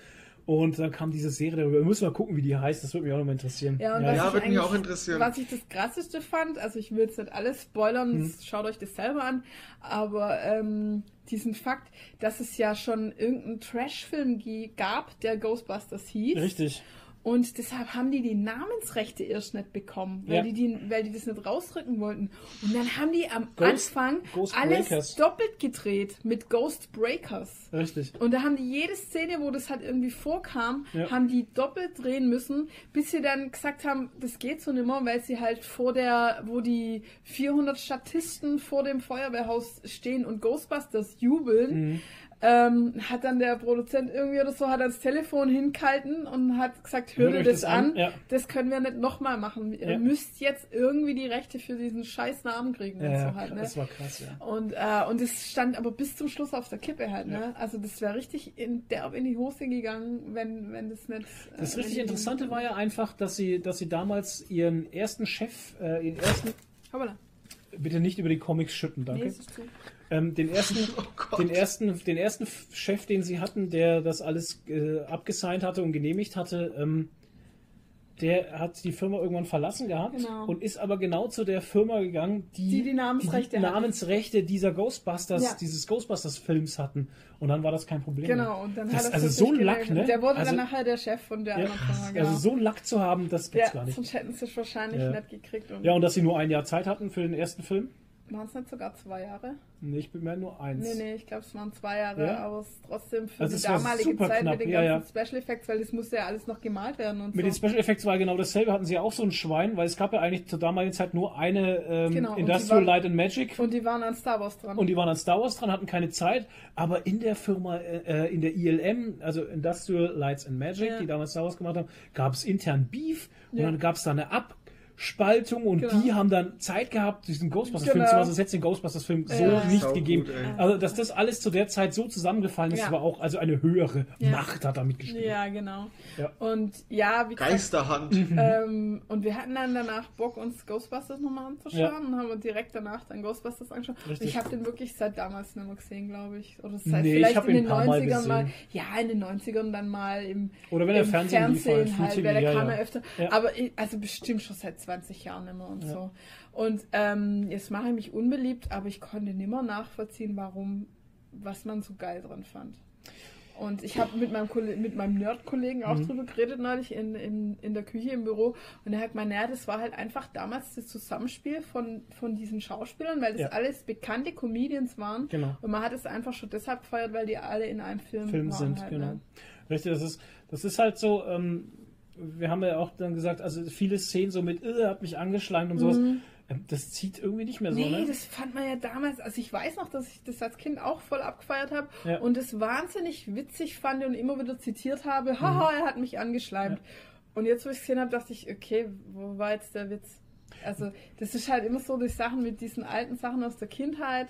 Und dann kam diese Serie darüber. Wir müssen mal gucken, wie die heißt. Das würde mich auch noch mal interessieren. Ja, ja, ja würde mich auch interessieren. Was ich das krasseste fand, also ich will jetzt nicht alles spoilern, hm. schaut euch das selber an, aber ähm, diesen Fakt, dass es ja schon irgendeinen Trash-Film gab, der Ghostbusters hieß. Richtig. Und deshalb haben die die Namensrechte erst nicht bekommen, weil, ja. die, die, weil die das nicht rausrücken wollten. Und dann haben die am Ghost, Anfang Ghost alles Breakers. doppelt gedreht mit Ghost Breakers. Richtig. Und da haben die jede Szene, wo das halt irgendwie vorkam, ja. haben die doppelt drehen müssen, bis sie dann gesagt haben, das geht so nimmer, weil sie halt vor der, wo die 400 Statisten vor dem Feuerwehrhaus stehen und Ghostbusters jubeln, mhm ähm, hat dann der Produzent irgendwie oder so, hat das Telefon hingehalten und hat gesagt, hör dir das, das, an, an. Ja. das können wir nicht nochmal machen. Ihr ja. müsst jetzt irgendwie die Rechte für diesen scheiß Namen kriegen ja, und so halt. Ne? Das war krass, ja. Und, äh, und es stand aber bis zum Schluss auf der Kippe halt, ne? Also das wäre richtig in, derb in die Hose gegangen, wenn, wenn das nicht... Äh, das richtig Interessante war ja einfach, dass sie, dass sie damals ihren ersten Chef, äh, ihren ersten... Hoppala. Bitte nicht über die Comics schütten, danke. Nee, ähm, den, ersten, oh den, ersten, den ersten Chef, den sie hatten, der das alles äh, abgesigned hatte und genehmigt hatte, ähm, der hat die Firma irgendwann verlassen gehabt genau. und ist aber genau zu der Firma gegangen, die die, die Namensrechte, die Namensrechte dieser Ghostbusters, ja. dieses Ghostbusters-Films hatten. Und dann war das kein Problem. Genau, und dann das, hat also so ein Lack, ne? Der wurde also, dann nachher der Chef von der ja, anderen Firma. Genau. Also so ein Lack zu haben, das gibt's ja, gar nicht. Sonst hätten sie es wahrscheinlich ja. nicht gekriegt. Und ja, und dass sie nur ein Jahr Zeit hatten für den ersten Film. Waren es nicht sogar zwei Jahre? Nee, ich bin mir nur eins. Nee, nee, ich glaube, es waren zwei Jahre, ja? aber es trotzdem für also die damalige Zeit knapp. mit den ganzen ja, ja. Special Effects, weil das musste ja alles noch gemalt werden und Mit so. den Special Effects war genau dasselbe, hatten sie ja auch so ein Schwein, weil es gab ja eigentlich zur damaligen Zeit nur eine ähm, genau, Industrial waren, Light and Magic. Und die waren an Star Wars dran. Und die waren an Star Wars dran, hatten keine Zeit, aber in der Firma, äh, in der ILM, also Industrial Lights and Magic, die damals Star Wars gemacht haben, gab es intern Beef und dann gab es da eine Ab Spaltung und genau. die haben dann Zeit gehabt, diesen Ghostbusters-Film genau. zu machen. Das den Ghostbusters-Film ja. so nicht gegeben. Gut, also, dass das alles zu der Zeit so zusammengefallen ist, ja. aber auch also eine höhere ja. Macht hat damit gespielt. Ja, genau. Und ja, wie Geisterhand. Mhm. Ähm, und wir hatten dann danach Bock, uns Ghostbusters nochmal anzuschauen und haben direkt danach dann Ghostbusters angeschaut. Richtig. Ich habe den wirklich seit damals nicht mehr gesehen, glaube ich. Oder seit nee, vielleicht in den 90ern mal, Ja, in den 90ern dann mal im, Oder wenn der Fernsehen, Fernsehen halt, halt der kam ja öfter. Aber ich, also bestimmt schon seit 20 Jahren immer und ja. so. Und ähm, jetzt mache ich mich unbeliebt, aber ich konnte nimmer nachvollziehen, warum, was man so geil dran fand. Und ich habe mit meinem, mit meinem Nerd-Kollegen auch mhm. drüber geredet neulich in, in, in der Küche im Büro. Und er hat gemeint, naja, das war halt einfach damals das Zusammenspiel von, von diesen Schauspielern, weil das ja. alles bekannte Comedians waren. Genau. Und man hat es einfach schon deshalb gefeiert, weil die alle in einem Film, Film sind. Halt, genau. Ne? Richtig, das ist, das ist halt so, ähm, wir haben ja auch dann gesagt, also viele Szenen so mit, äh, hat mich angeschlagen und sowas. Mhm. Ähm, das zieht irgendwie nicht mehr so, nee, ne? das fand man ja damals, also ich weiß noch, dass ich das als Kind auch voll abgefeiert habe ja. und es wahnsinnig witzig fand und immer wieder zitiert habe, haha, mhm. er hat mich angeschleimt. Ja. Und jetzt, wo ich es gesehen habe, dachte ich, okay, wo war jetzt der Witz? Also, das ist halt immer so die Sachen mit diesen alten Sachen aus der Kindheit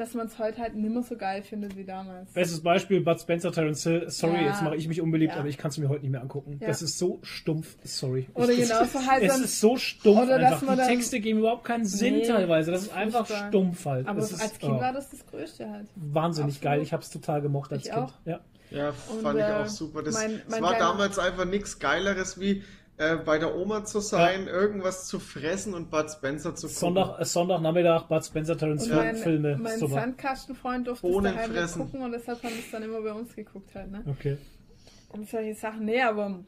dass man es heute halt nicht mehr so geil findet wie damals. Bestes Beispiel, Bud Spencer, Terence Hill. Sorry, ja. jetzt mache ich mich unbeliebt, ja. aber ich kann es mir heute nicht mehr angucken. Ja. Das ist so stumpf. Sorry. Oder ich, genau so halt. Es ist so stumpf oder einfach. Die Texte geben überhaupt keinen Sinn nee, teilweise. Das ist einfach stumpf halt. Aber das als Kind oh. war das das Größte halt. Wahnsinnig Absolut. geil. Ich habe es total gemocht als ich Kind. Auch. Ja. Ja, fand äh, ich auch super. Das, mein, mein das war damals einfach nichts Geileres wie äh, bei der Oma zu sein, ja. irgendwas zu fressen und Bud Spencer zu gucken. Sonntag, äh, Sonntagnachmittag Bud Spencer Terence mein, Filme. Mein super. Sandkastenfreund durfte es daheim fressen. gucken und deshalb haben wir es dann immer bei uns geguckt halt, ne? Okay. Und solche Sachen, nee, aber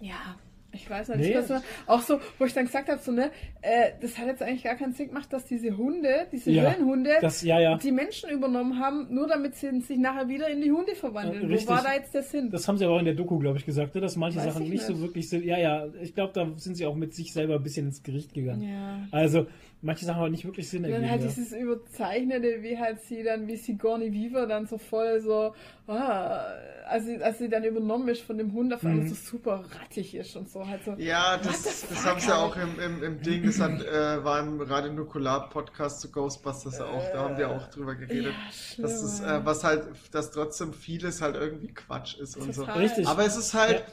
ja, ich weiß nicht, nee. das auch so, wo ich dann gesagt habe, so, ne, äh, das hat jetzt eigentlich gar keinen Sinn gemacht, dass diese Hunde, diese ja, Höhlenhunde, das, ja, ja. die Menschen übernommen haben, nur damit sie sich nachher wieder in die Hunde verwandeln. Äh, wo war da jetzt der Sinn? Das haben sie aber auch in der Doku, glaube ich, gesagt, ne, dass manche weiß Sachen nicht, nicht so wirklich sind. Ja, ja, ich glaube, da sind sie auch mit sich selber ein bisschen ins Gericht gegangen. Ja. Also, manche Sachen haben nicht wirklich Sinn ergeben. Dann halt ja. dieses Überzeichnete, wie halt sie dann, wie Sigourney Weaver dann so voll so, ah, als sie, als sie dann übernommen ist von dem Hund, auf einmal mhm. so super rattig ist und so halt so. Ja, das, das haben sie halt? auch im, im, im Ding, das hat, äh, war im Radio Nukular Podcast zu Ghostbusters äh, auch, da haben wir auch drüber geredet. Ja, dass es, äh, was halt, dass trotzdem vieles halt irgendwie Quatsch ist und Total. so. Richtig. Aber es ist halt. Ja.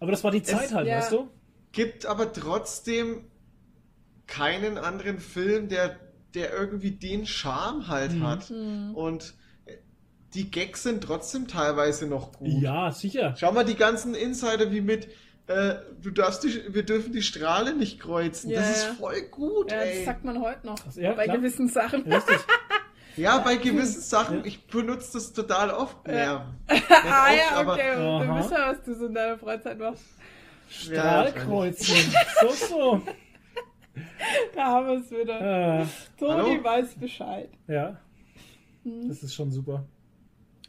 Aber das war die Zeit halt, ja. weißt du? Gibt aber trotzdem keinen anderen Film, der, der irgendwie den Charme halt mhm. hat. Mhm. Und die Gags sind trotzdem teilweise noch gut. Ja, sicher. Schau mal die ganzen Insider wie mit äh, du darfst die, wir dürfen die Strahle nicht kreuzen. Ja, das ist voll gut, ja, ey. Das sagt man heute noch. Ja, bei klar. gewissen Sachen. Richtig. Ja, bei gewissen Sachen, ich benutze das total oft. Ja. ah oft, ja, okay. Du wisst ja, was du so in deiner Freizeit machst. Strahlkreuzen. so, so. Da haben wir es wieder. Äh, Toni weiß Bescheid. Ja. Hm. Das ist schon super.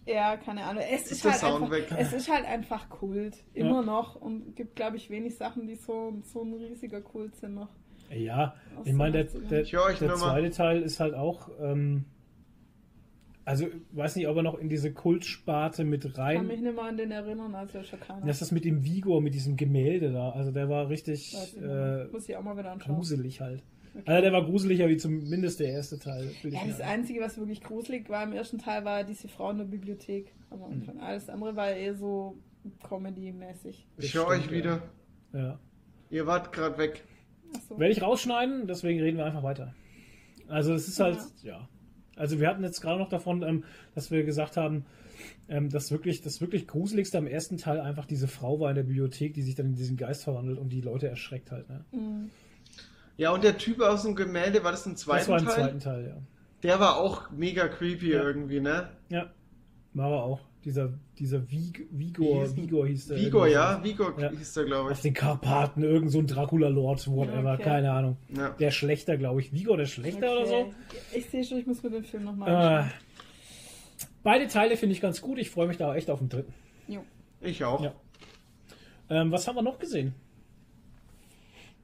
Ja, keine Ahnung. Es ist, ist halt einfach, es ist halt einfach Kult. Immer ja. noch. Und gibt, glaube ich, wenig Sachen, die so, so ein riesiger Kult sind noch. Ja, ich meine, der, der, der zweite Teil ist halt auch. Ähm, also, weiß nicht, ob er noch in diese Kultsparte mit rein. Ich kann mich nicht mal an den erinnern, also schon keiner. Das ist mit dem Vigor, mit diesem Gemälde da. Also, der war richtig. Äh, Muss ich auch mal wieder anschauen. Gruselig halt. Okay. Also, der war gruseliger wie zumindest der erste Teil. Ja, das Einzige, was wirklich gruselig war im ersten Teil, war diese Frau in der Bibliothek. Aber mhm. alles andere war eher so Comedy-mäßig. Ich höre euch wieder. Ja. Ihr wart gerade weg. So. Werde ich rausschneiden, deswegen reden wir einfach weiter. Also, es ist halt, ja. ja. Also wir hatten jetzt gerade noch davon, ähm, dass wir gesagt haben, ähm, das wirklich, das wirklich gruseligste am ersten Teil einfach diese Frau war in der Bibliothek, die sich dann in diesen Geist verwandelt und die Leute erschreckt halt. Ne? Mhm. Ja, und der Typ aus dem Gemälde, war das im zweiten Teil? Das war im zweiten Teil, ja. Der war auch mega creepy ja. irgendwie, ne? Ja, war er auch. Dieser, dieser Vig Vigor, hieß Vigor hieß der. Vigor, ja, Vigor ja. hieß der, glaube ich. Auf den Karpaten, irgend so ein Dracula-Lord, whatever, okay. keine Ahnung. Ja. Der Schlechter, glaube ich. Vigor der Schlechter okay. oder so? Ich sehe schon, ich muss mir den Film nochmal anschauen. Äh, beide Teile finde ich ganz gut. Ich freue mich da echt auf den dritten. Jo. Ich auch. Ja. Ähm, was haben wir noch gesehen?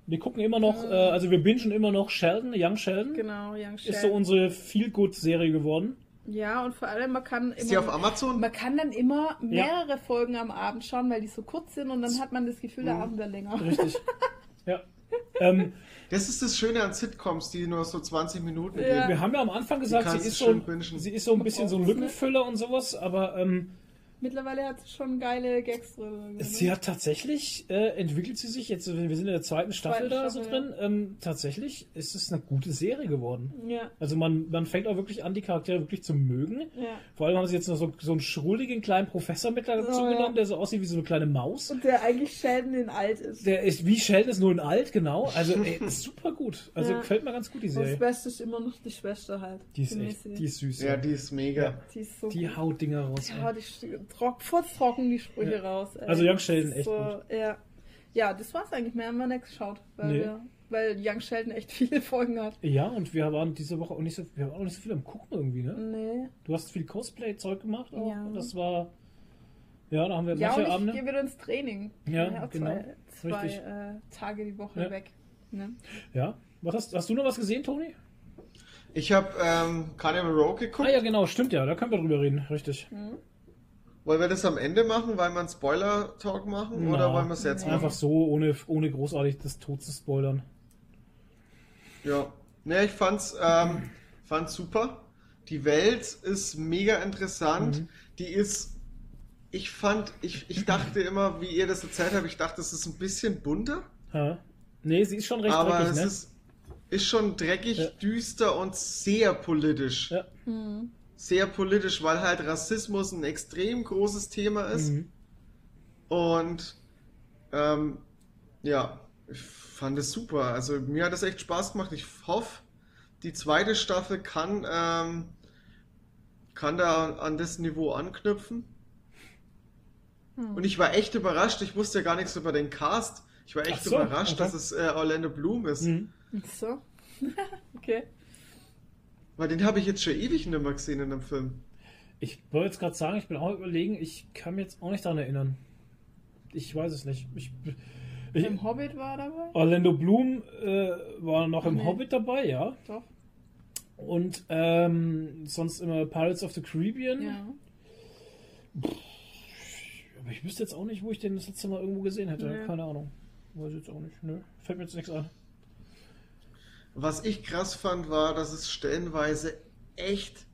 Wir gucken immer noch, äh, also wir bingen immer noch Sheldon, Young Sheldon. Genau, Young Sheldon. Ist so unsere Feel-Good-Serie geworden. Ja, und vor allem, man kann immer. Die auf Amazon? Man kann dann immer mehrere ja. Folgen am Abend schauen, weil die so kurz sind und dann hat man das Gefühl, der mhm. Abend wäre länger. Richtig. ja. Ähm, das ist das Schöne an Sitcoms, die nur so 20 Minuten ja. gehen. Wir haben ja am Anfang gesagt, sie ist, so, sie ist so ein bisschen so ein Lückenfüller und sowas, aber ähm, Mittlerweile hat sie schon geile Gags drin. Sie hat tatsächlich, äh, entwickelt sie sich, jetzt, wir sind in der zweiten Staffel Zweite da Staffel, so drin, ja. ähm, tatsächlich ist es eine gute Serie geworden. Ja. Also man, man fängt auch wirklich an, die Charaktere wirklich zu mögen. Ja. Vor allem haben sie jetzt noch so, so einen schrulligen kleinen Professor mit dazu oh, genommen, ja. der so aussieht wie so eine kleine Maus. Und der eigentlich Sheldon in alt ist. Der ist wie Sheldon ist nur in alt, genau. Also ey, super gut. Also gefällt mir ganz gut die Serie. Und das Beste ist immer noch die Schwester halt. Die ist echt, die ist süß. Ja, die ist mega. Die, ist so die haut Dinger raus. Ja, die Rock, trocken die Sprüche ja. raus. Ey. Also Young Sheldon echt so, gut. Ja. ja, das war's eigentlich. Mehr haben wir nicht geschaut, weil, nee. wir, weil Young Sheldon echt viele Folgen hat. Ja, und wir waren diese Woche auch nicht so, wir waren auch nicht so viel am Gucken irgendwie, ne? Nee. Du hast viel Cosplay-Zeug gemacht auch. Ja. Das war. Ja, da haben wir ja, manche und ich Abende. gehe wieder ins Training. Ja, ja genau. Zwei, zwei äh, Tage die Woche ja. weg. Ne? Ja. Was hast, hast du noch was gesehen, Toni? Ich habe ähm, Carnival Row geguckt. Ah ja, genau, stimmt ja, da können wir drüber reden, richtig. Mhm. Wollen wir das am Ende machen, weil wir einen Spoiler-Talk machen? Na, oder wollen wir es jetzt machen? Einfach so, ohne, ohne großartig das Tod zu spoilern. Ja. Ne, ich fand's, ähm, fand's super. Die Welt ist mega interessant. Mhm. Die ist, ich fand, ich, ich dachte immer, wie ihr das erzählt habt, ich dachte, es ist ein bisschen bunter. Ja. Nee, sie ist schon recht aber dreckig, es ne? ist, ist schon dreckig, ja. düster und sehr politisch. Ja. Mhm sehr politisch, weil halt Rassismus ein extrem großes Thema ist. Mhm. Und ähm, ja, ich fand es super. Also mir hat es echt Spaß gemacht. Ich hoffe, die zweite Staffel kann, ähm, kann da an das Niveau anknüpfen. Hm. Und ich war echt überrascht. Ich wusste ja gar nichts über den Cast. Ich war echt so, überrascht, okay. dass es äh, Orlando Bloom ist. Mhm. Ach so. okay. Weil den habe ich jetzt schon ewig nicht mehr gesehen in dem Film. Ich wollte jetzt gerade sagen, ich bin auch überlegen, ich kann mich jetzt auch nicht daran erinnern. Ich weiß es nicht. Ich, ich, Im Hobbit war er dabei? Orlando Bloom äh, war noch im nee. Hobbit dabei, ja. Doch. Und ähm, sonst immer Pirates of the Caribbean. Ja. Pff, aber ich wüsste jetzt auch nicht, wo ich den das letzte Mal irgendwo gesehen hätte. Nee. Keine Ahnung. Weiß ich jetzt auch nicht. Nö, fällt mir jetzt nichts an. Was ich krass fand, war, dass es stellenweise echt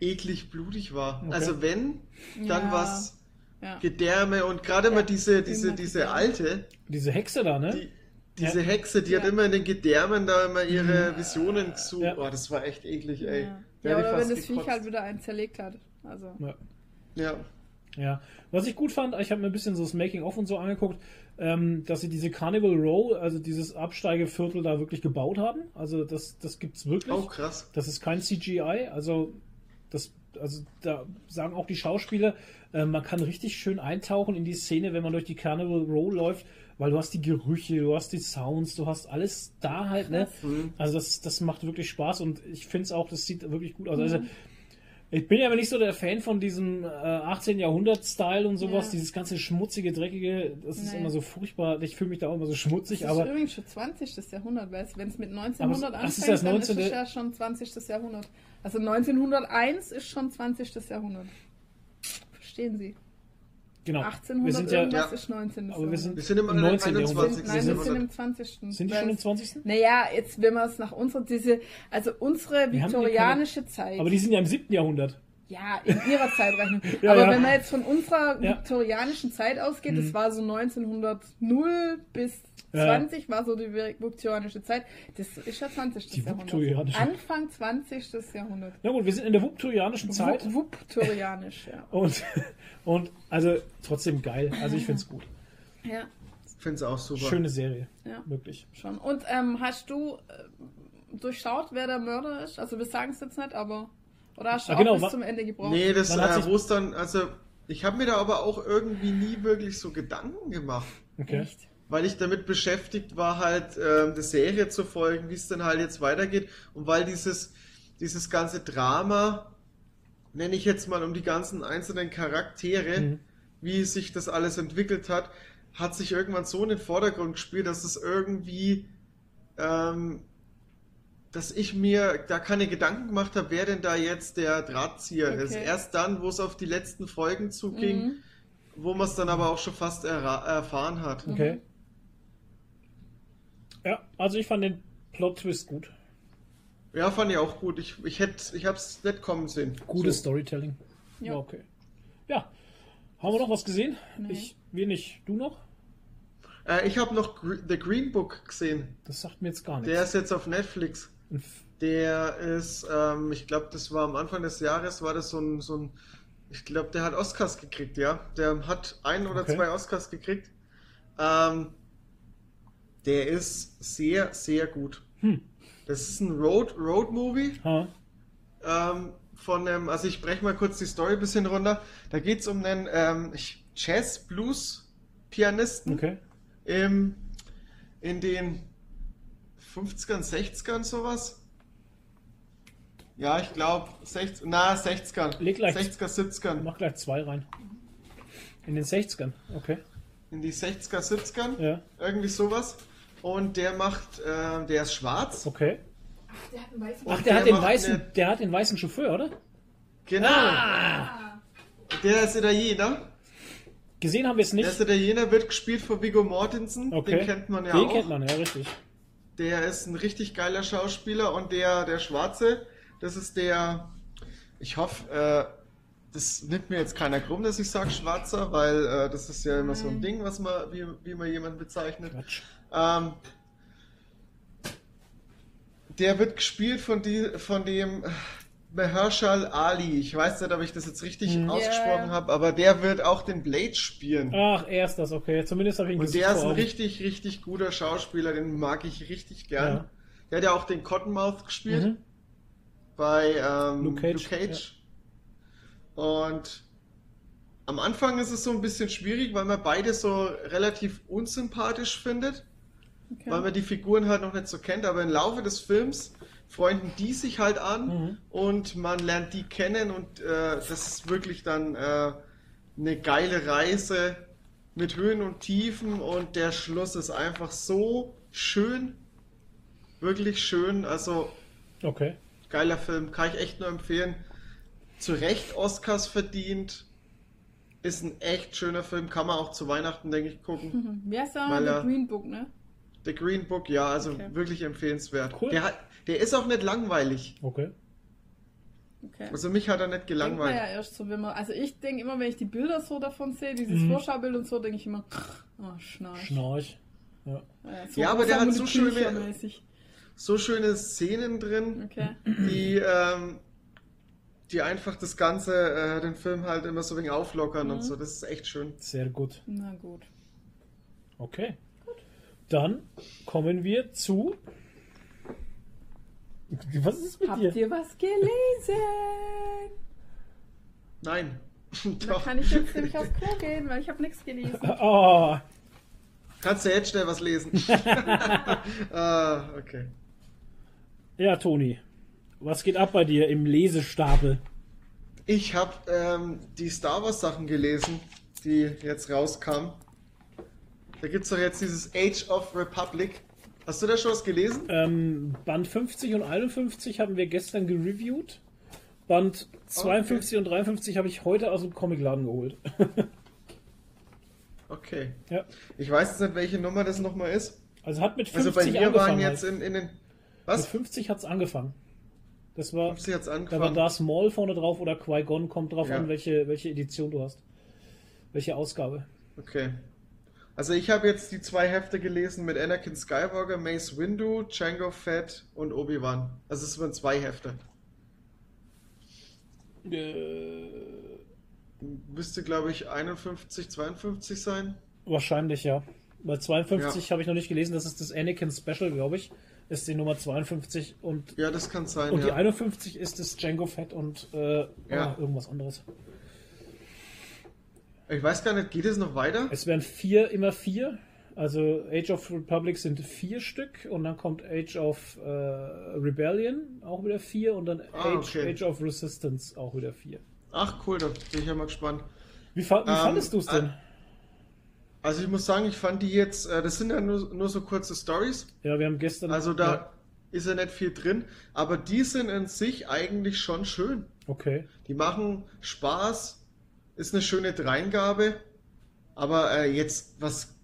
eklig blutig war. Okay. Also wenn, dann ja. was ja. Gedärme und gerade ja. mal diese, diese, diese alte. Diese Hexe da, ne? Die, diese ja. Hexe, die hat immer in den Gedärmen da immer ihre Visionen zu. Boah, das war echt eklig, ey. Ja, oder wenn das Viech halt wieder einen zerlegt hat. Also. Ja. Ja. Was ich gut fand, ich habe mir ein bisschen so das Making-of und so angeguckt ähm, dass sie diese Carnival Row, also dieses Absteigeviertel da wirklich gebaut haben. Also das, das es wirklich. Oh, krass. Das ist kein CGI, also das, also da sagen auch die Schauspieler, äh, man kann richtig schön eintauchen in die Szene, wenn man durch die Carnival Row läuft, weil du hast die Gerüche, du hast die Sounds, du hast alles da halt, ne? Mhm. Also das, das macht wirklich Spaß und ich finde es auch, das sieht wirklich gut aus. Mhm. Also ich bin ja aber nicht so der Fan von diesem äh, 18. Jahrhundert-Style und sowas, ja. dieses ganze schmutzige, dreckige, das ist nee. immer so furchtbar. Ich fühle mich da auch immer so schmutzig. Das ist aber übrigens schon 20. Jahrhundert, weil wenn es mit 1900 aber, anfängt, ist das 19. dann ist es ja schon 20. Jahrhundert. Also 1901 ist schon 20. Jahrhundert. Verstehen Sie? Genau. 1800 wir sind ja, ist 19. Aber wir sind, wir sind im, im 19. Jahrhundert. Nein, wir sind im 20. Sind die schon im 20.? Naja, jetzt wenn wir es nach unserer, diese, also unsere viktorianische Zeit. Aber die sind ja im 7. Jahrhundert. Ja, in ihrer Zeitrechnung. ja, Aber ja. wenn man jetzt von unserer viktorianischen Zeit ausgeht, mhm. das war so 1900 bis 20 war so die viktorianische Zeit. Das ist ja 20. Die Jahrhundert. Anfang 20. Jahrhundert. Na gut, wir sind in der viktorianischen Zeit. Viktorianisch, ja. Und, und also trotzdem geil. Also ich finde es gut. Ja. Ich finde es auch super. Schöne Serie. Ja. Wirklich. Schon. Und ähm, hast du äh, durchschaut, wer der Mörder ist? Also wir sagen es jetzt nicht, aber. Oder hast du ah, genau, bis zum Ende gebraucht? Nee, das äh, wo es dann, also ich habe mir da aber auch irgendwie nie wirklich so Gedanken gemacht. Okay. Echt? Weil ich damit beschäftigt war, halt äh, der Serie zu folgen, wie es dann halt jetzt weitergeht. Und weil dieses, dieses ganze Drama, nenne ich jetzt mal um die ganzen einzelnen Charaktere, mhm. wie sich das alles entwickelt hat, hat sich irgendwann so in den Vordergrund gespielt, dass es irgendwie ähm, dass ich mir da keine Gedanken gemacht habe, wer denn da jetzt der Drahtzieher okay. ist. Erst dann, wo es auf die letzten Folgen zuging, mhm. wo man es dann aber auch schon fast erfahren hat. Okay. Ja, also ich fand den Plot-Twist gut. Ja, fand ich auch gut. Ich, ich hätte, ich hab's nicht kommen sehen. Gutes so. Storytelling. Ja. okay. Ja. Haben wir noch was gesehen? Nee. Ich, wir nicht. Du noch? Äh, ich habe noch The Green Book gesehen. Das sagt mir jetzt gar nichts. Der ist jetzt auf Netflix. Der ist, ähm, ich glaube, das war am Anfang des Jahres, war das so ein, so ein ich glaube, der hat Oscars gekriegt, ja. Der hat ein oder okay. zwei Oscars gekriegt. Ähm, der ist sehr, sehr gut. Hm. Das ist ein Road, Road Movie. Ähm, von einem, also ich breche mal kurz die Story ein bisschen runter. Da geht es um einen ähm, Jazz-Blues-Pianisten okay. im, in den 50ern, 60ern sowas. Ja, ich glaube, 60, na, 60ern. Leg gleich, 60er, 70ern. Mach gleich zwei rein. In den 60ern, okay. In die 60er, 70ern. Ja. Irgendwie sowas. Und der macht, äh, der ist schwarz. Okay. Ach, der hat einen weißen Ach, der, der hat den weißen, eine... der hat den weißen Chauffeur, oder? Genau. Ah. Der ist Italiener. Gesehen haben wir es nicht. Der ist Italiener, wird gespielt von Vigo Mortensen. Okay. Den kennt man ja den auch. Den kennt man, ja, richtig. Der ist ein richtig geiler Schauspieler und der, der Schwarze, das ist der, ich hoffe, äh, das nimmt mir jetzt keiner krumm, dass ich sage Schwarzer, weil äh, das ist ja immer so ein Ding, was man, wie, wie man jemanden bezeichnet. Ähm, der wird gespielt von, die, von dem, Mahershal Ali. Ich weiß nicht, ob ich das jetzt richtig hm. ausgesprochen yeah. habe, aber der wird auch den Blade spielen. Ach, er ist das, okay. Zumindest habe ich ihn Und der ist ein richtig, richtig guter Schauspieler, den mag ich richtig gern. Ja. Der hat ja auch den Cottonmouth gespielt. Mhm. Bei ähm, Luke Cage. Luke Cage. Ja. Und am Anfang ist es so ein bisschen schwierig, weil man beide so relativ unsympathisch findet. Okay. Weil man die Figuren halt noch nicht so kennt, aber im Laufe des Films freunden die sich halt an mhm. und man lernt die kennen und äh, das ist wirklich dann äh, eine geile Reise mit Höhen und Tiefen und der Schluss ist einfach so schön, wirklich schön, also okay. geiler Film, kann ich echt nur empfehlen. Zu Recht Oscars verdient, ist ein echt schöner Film, kann man auch zu Weihnachten, denke ich, gucken. Mhm. Da? Der Green Book, ne? The Green Book, ja, also okay. wirklich empfehlenswert. Cool. Der, hat, der ist auch nicht langweilig. Okay. Okay. Also mich hat er nicht gelangweilt. Ja erst so, wenn man, also ich denke immer, wenn ich die Bilder so davon sehe, dieses mhm. Vorschaubild und so, denke ich immer, oh, Schnarch. Schnarch. Ja, ja, so ja aber der hat so schöne, so schöne Szenen drin, okay. die, ähm, die einfach das Ganze, äh, den Film halt immer so ein wenig auflockern mhm. und so. Das ist echt schön. Sehr gut. Na gut. Okay. Dann kommen wir zu. Was ist mit Habt dir? Habt ihr was gelesen? Nein. Da kann ich jetzt nämlich aufs Klo gehen, weil ich habe nichts gelesen. Oh. Kannst du jetzt schnell was lesen? ah, okay. Ja, Toni. Was geht ab bei dir im Lesestapel? Ich habe ähm, die Star Wars Sachen gelesen, die jetzt rauskamen. Da gibt es doch jetzt dieses Age of Republic. Hast du da schon was gelesen? Ähm, Band 50 und 51 haben wir gestern gereviewt. Band 52 okay. und 53 habe ich heute aus dem Comicladen geholt. okay. Ja. Ich weiß jetzt nicht, welche Nummer das nochmal ist. Also hat mit 50 also bei mir waren jetzt halt. in, in den. Was? Mit 50 hat es angefangen. Das war, jetzt da war Darth Maul vorne drauf oder Qui-Gon, kommt drauf ja. an, welche, welche Edition du hast. Welche Ausgabe. Okay. Also ich habe jetzt die zwei Hefte gelesen mit Anakin Skywalker, Mace Windu, Django Fett und Obi-Wan. Also es waren zwei Hefte. Äh, Müsste, glaube ich, 51, 52 sein. Wahrscheinlich, ja. Bei 52 ja. habe ich noch nicht gelesen, das ist das Anakin Special, glaube ich. Ist die Nummer 52 und. Ja, das kann sein. Und ja. die 51 ist das Django Fett und äh, ja. oh, irgendwas anderes. Ich weiß gar nicht, geht es noch weiter? Es werden vier, immer vier. Also Age of Republic sind vier Stück und dann kommt Age of äh, Rebellion auch wieder vier und dann ah, Age, okay. Age of Resistance auch wieder vier. Ach cool, da bin ich ja mal gespannt. Wie, fa wie ähm, fandest du es denn? Also ich muss sagen, ich fand die jetzt, äh, das sind ja nur, nur so kurze Stories. Ja, wir haben gestern. Also da ja. ist ja nicht viel drin, aber die sind in sich eigentlich schon schön. Okay. Die machen Spaß, ist eine schöne Dreingabe, aber äh, jetzt was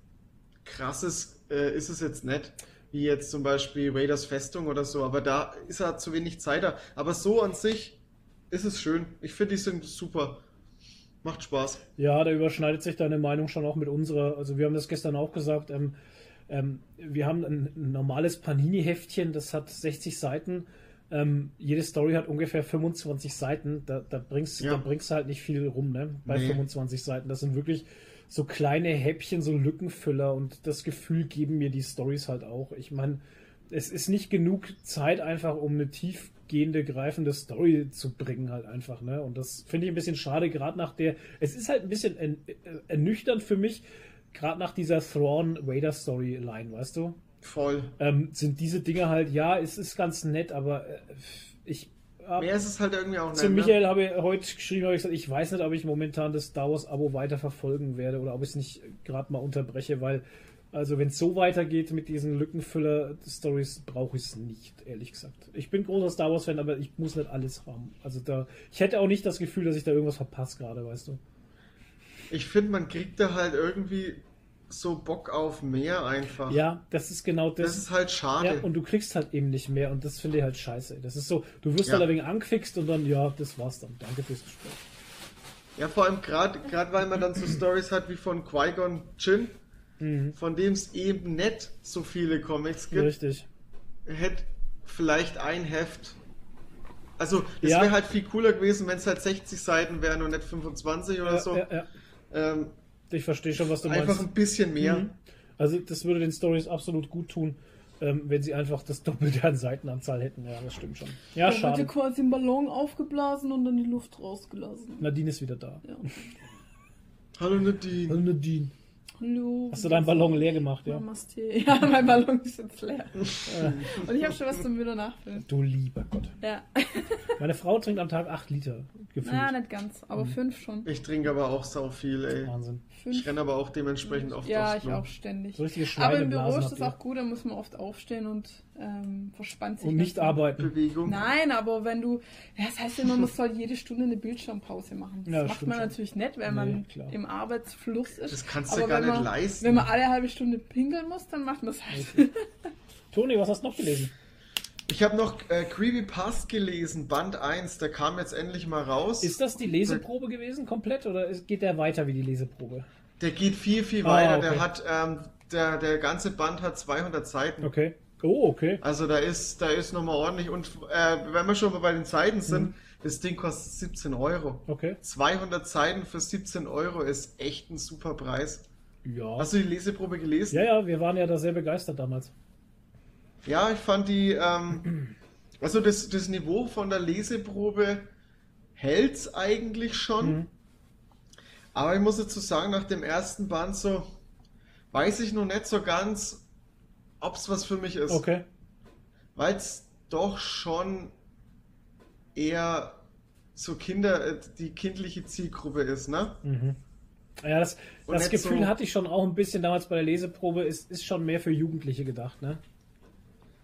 krasses äh, ist es jetzt nicht. Wie jetzt zum Beispiel Raiders Festung oder so, aber da ist er zu wenig Zeit da. Aber so an sich ist es schön. Ich finde, die sind super. Macht Spaß. Ja, da überschneidet sich deine Meinung schon auch mit unserer. Also wir haben das gestern auch gesagt. Ähm, ähm, wir haben ein, normales Panini-Heftchen, das hat 60 Seiten. Ähm, jede Story hat ungefähr 25 Seiten. Da, da bringst, ja. da bringst du halt nicht viel rum, ne? Bei nee. 25 Seiten. Das sind wirklich so kleine Häppchen, so Lückenfüller und das Gefühl geben mir die Stories halt auch. Ich meine, es ist nicht genug Zeit einfach, um eine tiefgehende, greifende Story zu bringen halt einfach, ne? Und das finde ich ein bisschen schade, gerade nach der, es ist halt ein bisschen äh, ernüchternd für mich, gerade nach dieser Thrawn Vader Storyline, weißt du? Voll. Ähm, sind diese Dinge halt, ja, es ist ganz nett, aber äh, ich hab, Mehr ist es halt irgendwie auch nett. Zu ne? Michael ne? habe ich heute geschrieben, habe ich gesagt, ich weiß nicht, ob ich momentan das Star Wars Abo weiter verfolgen werde oder ob ich es nicht gerade mal unterbreche, weil also wenn es so weitergeht mit diesen Lückenfüller-Stories, brauche ich es nicht, ehrlich gesagt. Ich bin großer Star Wars-Fan, aber ich muss nicht alles haben. Also da, ich hätte auch nicht das Gefühl, dass ich da irgendwas verpasse gerade, weißt du. Ich finde, man kriegt da halt irgendwie so Bock auf mehr einfach. Ja, das ist genau das. Das ist halt schade. Ja, und du kriegst halt eben nicht mehr und das finde ich halt scheiße. Das ist so, du wirst ja. ein wenig angefixt und dann, ja, das war's dann. Danke fürs Gespräch. Ja, vor allem gerade weil man dann so Stories hat wie von Qui-Gon Jinn, mhm. von dem es eben nicht so viele Comics gibt. Richtig. Hätte vielleicht ein Heft. Also, es ja. wäre halt viel cooler gewesen, wenn es halt 60 Seiten wären und nicht 25 oder ja, so. Ja, ähm, ich verstehe schon, was du einfach meinst. Einfach ein bisschen mehr. Mhm. Also das würde den Stories absolut gut tun, ähm, wenn sie einfach das Doppelte an Seitenanzahl hätten. Ja, das stimmt schon. Ja, da schade. wird quasi ein Ballon aufgeblasen und dann die Luft rausgelassen. Nadine ist wieder da. Ja. Hallo Nadine. Hallo Nadine. Hallo. Hast du deinen Ballon leer gemacht, ja? Namaste. Ja, mein Ballon ist jetzt leer. Und ich habe schon was zum Müller nachfüllen. Du lieber Gott. Ja. Meine Frau trinkt am Tag 8 Liter. Gefühlt. Ja, nicht ganz, aber 5 mhm. schon. Ich trinke aber auch sau viel, ey. Wahnsinn. Fünf. Ich renne aber auch dementsprechend oft Ja, ich auch ständig. So aber im Büro ist das auch gut, da muss man oft aufstehen und ähm, verspannt sich. Und nicht arbeiten. Bewegung. Nein, aber wenn du, ja, das heißt ja immer, man soll jede Stunde eine Bildschirmpause machen. Das ja, das macht man schon. natürlich nicht, wenn man nee, im Arbeitsfluss ist. Das kannst du aber gar nicht man, leisten. Wenn man alle halbe Stunde pinkeln muss, dann macht man es halt. Toni, was hast du noch gelesen? Ich habe noch äh, Creepy Past gelesen, Band 1, der kam jetzt endlich mal raus. Ist das die Leseprobe gewesen komplett oder geht der weiter wie die Leseprobe? Der geht viel, viel ah, weiter. Okay. Der hat, ähm, der, der ganze Band hat 200 Seiten. Okay. Oh, okay. Also da ist, da ist nochmal ordentlich. Und äh, wenn wir schon mal bei den Seiten sind, mhm. das Ding kostet 17 Euro. Okay. 200 Seiten für 17 Euro ist echt ein super Preis. Ja. Hast du die Leseprobe gelesen? Ja, ja, wir waren ja da sehr begeistert damals. Ja, ich fand die, ähm, also das, das Niveau von der Leseprobe hält's eigentlich schon. Mhm. Aber ich muss dazu sagen, nach dem ersten Band so, weiß ich noch nicht so ganz, ob es was für mich ist. Okay. Weil es doch schon eher so Kinder, äh, die kindliche Zielgruppe ist, ne? Mhm. Ja, das, das Gefühl so, hatte ich schon auch ein bisschen damals bei der Leseprobe, ist, ist schon mehr für Jugendliche gedacht, ne?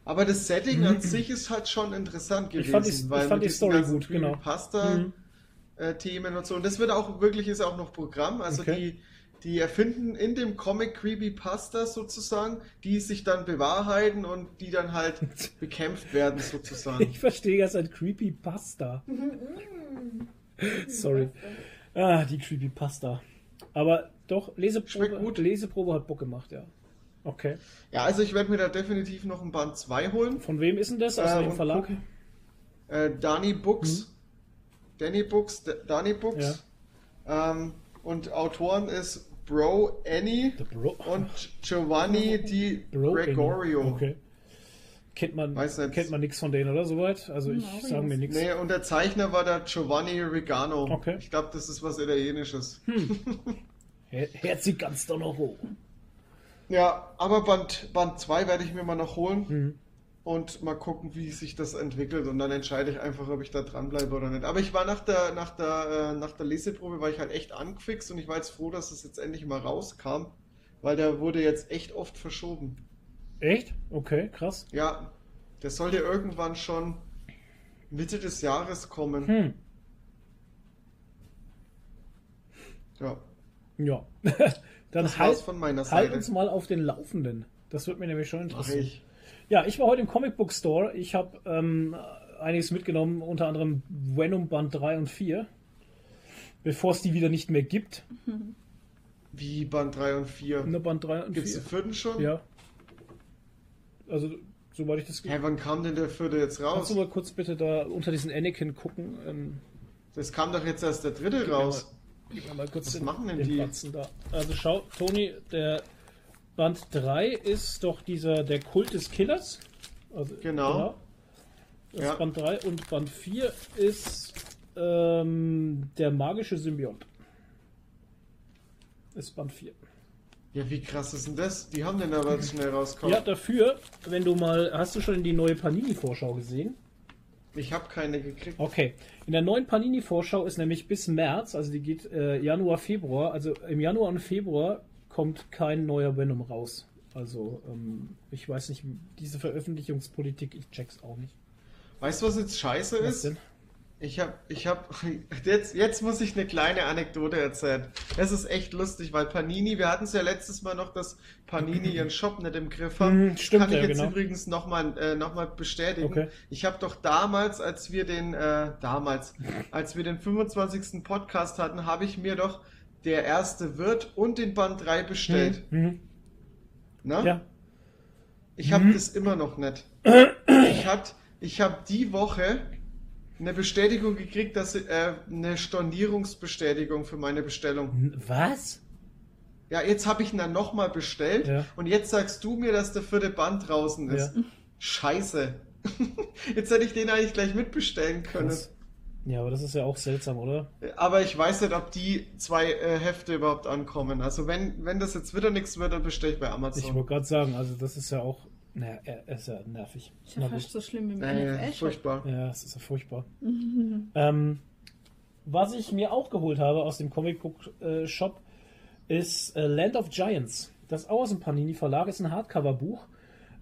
Aber das Setting an sich ist halt schon interessant gewesen. Ich fand die, weil ich fand die Story gut, genau. Pasta mhm. äh, Themen und so. Und das wird auch wirklich, ist auch noch Programm. Also okay. die die erfinden in dem Comic Creepypasta sozusagen, die sich dann bewahrheiten und die dann halt bekämpft werden sozusagen. Ich verstehe das als Creepypasta. Sorry. Ah, die Creepypasta. Aber doch, Leseprobe, Leseprobe hat Bock gemacht, ja. Okay. Ja, also ich werde mir da definitiv noch ein Band 2 holen. Von wem ist denn das? Aus äh, Verlag? Äh, Dani Books. Hm. Danny Books, Dani Books. Ja. Ähm, und Autoren ist Bro Annie Bro. und Giovanni Di Bro Gregorio. Annie. Okay. Kennt man, kennt man nichts von denen, oder soweit? Also ich hm, sage mir nichts. Nee, und der Zeichner war der Giovanni Regano. Okay. Ich glaube, das ist was Italienisches. Hm. Herzlich ganz doch noch hoch. Ja, aber Band 2 Band werde ich mir mal noch holen. Mhm. Und mal gucken, wie sich das entwickelt. Und dann entscheide ich einfach, ob ich da dranbleibe oder nicht. Aber ich war nach der, nach der, äh, nach der Leseprobe, war ich halt echt angefixt und ich war jetzt froh, dass es jetzt endlich mal rauskam. Weil der wurde jetzt echt oft verschoben. Echt? Okay, krass. Ja, der sollte irgendwann schon Mitte des Jahres kommen. Hm. Ja. Ja. Dann das halt, von meiner Seite. halt uns mal auf den Laufenden. Das wird mir nämlich schon interessieren. Ja, ich war heute im Comic Book Store. Ich habe ähm, einiges mitgenommen, unter anderem Venom Band 3 und 4. Bevor es die wieder nicht mehr gibt. Wie Band 3 und 4? Ne, Band 3 und Gibt's 4. Gibt es den vierten schon? Ja. Also, soweit ich das. Hä, hey, wann kam denn der vierte jetzt raus? Kannst du mal kurz bitte da unter diesen Anakin gucken? Ähm, das kam doch jetzt erst der dritte raus. Gib mir mal kurz Was den, machen denn den die? Da. Also schau, Toni, der Band 3 ist doch dieser der Kult des Killers. Also, genau. genau. Das ja. ist Band 3 und Band 4 ist ähm, der magische Symbiont. Ist Band 4. Ja, wie krass ist denn das? Die haben den aber schnell rausgekommen. Ja, dafür, wenn du mal, hast du schon die neue Panini-Vorschau gesehen? Ich habe keine gekriegt. Okay. In der neuen Panini-Vorschau ist nämlich bis März, also die geht äh, Januar, Februar, also im Januar und Februar kommt kein neuer Venom raus. Also, ähm, ich weiß nicht, diese Veröffentlichungspolitik, ich check's auch nicht. Weißt du, was jetzt scheiße was ist? Denn? Ich habe, ich habe, jetzt, jetzt muss ich eine kleine Anekdote erzählen. Es ist echt lustig, weil Panini, wir hatten es ja letztes Mal noch, dass Panini ihren Shop nicht im Griff haben. Hm, stimmt, Kann ich ja, jetzt genau. übrigens nochmal äh, noch bestätigen. Okay. Ich habe doch damals, als wir den, äh, damals, als wir den 25. Podcast hatten, habe ich mir doch der erste Wirt und den Band 3 bestellt. Mhm. mhm. Na? Ja. Ich habe mhm. das immer noch nicht. Ich habe ich hab die Woche eine Bestätigung gekriegt, dass äh, eine Stornierungsbestätigung für meine Bestellung. Was? Ja, jetzt habe ich ihn dann nochmal bestellt ja. und jetzt sagst du mir, dass der vierte Band draußen ist. Ja. Scheiße. jetzt hätte ich den eigentlich gleich mitbestellen können. Krass. Ja, aber das ist ja auch seltsam, oder? Aber ich weiß nicht, ob die zwei äh, Hefte überhaupt ankommen. Also wenn, wenn das jetzt wieder nichts wird, dann bestelle ich bei Amazon. Ich wollte gerade sagen, also das ist ja auch naja, ist ja nervig. Ist ja fast so schlimm wie mein naja, furchtbar. Ja, es ist ja furchtbar. ähm, was ich mir auch geholt habe aus dem Comicbook äh, Shop ist äh, Land of Giants. Das ist auch aus dem Panini Verlag, ist ein Hardcover-Buch.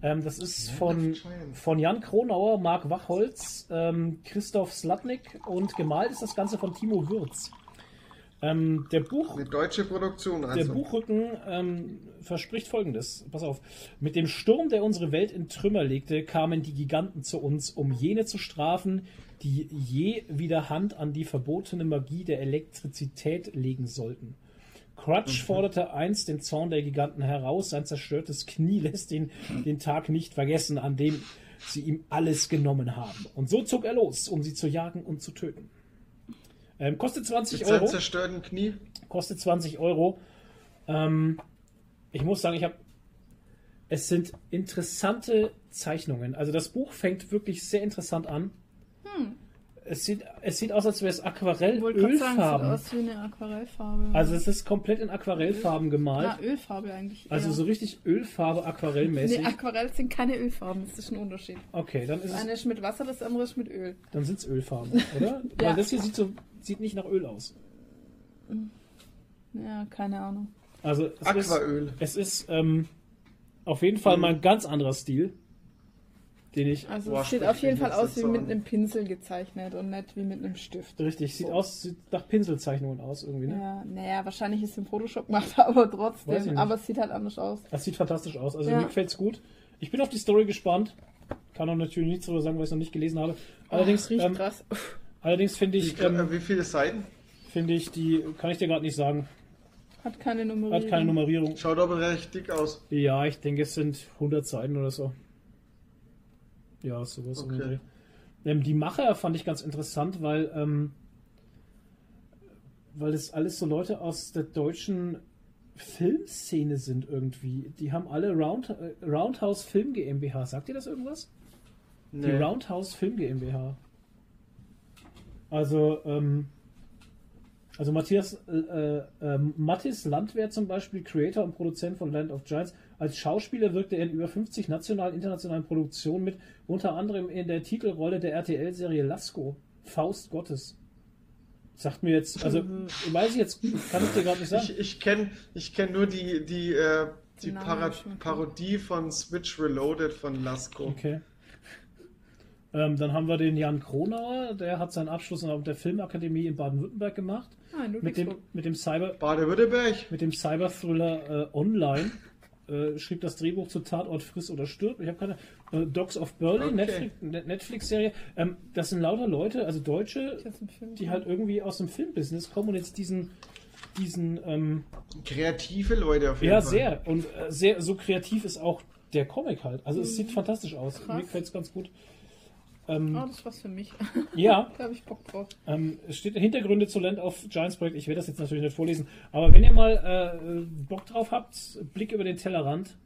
Ähm, das ist von, von Jan Kronauer, Marc Wachholz, ähm, Christoph Slatnik und gemalt ist das Ganze von Timo Würz. Ähm, der Buch, Eine deutsche Produktion also. Der Buchrücken ähm, verspricht folgendes. Pass auf. Mit dem Sturm, der unsere Welt in Trümmer legte, kamen die Giganten zu uns, um jene zu strafen, die je wieder Hand an die verbotene Magie der Elektrizität legen sollten. Crutch mhm. forderte einst den Zorn der Giganten heraus. Sein zerstörtes Knie lässt ihn den Tag nicht vergessen, an dem sie ihm alles genommen haben. Und so zog er los, um sie zu jagen und zu töten. Ähm, kostet 20 Mit Euro. zerstörten Knie. Kostet 20 Euro. Ähm, ich muss sagen, ich habe. Es sind interessante Zeichnungen. Also das Buch fängt wirklich sehr interessant an. Hm. Es sieht, es sieht aus, als wäre es Aquarell-Ölfarben. aus wie eine Aquarellfarbe. Also es ist komplett in Aquarellfarben gemalt. Ja, Ölfarbe eigentlich. Also so richtig Ölfarbe, aquarellmäßig. Nee, Aquarell sind keine Ölfarben, das ist ein Unterschied. Okay, dann ist das es... eine ist mit Wasser, das andere ist mit Öl. Dann sind es Ölfarben, oder? ja. Weil das hier sieht so sieht nicht nach Öl aus. Ja, keine Ahnung. Also es Aquaöl. Ist, es ist ähm, auf jeden Fall mhm. mal ein ganz anderer Stil. Den ich. Also Boah, es sieht auf jeden Fall aus wie mit einem Pinsel gezeichnet und nicht wie mit einem Stift. Richtig, sieht so. aus, sieht nach Pinselzeichnungen aus irgendwie, ne? Ja, naja, wahrscheinlich ist es im Photoshop gemacht, aber trotzdem. Aber es sieht halt anders aus. Das sieht fantastisch aus. Also ja. mir gefällt's gut. Ich bin auf die Story gespannt. Kann auch natürlich nichts darüber sagen, weil ich es noch nicht gelesen habe. Allerdings, Ach, ähm, krass. allerdings finde ich. Wie, ähm, wie viele Seiten? Finde ich, die kann ich dir gerade nicht sagen. Hat keine Nummerierung. Hat keine Nummerierung. Schaut aber recht dick aus. Ja, ich denke, es sind 100 Seiten oder so. Ja, sowas. Okay. Ähm, die Macher fand ich ganz interessant, weil, ähm, weil es alles so Leute aus der deutschen Filmszene sind irgendwie. Die haben alle Round, äh, Roundhouse Film GmbH. Sagt ihr das irgendwas? Nee. Die Roundhouse Film GmbH. Also, ähm, also Matthias, äh, äh, Mathis Landwehr zum Beispiel, Creator und Produzent von Land of Giants. Als Schauspieler wirkte er in über 50 nationalen, internationalen Produktionen mit, unter anderem in der Titelrolle der RTL-Serie Lasko, Faust Gottes. Sagt mir jetzt, also weiß ich jetzt, kann ich dir gerade nicht sagen. Ich, ich kenne ich kenn nur die, die, äh, die Para Parodie von Switch Reloaded von Lasko. Okay. Ähm, dann haben wir den Jan Kronauer, der hat seinen Abschluss auf der Filmakademie in Baden-Württemberg gemacht. Ah, mit dem, mit dem Cyber Baden-Württemberg. Mit dem Cyber-Thriller äh, Online. Äh, schrieb das Drehbuch zu Tatort Friss oder Stirb. Ich habe keine. Äh, Dogs of Berlin, okay. Netflix-Serie. ähm, das sind lauter Leute, also Deutsche, die halt irgendwie aus dem Filmbusiness kommen und jetzt diesen diesen ähm, kreative Leute auf jeden ja, Fall. Ja, sehr und äh, sehr so kreativ ist auch der Comic halt. Also mhm. es sieht fantastisch aus. Krass. Mir gefällt es ganz gut. Ähm, oh, das was für mich. Ja. da habe ich Bock drauf. Ähm, es steht Hintergründe zu Land of Giants Projekt. Ich werde das jetzt natürlich nicht vorlesen. Aber wenn ihr mal äh, Bock drauf habt, Blick über den Tellerrand.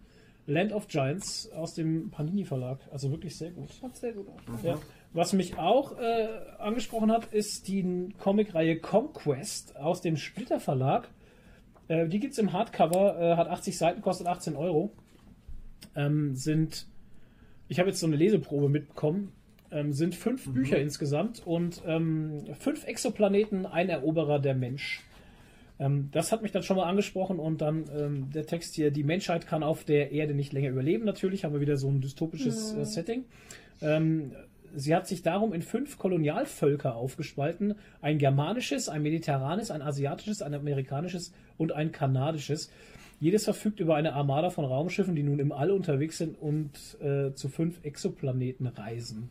Land of Giants aus dem Panini Verlag. Also wirklich sehr gut. Schaut sehr gut aus. Ja. Was mich auch äh, angesprochen hat, ist die Comicreihe Conquest aus dem Splitter Verlag. Äh, die gibt es im Hardcover, äh, hat 80 Seiten, kostet 18 Euro. Ähm, sind, ich habe jetzt so eine Leseprobe mitbekommen. Ähm, sind fünf mhm. Bücher insgesamt und ähm, fünf Exoplaneten, ein Eroberer der Mensch. Ähm, das hat mich dann schon mal angesprochen und dann ähm, der Text hier, die Menschheit kann auf der Erde nicht länger überleben. Natürlich haben wir wieder so ein dystopisches mhm. äh, Setting. Ähm, sie hat sich darum in fünf Kolonialvölker aufgespalten. Ein germanisches, ein mediterranes, ein asiatisches, ein amerikanisches und ein kanadisches. Jedes verfügt über eine Armada von Raumschiffen, die nun im All unterwegs sind und äh, zu fünf Exoplaneten reisen.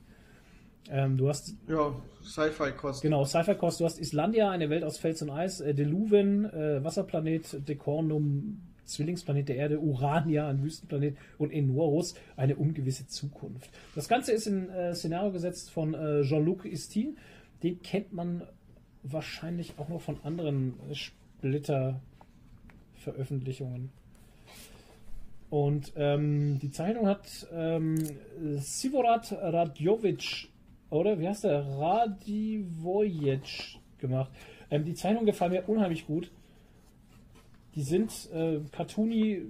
Ähm, du hast. Ja, Sci-Fi-Kost. Genau, Sci-Fi-Kost. Du hast Islandia, eine Welt aus Fels und Eis, äh, Deluven, äh, Wasserplanet, Decornum, Zwillingsplanet der Erde, Urania, ein Wüstenplanet und Enorus, eine ungewisse Zukunft. Das Ganze ist in äh, Szenario gesetzt von äh, Jean-Luc Istin. Den kennt man wahrscheinlich auch noch von anderen Splitter-Veröffentlichungen. Und ähm, die Zeichnung hat ähm, Sivorat Radjovic oder wie heißt der? Radivojec gemacht. Ähm, die Zeichnungen gefallen mir unheimlich gut. Die sind äh, cartoony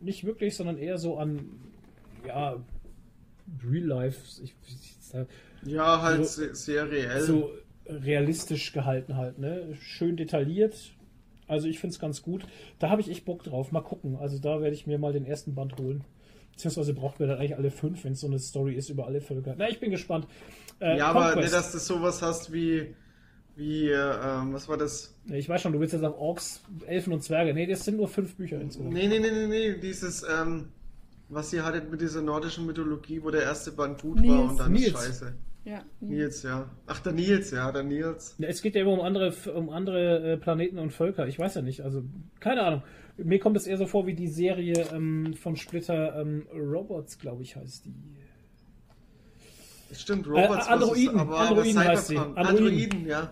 nicht wirklich, sondern eher so an ja Real Life. Ich, ich, ja, halt so, sehr reell. So realistisch gehalten halt, ne? Schön detailliert. Also ich finde es ganz gut. Da habe ich echt Bock drauf. Mal gucken. Also da werde ich mir mal den ersten Band holen. Beziehungsweise braucht man dann eigentlich alle fünf, wenn es so eine Story ist über alle Völker. Na, ich bin gespannt. Äh, ja, Conquest. aber nicht, dass du sowas hast wie, wie, äh, was war das? Ich weiß schon, du willst jetzt auf Orks, Elfen und Zwerge. Nee, das sind nur fünf Bücher insgesamt. Nee, nee, nee, nee, nee, dieses, ähm, was ihr hattet mit dieser nordischen Mythologie, wo der erste Band gut Nils. war und dann Nils. scheiße. Ja, Nils. ja. Ach, der Nils, ja, der Nils. Es geht ja immer um andere, um andere äh, Planeten und Völker. Ich weiß ja nicht, also keine Ahnung. Mir kommt es eher so vor wie die Serie ähm, von Splitter ähm, Robots, glaube ich, heißt die. Stimmt, Robots. Äh, Androiden, aber Androiden heißt sie. Androiden, Androiden, ja.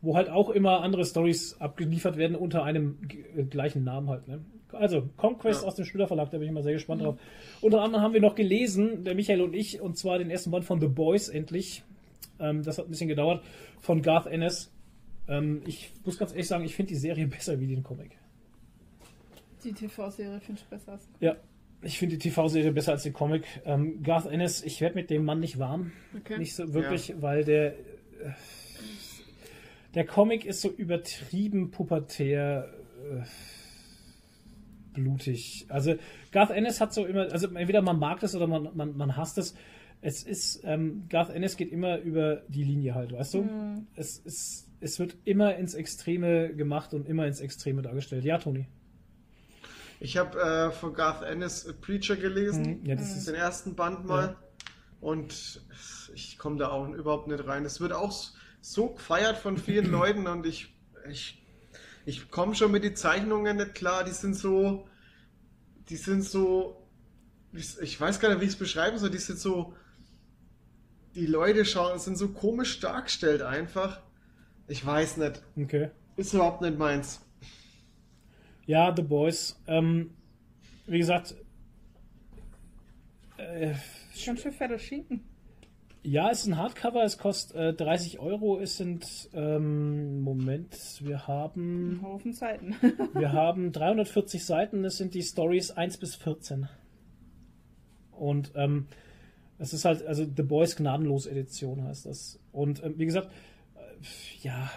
Wo halt auch immer andere Stories abgeliefert werden unter einem äh, gleichen Namen halt. Ne? Also, Conquest ja. aus dem Spieler Verlag, da bin ich mal sehr gespannt mhm. drauf. Unter anderem haben wir noch gelesen, der Michael und ich, und zwar den ersten Band von The Boys endlich. Ähm, das hat ein bisschen gedauert, von Garth Ennis. Ähm, ich muss ganz ehrlich sagen, ich finde die Serie besser wie den Comic. Die TV-Serie finde ich besser als Ja, ich finde die TV-Serie besser als den Comic. Ähm, Garth Ennis, ich werde mit dem Mann nicht warm. Okay. Nicht so wirklich, ja. weil der. Äh, der Comic ist so übertrieben pubertär. Äh, blutig. Also Garth Ennis hat so immer, also entweder man mag das oder man, man, man hasst es. es ist, ähm, Garth Ennis geht immer über die Linie halt, weißt du? Mhm. Es, ist, es wird immer ins Extreme gemacht und immer ins Extreme dargestellt. Ja, Toni. Ich habe äh, von Garth Ennis Preacher gelesen, mhm. ja, das ist den ersten Band mal. Ja. Und ich komme da auch überhaupt nicht rein. Es wird auch so gefeiert von vielen Leuten und ich, ich, ich komme schon mit den Zeichnungen nicht klar. Die sind so, die sind so, ich weiß gar nicht, wie ich es beschreiben soll. Die sind so, die Leute schauen, sind so komisch dargestellt einfach. Ich weiß nicht. Okay. Ist überhaupt nicht meins. Ja, The Boys. Ähm, wie gesagt. Äh, Ganz schön fetter Schinken. Ja, es ist ein Hardcover, es kostet äh, 30 Euro. Es sind, ähm, Moment, wir haben. Ein Haufen Seiten. wir haben 340 Seiten, das sind die Stories 1 bis 14. Und ähm, es ist halt, also The Boys Gnadenlos Edition heißt das. Und ähm, wie gesagt, äh, ja,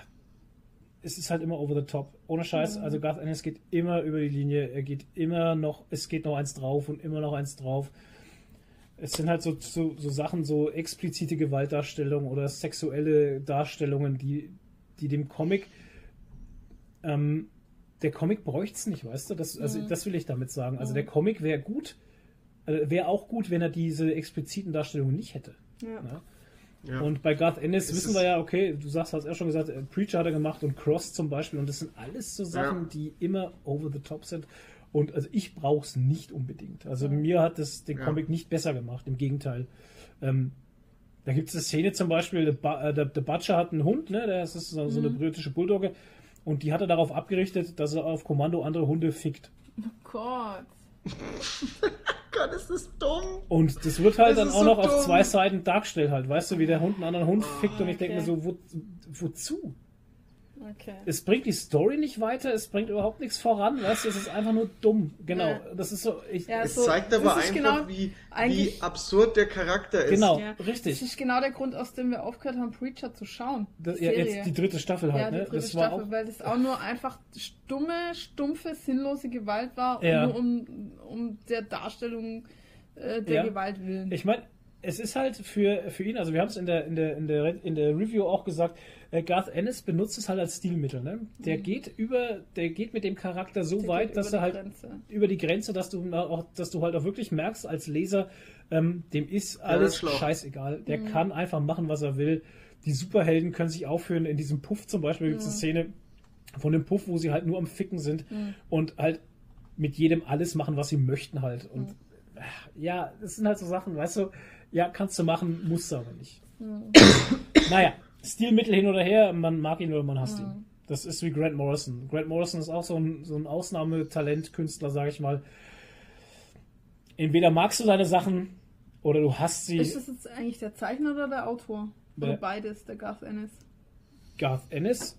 es ist halt immer over the top. Ohne Scheiß, mhm. also Garth Ennis geht immer über die Linie, er geht immer noch, es geht noch eins drauf und immer noch eins drauf. Es sind halt so, so, so Sachen, so explizite Gewaltdarstellungen oder sexuelle Darstellungen, die, die dem Comic, ähm, der Comic bräuchte es nicht, weißt du? Das, also, mhm. das will ich damit sagen. Also mhm. der Comic wäre gut, äh, wäre auch gut, wenn er diese expliziten Darstellungen nicht hätte. Ja. Ja. Und bei Garth Ennis es wissen wir ja, okay, du sagst, hast ja schon gesagt, äh, Preacher hat er gemacht und Cross zum Beispiel und das sind alles so Sachen, ja. die immer over the top sind. Und also ich brauche es nicht unbedingt. Also ja. mir hat das den Comic nicht besser gemacht, im Gegenteil. Ähm, da gibt es eine Szene zum Beispiel, der, äh, der, der, Butcher hat einen Hund, ne, das ist so, so eine mhm. britische Bulldogge, und die hat er darauf abgerichtet, dass er auf Kommando andere Hunde fickt. Oh Gott. Gott, ist das dumm. Und das wird halt das dann auch so noch dumm. auf zwei Seiten dargestellt halt. Weißt du, wie der Hund einen anderen Hund oh, fickt und ich okay. denke mir so, wo, wozu? Okay. Es bringt die Story nicht weiter, es bringt überhaupt nichts voran, weißt du, es ist einfach nur dumm. Genau, ja. das ist so. Ich, ja, es so, zeigt aber einfach, genau, wie, wie absurd der Charakter ist. Genau, ja. richtig. Das ist genau der Grund, aus dem wir aufgehört haben, Preacher zu schauen. Das, ja, jetzt die dritte Staffel halt, ja, ne? das Staffel, war auch, weil das auch nur einfach stumme, stumpfe, sinnlose Gewalt war, nur um, um der Darstellung äh, der Gewalt willen. Ich meine, es ist halt für, für ihn, also wir haben es in der, in, der, in, der, in der Review auch gesagt, Garth Ennis benutzt es halt als Stilmittel. Ne? Der mhm. geht über, der geht mit dem Charakter so der weit, dass er halt Grenze. über die Grenze, dass du auch, dass du halt auch wirklich merkst als Leser, ähm, dem ist alles ja, scheißegal. Der mhm. kann einfach machen, was er will. Die Superhelden können sich aufführen. In diesem Puff zum Beispiel gibt es eine Szene von dem Puff, wo sie halt nur am Ficken sind mhm. und halt mit jedem alles machen, was sie möchten halt. Und mhm. ja, das sind halt so Sachen, weißt du, ja, kannst du machen, musst du aber nicht. Mhm. naja, Stilmittel hin oder her, man mag ihn oder man hasst mhm. ihn. Das ist wie Grant Morrison. Grant Morrison ist auch so ein, so ein Ausnahmetalent-Künstler, sage ich mal. Entweder magst du seine Sachen oder du hast sie. Ist das jetzt eigentlich der Zeichner oder der Autor? Oder der, beides, der Garth Ennis? Garth Ennis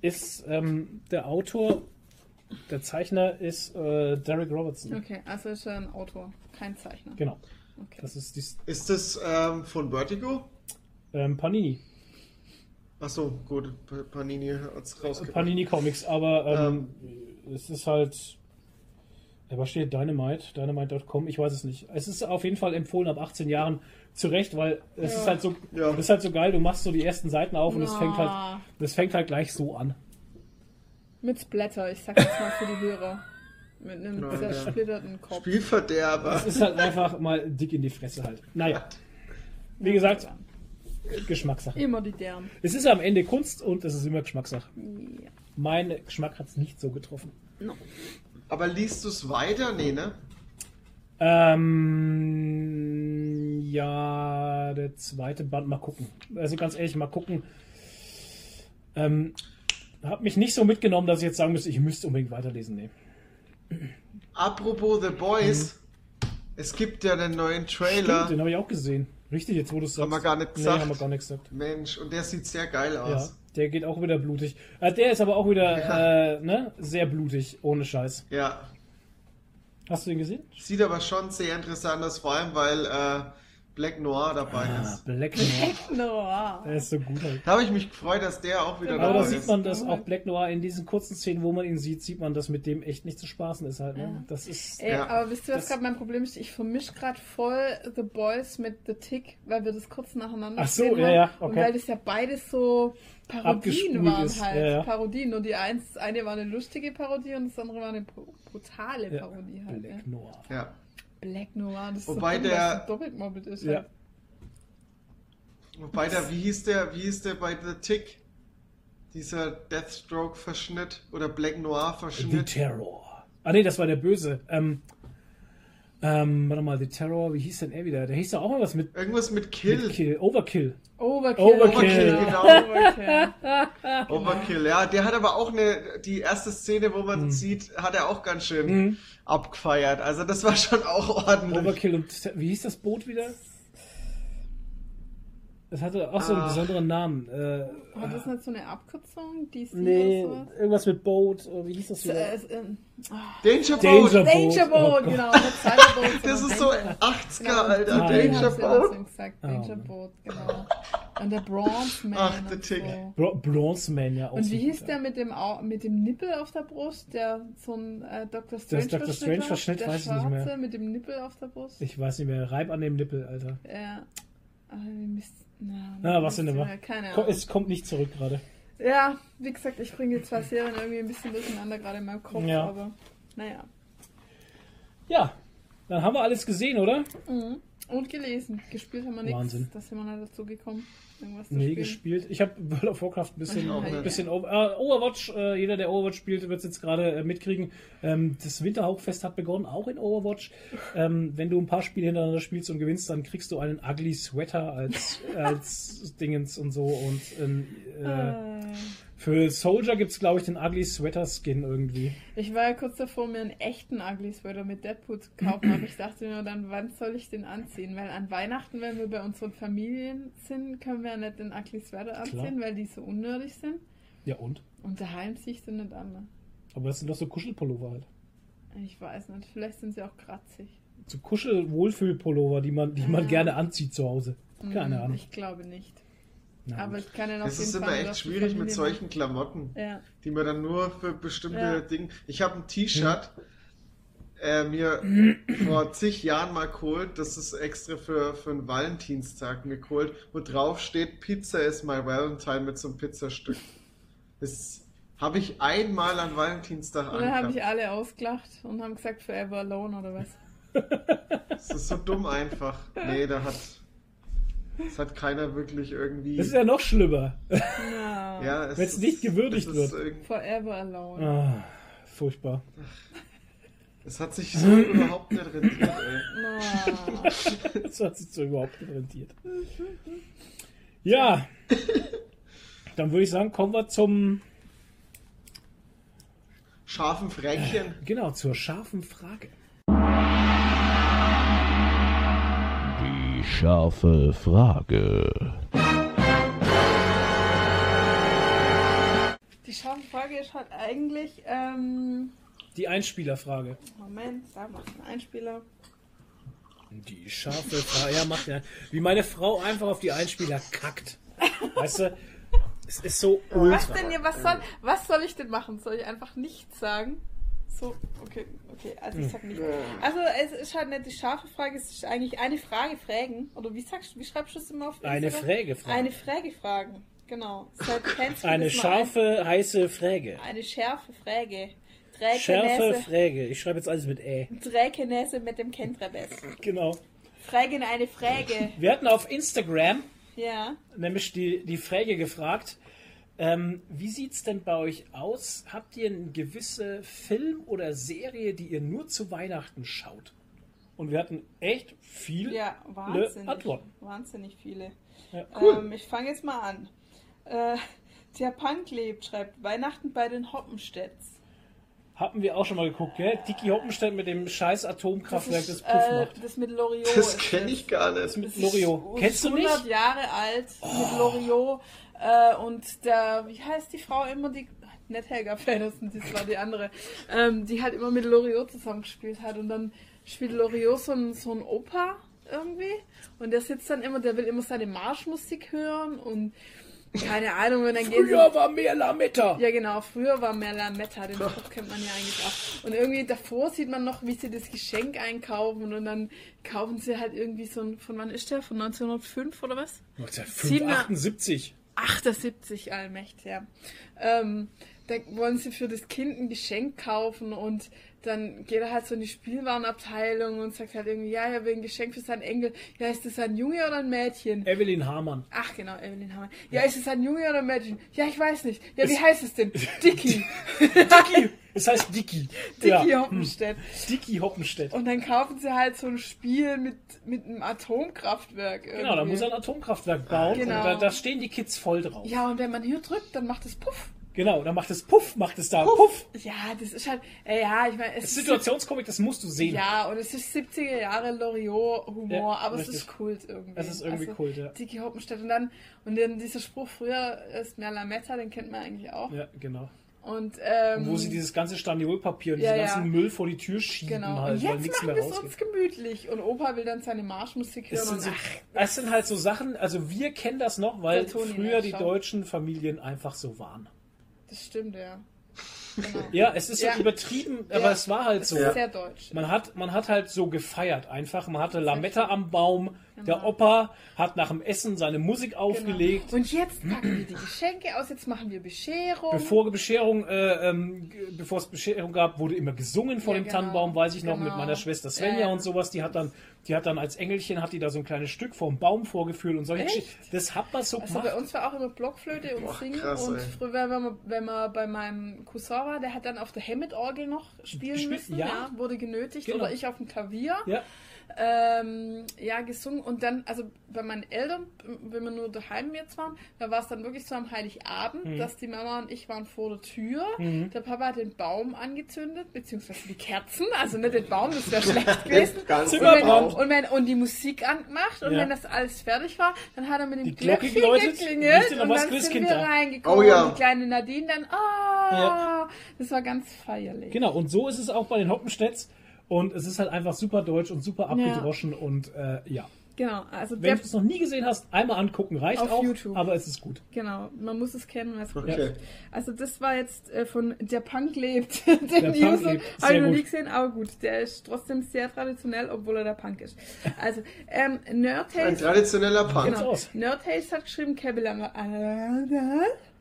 ist ähm, der Autor. Der Zeichner ist äh, Derek Robertson. Okay, also ist er ein Autor, kein Zeichner. Genau. Okay. Das ist, dies, ist das ähm, von Vertigo? Ähm, Panini. Achso, gut, Panini hat es rausgebracht. Panini Comics, aber ähm, ähm, es ist halt. Was steht Dynamite? Dynamite.com? Ich weiß es nicht. Es ist auf jeden Fall empfohlen ab 18 Jahren zu Recht, weil es ja. ist halt so, ja. ist halt so geil. Du machst so die ersten Seiten auf und es fängt halt, das fängt halt gleich so an. Mit Splatter, ich sag jetzt mal für die Hörer. Mit einem ja, zersplitterten Kopf. Spielverderber. Es ist halt einfach mal dick in die Fresse halt. Naja. Wie gesagt, Geschmackssache. Immer die Därm. Es ist am Ende Kunst und es ist immer Geschmackssache. Ja. Mein Geschmack hat es nicht so getroffen. No. Aber liest du es weiter? Nee, ne? Ähm, ja, der zweite Band, mal gucken. Also ganz ehrlich, mal gucken. Ähm, hat mich nicht so mitgenommen, dass ich jetzt sagen müsste, ich müsste unbedingt weiterlesen. Nee. Apropos The Boys, mhm. es gibt ja einen neuen Trailer. Stimmt, den habe ich auch gesehen. Richtig, jetzt wo du es sagst. Haben wir gar nicht gesagt. Nee, haben wir gar nicht gesagt. Mensch, und der sieht sehr geil aus. Ja, der geht auch wieder blutig. Äh, der ist aber auch wieder ja. äh, ne? sehr blutig, ohne Scheiß. Ja. Hast du ihn gesehen? Sieht aber schon sehr interessant aus, vor allem weil, äh, Black Noir dabei ah, ist. Black Noir. Black Noir. Der ist so gut halt. Da habe ich mich gefreut, dass der auch wieder ja, dabei ist. Aber da sieht man, dass auch Black Noir in diesen kurzen Szenen, wo man ihn sieht, sieht man, dass mit dem echt nicht zu spaßen ist halt. Ne? Ja. Das ist. Ey, ja. aber wisst ihr, was gerade mein Problem ist? Ich vermische gerade voll The Boys mit The Tick, weil wir das kurz nacheinander Ach so, ja, ja. Okay. Und weil das ja beides so Parodien waren ist. halt. Ja, ja. Parodien. Und die eins, eine war eine lustige Parodie und das andere war eine brutale Parodie halt. Black Noir. Ja. Black Noir, das Wobei ist so der doppelt mobbelt ist. Ja. Halt. Wobei der, wie hieß der, wie hieß der bei The Tick? Dieser Deathstroke-Verschnitt oder Black Noir-Verschnitt? The Terror. Ah nee, das war der Böse. Ähm, ähm, warte mal, The Terror, wie hieß denn er wieder? Der hieß doch auch mal was mit. Irgendwas mit Kill. Mit Kill. Overkill. Overkill. Overkill, genau. Overkill. Overkill, ja. Der hat aber auch eine, die erste Szene, wo man mhm. sieht, hat er auch ganz schön mhm. abgefeiert. Also das war schon auch ordentlich. Overkill und wie hieß das Boot wieder? Es hatte auch so einen Ach. besonderen Namen. Äh, War das nicht so eine Abkürzung? DC nee, irgendwas mit Boat. Wie hieß das wieder? Äh, äh, Danger Boat. Danger Boat, Danger Boat oh genau. das ist so 80er, genau. Alter. Ah, Danger Boat. Gesagt. Ah. Danger oh. Boat, genau. Und der Bronze Man. Ach, der Tick. So. Bronze Man, ja. Auch und wie hieß der mit dem, mit dem Nippel auf der Brust? Der so ein äh, Dr. Strange das Dr. Strange Verschnitt, weiß ich nicht mehr. mit dem Nippel auf der Brust? Ich weiß nicht mehr. Reib an dem Nippel, Alter. Ja. Aber Mist. Na, Na was denn immer? Keine Ahnung. Es kommt nicht zurück gerade. Ja, wie gesagt, ich bringe die zwei Serien irgendwie ein bisschen durcheinander gerade in meinem Kopf, ja. aber naja. Ja, dann haben wir alles gesehen, oder? Mhm. Und gelesen. Gespielt haben wir nichts. Wahnsinn. Da sind wir nicht dazu gekommen irgendwas Nee, gespielt. Ich habe World of Warcraft ein bisschen, ein bisschen uh, Overwatch, uh, jeder, der Overwatch spielt, wird es jetzt gerade uh, mitkriegen. Ähm, das Winterhauptfest hat begonnen, auch in Overwatch. Ähm, wenn du ein paar Spiele hintereinander spielst und gewinnst, dann kriegst du einen Ugly Sweater als, als Dingens und so und ähm, äh, für Soldier gibt es, glaube ich, den Ugly Sweater Skin irgendwie. Ich war ja kurz davor, mir einen echten Ugly Sweater mit Deadpool zu kaufen, aber ich dachte mir dann, wann soll ich den anziehen? Weil an Weihnachten, wenn wir bei unseren Familien sind, können wir ja nicht den Ugly Sweater anziehen, Klar. weil die so unnötig sind. Ja, und? Und daheim ziehe ich sie nicht an. Ne? Aber das sind doch so Kuschelpullover halt. Ich weiß nicht, vielleicht sind sie auch kratzig. So Kuschel-Wohlfühlpullover, die man, die man gerne anzieht zu Hause. Keine hm, Ahnung. Ich glaube nicht. Aber ich kann ja noch Es ist immer echt schwierig mit solchen Klamotten, ja. die man dann nur für bestimmte ja. Dinge. Ich habe ein T-Shirt äh, mir vor zig Jahren mal geholt. Das ist extra für, für einen Valentinstag mir geholt, wo drauf steht: Pizza is my Valentine mit so einem Pizzastück. Das habe ich einmal an Valentinstag Und dann habe ich alle ausgelacht und haben gesagt: Forever Alone oder was? Das ist so dumm einfach. Nee, da hat das hat keiner wirklich irgendwie. Das ist ja noch schlimmer. Ja. ja Wenn es nicht gewürdigt wird. Forever alone. Ah, furchtbar. Es hat sich so überhaupt nicht rentiert, ey. Es hat sich so überhaupt nicht rentiert. Ja. Dann würde ich sagen, kommen wir zum scharfen Fränkchen. Genau, zur scharfen Frage. Scharfe Frage. Die scharfe Frage ist halt eigentlich. Ähm, die Einspielerfrage. Moment, da macht ein Einspieler. Die scharfe Frage. Ja, macht ja. Wie meine Frau einfach auf die Einspieler kackt. Weißt du? Es ist so ultra. Was denn hier? Was soll, was soll ich denn machen? Soll ich einfach nichts sagen? So, okay, okay, also ich sag nicht. Also es ist halt nicht die scharfe Frage, es ist eigentlich eine Frage fragen. Oder wie sagst wie schreibst du es immer auf Instagram? Eine Frage fragen. Eine Frage fragen, genau. eine scharfe, ein, heiße Frage. Eine schärfe Frage. Schärfe Frage. Ich schreibe jetzt alles mit Ä. Träkenäse mit dem Kentrebes. Genau. Fragen eine Frage. Wir hatten auf Instagram ja. nämlich die, die Frage gefragt, ähm, wie sieht es denn bei euch aus? Habt ihr eine gewisse Film oder Serie, die ihr nur zu Weihnachten schaut? Und wir hatten echt viele ja, wahnsinnig, Antworten. Wahnsinnig viele. Ja, cool. Ähm, ich fange jetzt mal an. Äh, der Punk lebt, schreibt Weihnachten bei den Hoppenstedts. Haben wir auch schon mal geguckt, gell? Dicky Hoppenstedt mit dem scheiß Atomkraftwerk, das, das Puff äh, macht. Das mit Loriot. Das kenne ich gar nicht. Das mit Loriot. Kennst du nicht? 100 Jahre alt oh. mit Loriot. Äh, und der, wie heißt die Frau immer, die, nicht Helga Feddersen, das war die andere, ähm, die halt immer mit Loriot zusammengespielt hat. Und dann spielt Loriot so ein, so ein Opa, irgendwie. Und der sitzt dann immer, der will immer seine Marschmusik hören und keine Ahnung, wenn dann Früher gehen war mehr Lametta. Ja, genau, früher war mehr Lametta. Den Spruch kennt man ja eigentlich auch. Und irgendwie davor sieht man noch, wie sie das Geschenk einkaufen und dann kaufen sie halt irgendwie so ein, von wann ist der? Von 1905 oder was? 1978. 78, allmächtig, ja. Ähm, da wollen sie für das Kind ein Geschenk kaufen und dann geht er halt so in die Spielwarenabteilung und sagt halt irgendwie, ja, er will ein Geschenk für seinen Enkel. Ja, ist das ein Junge oder ein Mädchen? Evelyn Hamann. Ach genau, Evelyn Hamann. Ja, ist es ein Junge oder ein Mädchen? Ja, ich weiß nicht. Ja, wie es heißt es denn? Dicky. Dicky. Es heißt Dicky. Dicky ja. Hoppenstedt. Dicky Hoppenstedt. Und dann kaufen sie halt so ein Spiel mit, mit einem Atomkraftwerk. Irgendwie. Genau, da muss er ein Atomkraftwerk bauen. Genau. Und da, da stehen die Kids voll drauf. Ja, und wenn man hier drückt, dann macht es Puff. Genau, dann macht es Puff, macht es da Puff. Puff. Ja, das ist halt, äh, ja, ich meine, es ist Situationskomik, das musst du sehen. Ja, und es ist 70er Jahre Loriot-Humor, ja, aber richtig. es ist Kult irgendwie. Es ist irgendwie also, Kult, ja. Dicky Hoppenstedt und dann, und dann dieser Spruch früher ist mehr Lametta, den kennt man eigentlich auch. Ja, genau. Und, ähm, wo sie dieses ganze Staniolpapier und ja, diesen ganzen ja. Müll vor die Tür schieben genau. halt, und jetzt weil nichts mehr rausgeht. uns gemütlich und Opa will dann seine Marschmusik hören. Und, so, das sind halt so Sachen, also wir kennen das noch, weil früher die deutschen Familien einfach so waren. Das stimmt, ja. Genau. Ja, es ist ja. so übertrieben, aber ja. es war halt so. Sehr deutsch. Man hat, man hat halt so gefeiert einfach. Man hatte Lametta am Baum, Genau. Der Opa hat nach dem Essen seine Musik genau. aufgelegt. Genau. Und jetzt packen wir die Geschenke aus, jetzt machen wir Bescherung. Bevor Bescherung, äh, ähm, bevor es Bescherung gab, wurde immer gesungen vor ja, dem genau. Tannenbaum, weiß ich noch, genau. mit meiner Schwester Svenja ja. und sowas. Die hat dann, die hat dann als Engelchen hat die da so ein kleines Stück vom Baum vorgeführt und solche Geschichten. Das hat man so also gemacht. Bei uns war auch immer Blockflöte und Boah, Singen krass, und ey. früher, wenn man, wenn man bei meinem Cousin war, der hat dann auf der Hammett-Orgel noch spielen Gespielt, müssen, ja. ja. wurde genötigt genau. oder ich auf dem Klavier. Ja ähm, ja, gesungen. Und dann, also bei meinen Eltern, wenn wir nur daheim jetzt waren, da war es dann wirklich so am Heiligabend, mhm. dass die Mama und ich waren vor der Tür. Mhm. Der Papa hat den Baum angezündet, beziehungsweise die Kerzen, also nicht den Baum, das wäre schlecht gewesen. Ganz und, wenn, und, wenn, und, die Musik angemacht und ja. wenn das alles fertig war, dann hat er mit dem Glöckchen geklingelt und dann sind wir reingekommen. Oh, ja. Und die kleine Nadine dann, ah, oh, ja. das war ganz feierlich. Genau, und so ist es auch bei den Hoppenstädts. Und es ist halt einfach super deutsch und super abgedroschen ja. und äh, ja. Genau, also wenn du es noch nie gesehen hast, einmal angucken reicht auf auch, YouTube. aber es ist gut. Genau, man muss es kennen. Es okay. Also das war jetzt äh, von Der Punk lebt, den der User. Habe ich noch nie gesehen, aber gut, der ist trotzdem sehr traditionell, obwohl er der Punk ist. Also ähm, Nerdtaste. Ein traditioneller Punk. Genau. Nerdtaste hat geschrieben, Kevin,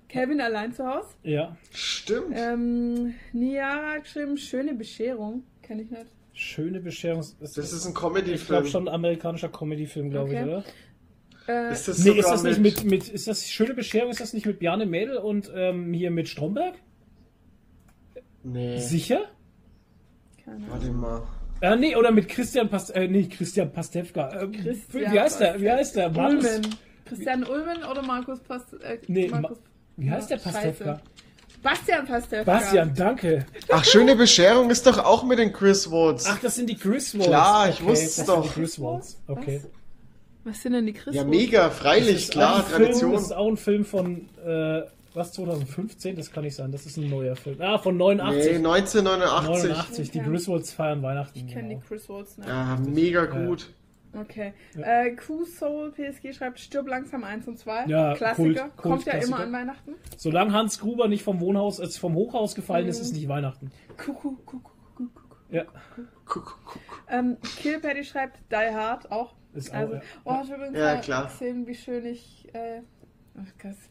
Kevin allein zu Hause. Ja. Stimmt. Ähm, Niara hat geschrieben, schöne Bescherung. Kenne ich nicht. Schöne Bescherung. Das, das ist ein Comedy-Film. Ich glaube schon ein amerikanischer Comedy-Film, glaube okay. ich, oder? Äh, ist das, nee, ist das nicht mit, mit, ist das schöne Bescherung, ist das nicht mit Bjarne Mädel und ähm, hier mit Stromberg? Nee. Sicher? Keine Warte mal. Äh, nee, oder mit Christian Past äh, nee, Christian Pastewka. Äh, Christian wie heißt der? Wie heißt der? Ulmen. Christian Ulmen oder Markus Past äh, Nee, Markus, Ma wie heißt der Pastewka? Scheiße. Bastian Pastewka. Bastian, danke. Ach, schöne Bescherung ist doch auch mit den Chris Woods. Ach, das sind die Chris Woods. Klar, ich okay, wusste es doch. Sind die Chris Woods. Okay. Was? was? sind denn die Chris Ja, mega, freilich, klar, Tradition. Film, das ist auch ein Film von, äh, was, 2015? Das kann nicht sein, das ist ein neuer Film. Ah, von 89. Nee, 1989. 89, die Chris Woods feiern Weihnachten. Ich kenne genau. die Chris Woods, ne? Ja, mega gut. Ja. Okay. Ja. Äh, Q-Soul PSG schreibt Stirb langsam 1 und 2. Ja, Klassiker. Kult, Kommt ja immer an Weihnachten. Solange Hans Gruber nicht vom Wohnhaus, äh, vom Hochhaus gefallen mhm. ist, ist nicht Weihnachten. Kuckuck, kuckuck, kuckuck. Ja. Ähm, Kill Patty schreibt Die Hard auch. Ist also, auch, ja. Oh, hast du übrigens ja, klar. gesehen, wie schön ich, äh,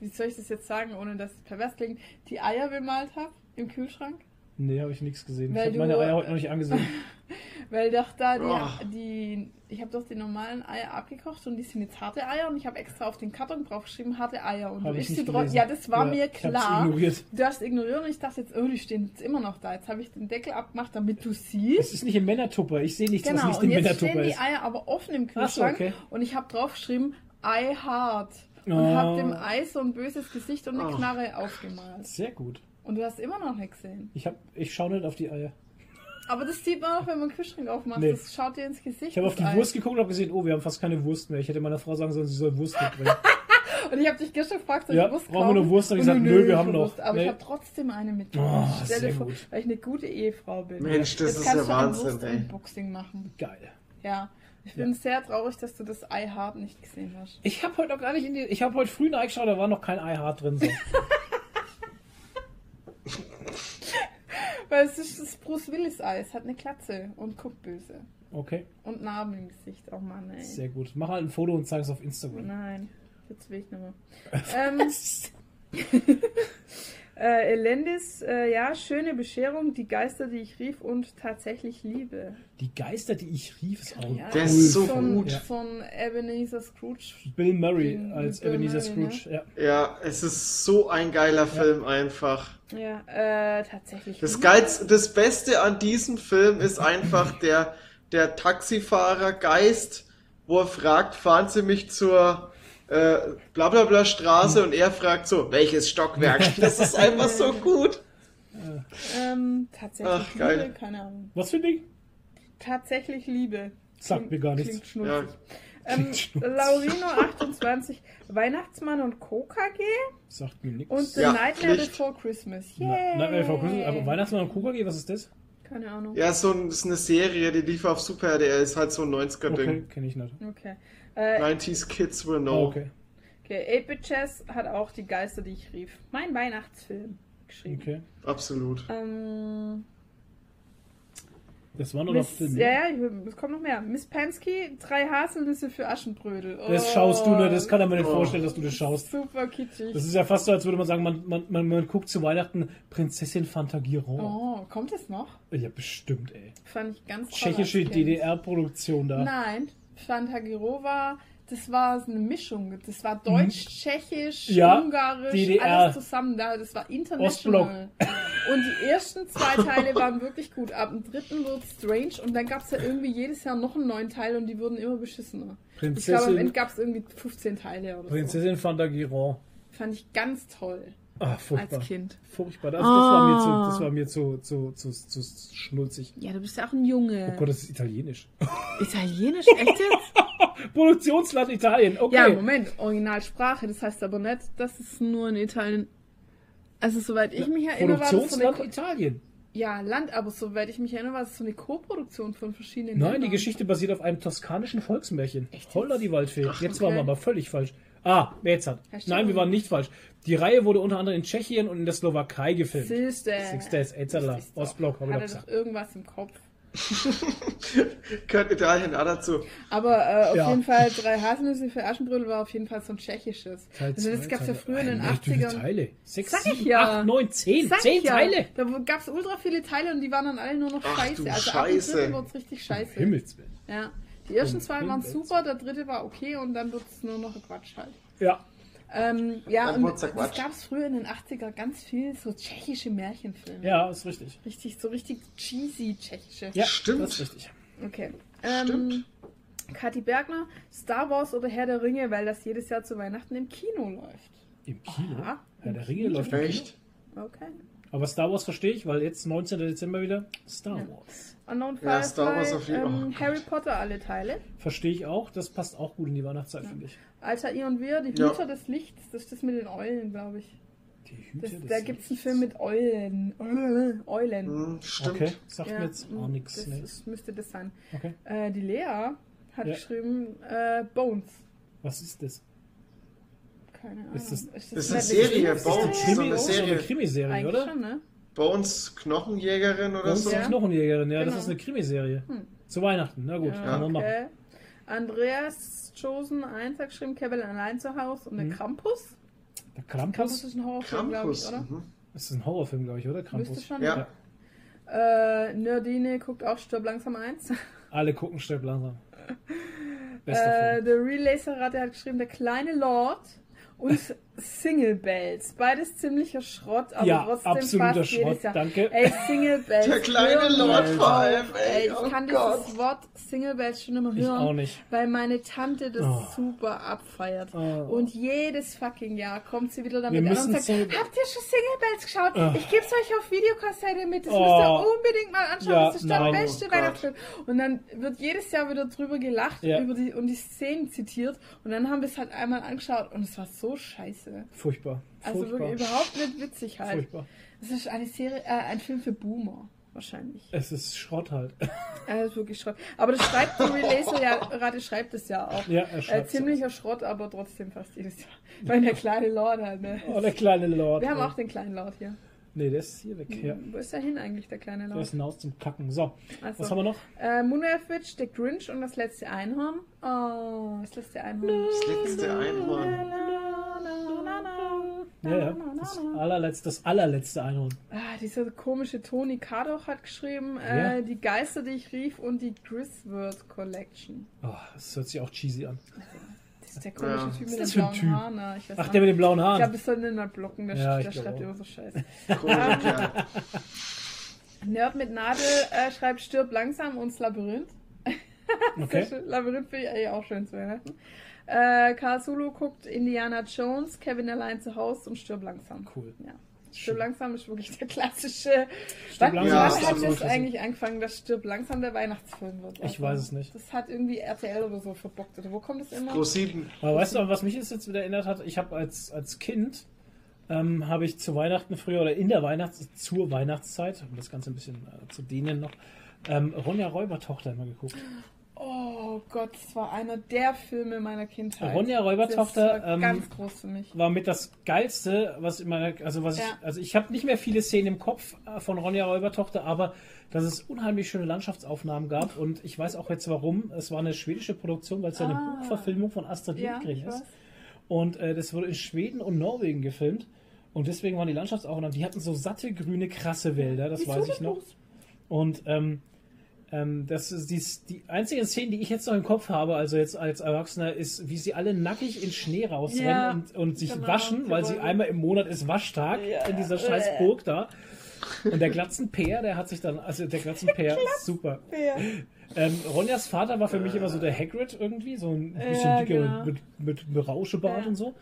wie soll ich das jetzt sagen, ohne dass es pervers klingt, die Eier bemalt habe im Kühlschrank? Nee, habe ich nichts gesehen. Weil ich habe meine Eier heute noch nicht angesehen. Weil doch da die, oh. die ich habe doch die normalen Eier abgekocht und die sind jetzt harte Eier und ich habe extra auf den Karton draufgeschrieben, harte Eier. Und hab du isst sie drauf. Ja, das war ja, mir klar. Du hast ignoriert und ich dachte jetzt, oh, die stehen jetzt immer noch da. Jetzt habe ich den Deckel abgemacht, damit du siehst. Es ist nicht im Männertupper. Ich sehe nichts, genau. was nicht im Männertupper ist. Genau, und jetzt stehen die Eier aber offen im Kühlschrank so, okay. und ich habe draufgeschrieben, Ei hart. Und oh. habe dem Ei so ein böses Gesicht und eine oh. Knarre aufgemalt. Sehr gut. Und du hast immer noch nicht gesehen. Ich, hab, ich schaue nicht auf die Eier. Aber das sieht man auch, wenn man den Kühlschrank aufmacht. Nee. Das schaut dir ins Gesicht. Ich habe auf die Ei. Wurst geguckt und habe gesehen, oh, wir haben fast keine Wurst mehr. Ich hätte meiner Frau sagen sollen, sie soll Wurst mitbringen. und ich habe dich gestern gefragt, soll ja, ich Wurst kaufen? brauchen wir eine Wurst? Und ich gesagt, nö, wir haben noch. Aber nee. ich habe trotzdem eine mitgebracht. Oh, Stell dir vor, weil ich eine gute Ehefrau bin. Mensch, das Jetzt ist ja Wahnsinn, ey. Unboxing machen. Geil. Ja. Ich bin ja. sehr traurig, dass du das I Heart nicht gesehen hast. Ich habe heute noch gar nicht in die. Ich habe heute früh reingeschaut, da war noch kein I Heart drin. So. Weil es ist das Bruce Willis Ei. Es hat eine Klatze und guckt böse. Okay. Und Narben im Gesicht. Oh Mann, ey. Sehr gut. Mach halt ein Foto und zeig es auf Instagram. Nein, jetzt will ich mehr. ähm, Äh, Elendis, äh, ja, schöne Bescherung, die Geister, die ich rief und tatsächlich liebe. Die Geister, die ich rief, ist auch ja, Der ist so von, gut. Von Ebenezer Scrooge. Bill Murray als Bill Ebenezer Murray, Scrooge, ne? ja. Ja, es ist so ein geiler Film einfach. Ja, äh, tatsächlich. Das, Geiz, das Beste an diesem Film ist einfach der, der Taxifahrer Geist, wo er fragt, fahren Sie mich zur äh, bla bla bla Straße und er fragt so, welches Stockwerk? Das ist einfach so gut. Ähm, tatsächlich Ach, geil. Liebe, keine Ahnung. Was für ein Ding? Tatsächlich Liebe. Sagt mir gar nichts. Klingt ja. Ähm, Laurino28, Weihnachtsmann und KKG. Sagt mir nichts. Und The ja, Nightmare Pflicht. Before Christmas. Yeah. Nightmare Before Christmas, aber Weihnachtsmann und KKG, was ist das? Keine Ahnung. Ja, so ein, ist eine Serie, die lief auf Super RDL, ist halt so ein 90er-Ding. Okay, kenne ich nicht. Okay. Äh, 90s Kids will know. Oh, okay. Okay, 8-Bit Chess hat auch die Geister, die ich rief. Mein Weihnachtsfilm geschrieben. Okay. Absolut. Ähm, das war noch Miss, Filme. Ja, ja, es kommt noch mehr. Miss Pansky, drei Haselnüsse für Aschenbrödel. Oh, das schaust du, ne? Das kann er mir nicht oh. vorstellen, dass du das schaust. Super kitschig. Das ist ja fast so, als würde man sagen, man, man, man, man guckt zu Weihnachten Prinzessin Fantagiron. Oh, kommt es noch? Ja, bestimmt, ey. Fand ich ganz toll. Tschechische DDR-Produktion da. Nein, Fantagiro war, das war eine Mischung. Das war Deutsch, mhm. Tschechisch, ja, Ungarisch, DDR. alles zusammen da. Das war international. Und die ersten zwei Teile waren wirklich gut. Ab dem dritten wurde strange und dann gab es ja irgendwie jedes Jahr noch einen neuen Teil und die wurden immer beschissener. Prinzessin, ich glaube, am Ende gab es irgendwie 15 Teile oder Prinzessin so. Fantagiron. Fand ich ganz toll. Ah, furchtbar. Als Kind. Furchtbar. Das, das war mir, zu, das war mir zu, zu, zu, zu schnulzig. Ja, du bist ja auch ein Junge. Oh Gott, das ist italienisch. Italienisch? Echt jetzt? Produktionsland Italien, okay. Ja, Moment, Originalsprache, das heißt aber nicht, dass es nur in Italien. Also, soweit ich mich erinnere, war das so eine Italien. Ja, Land, aber soweit ich mich erinnere, war es so eine Co-Produktion von verschiedenen Nein, Ländern. die Geschichte basiert auf einem toskanischen Volksmärchen. Echt? Holla die Waldfee. Ach, jetzt okay. waren wir aber völlig falsch. Ah, jetzt hat. Nein, wir waren nicht falsch. Die Reihe wurde unter anderem in Tschechien und in der Slowakei gefilmt. Siehste. Siehste, Etzala, Ostblock, habe ich doch doch irgendwas im Kopf. Gehört Italien auch dazu. Aber äh, auf ja. jeden Fall, drei Haselnüsse für Aschenbrödel war auf jeden Fall so ein tschechisches. Teil also das gab es ja früher in den 80ern. Teile? Sechs, Sag ich ja. acht, neun, zehn. Sag zehn Teile. Ja. Da gab es ultra viele Teile und die waren dann alle nur noch Ach, scheiße. Also Scheiße. ab wurde es richtig scheiße. Um Himmels Willen. Ja. Die ersten zwei waren super, der dritte war okay und dann wird es nur noch Quatsch halt. Ja. Ähm, ja, und das gab es früher in den 80er ganz viel so tschechische Märchenfilme. Ja, ist richtig. Richtig, so richtig cheesy tschechische. Ja, stimmt. Das ist richtig. Okay. Ähm, Kathi Bergner, Star Wars oder Herr der Ringe, weil das jedes Jahr zu Weihnachten im Kino läuft. Im Kino? Aha, Herr der Ringe läuft im Echt? Kino. Okay. Aber Star Wars verstehe ich, weil jetzt 19. Dezember wieder Star ja. Wars. Unknown ja, Star Wars auf jeden ähm, Harry Potter alle Teile. Verstehe ich auch, das passt auch gut in die Weihnachtszeit, ja. finde ich. Alter ihr und wir, die Hüter ja. des Lichts, das ist das mit den Eulen, glaube ich. Die Hüter das, des Da gibt es einen Film mit Eulen. Eulen. Hm, stimmt. Okay, sagt mir jetzt auch nichts. Das, nee. das müsste das sein. Okay. Äh, die Lea hat geschrieben äh, Bones. Was ist das? Keine Ahnung. Ist das, ist das, das ist eine Serie? Bones ist eine Serie. Krimiserie, oder? Schon, ne? Bones Knochenjägerin oder Bones so? Ja. Knochenjägerin, ja, genau. das ist eine Krimiserie. Hm. Zu Weihnachten, na gut, ja, kann man okay. machen. Andreas Chosen 1 hat geschrieben, Kevin allein zu Hause und der mhm. Krampus. Der Krampus? Krampus ist ein Horrorfilm, glaube ich, oder? Mhm. Das ist ein Horrorfilm, glaube ich, oder? Krampus. Müsste schon, ja. ja. Äh, Nerdine guckt auch Stirb langsam 1. Alle gucken Stirb langsam. äh, der Relacer hat geschrieben, der kleine Lord und Single Bells. Beides ziemlicher Schrott, aber ja, trotzdem absoluter fast Schrott, jedes Jahr. danke. Ey, Single Bells. Der kleine Lord vor allem, ey. ey ich oh kann Gott. dieses Wort Single Bells schon immer hören. Ich auch nicht. Weil meine Tante das oh. super abfeiert. Oh. Und jedes fucking Jahr kommt sie wieder damit an und sagt, Single habt ihr schon Single Bells geschaut? Oh. Ich geb's euch auf Videokassette mit. Das Oh. müsst ihr unbedingt mal anschauen. Ja, das ist der beste Oh Gott. Weihnachtsfilm. Und dann wird jedes Jahr wieder drüber gelacht Ja. über die, und die Szenen zitiert. Und dann haben wir es halt einmal angeschaut und es war so scheiße. Furchtbar. Also Furchtbar. wirklich überhaupt nicht witzig halt. Furchtbar. Das ist eine Serie, äh, ein Film für Boomer. Wahrscheinlich. Es ist Schrott halt. Es ist wirklich Schrott. Aber das schreibt Louis Laser ja, Rate schreibt es ja auch. Ja, er schreibt äh, Ziemlicher Schrott, aber trotzdem fast jedes Jahr. Weil der kleine Lord halt, ne? Oh, der kleine Lord. Wir haben auch den kleinen Lord hier. Nee, der ist hier weg. Ja. Wo ist der hin eigentlich, der kleine Lord? Der ist hinaus zum Kacken. So, also, was haben wir noch? Äh, Moonlight Witch, The Grinch und das letzte Einhorn. Oh, das letzte Einhorn. Das letzte Einhorn. Ja, ja. Das allerletzte, das allerletzte Einhorn. Ah, dieser komische Tony Kadoch hat geschrieben, äh, ja. die Geister, die ich rief und die Grisworth Collection. Oh, das hört sich auch cheesy an. Ist der komische ja. Typ mit den blauen typ? Haaren. Ne? Ach, der mit den blauen Haaren. Ich glaube, wir sollten den mal blocken, der, ja, der schreibt immer so scheiße. Nerd mit Nadel äh, schreibt, stirb langsam und Labyrinth. Okay. Labyrinth finde ich eigentlich auch schön zu Weihnachten. Äh, Karl Solo guckt Indiana Jones, Kevin allein zu Hause und stirb langsam. Cool. Ja. Stirb langsam ist wirklich der klassische. Stirb langsam ja, hat das eigentlich angefangen, dass Stirb langsam der Weihnachtsfilm wird? Also, ich weiß es nicht. Das hat irgendwie RTL oder so verbockt. Oder wo kommt das immer? Pro 7. Aber weißt du, was mich jetzt wieder erinnert hat? Ich habe als, als Kind ähm, habe ich zu Weihnachten früher oder in der Weihnachts zur Weihnachtszeit, um das Ganze ein bisschen äh, zu dehnen noch, ähm, Ronja Räubertochter immer geguckt. Oh Gott, das war einer der Filme meiner Kindheit. Ronja Räubertochter ähm, ganz groß für mich. War mit das geilste, was in meiner, also was ja. ich, also ich habe nicht mehr viele Szenen im Kopf äh, von Ronja Räubertochter, aber dass es unheimlich schöne Landschaftsaufnahmen gab und ich weiß auch jetzt warum. Es war eine schwedische Produktion, weil es ja eine ah. Buchverfilmung von Astrid Lindgren ja, ist. Und äh, das wurde in Schweden und Norwegen gefilmt und deswegen waren die Landschaftsaufnahmen, die hatten so satte grüne krasse Wälder, das Wieso weiß ich noch. Und ähm, ähm, das ist die, die einzige Szene, die ich jetzt noch im Kopf habe, also jetzt als Erwachsener, ist, wie sie alle nackig in Schnee rausrennen ja, und, und, sich genau, waschen, weil sie einmal im Monat ist Waschtag ja. in dieser scheiß äh. Burg da. Und der Glatzenpeer, der hat sich dann, also der Glatzenpeer, super. Ähm, Ronjas Vater war für mich immer so der Hagrid irgendwie, so ein bisschen ja, dicker genau. mit, mit, mit Rauschebart und so.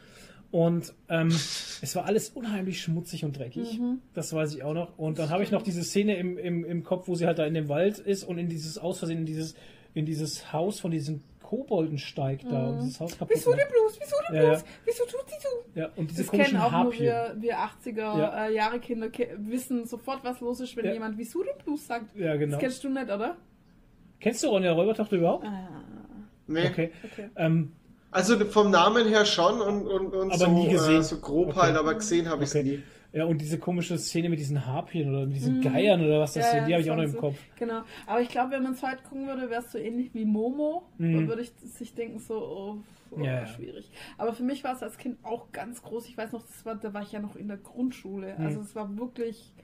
Und ähm, es war alles unheimlich schmutzig und dreckig. Mhm. Das weiß ich auch noch. Und dann habe ich noch diese Szene im, im, im Kopf, wo sie halt da in dem Wald ist und in dieses aus Versehen in dieses, in dieses Haus von diesen Kobolden steigt mhm. da und dieses Haus kaputt Wieso die Blues? Wieso die Blues? Ja, ja. Wieso tut die so? Ja, und diese das kennen auch Harpien. nur wir, wir 80er ja. äh, Jahre Kinder wissen sofort, was los ist, wenn ja. jemand Wieso die Blues sagt. Ja, genau. Das kennst du nicht, oder? Kennst du Ronja Räubertochter überhaupt? Ah. Nee. Okay. okay. Ähm, also vom Namen her schon und, und, und aber so, nie gesehen. Äh, so grob okay. halt, aber gesehen habe ich es okay. nie. Ja, und diese komische Szene mit diesen Harpien oder mit diesen mhm. Geiern oder was das ja, sind, die habe ich auch noch im so. Kopf. Genau. Aber ich glaube, wenn man es heute gucken würde, wäre es so ähnlich wie Momo. Mhm. Dann würde ich sich denken, so, oh, oh ja, schwierig. Aber für mich war es als Kind auch ganz groß. Ich weiß noch, das war, da war ich ja noch in der Grundschule. Mhm. Also es war wirklich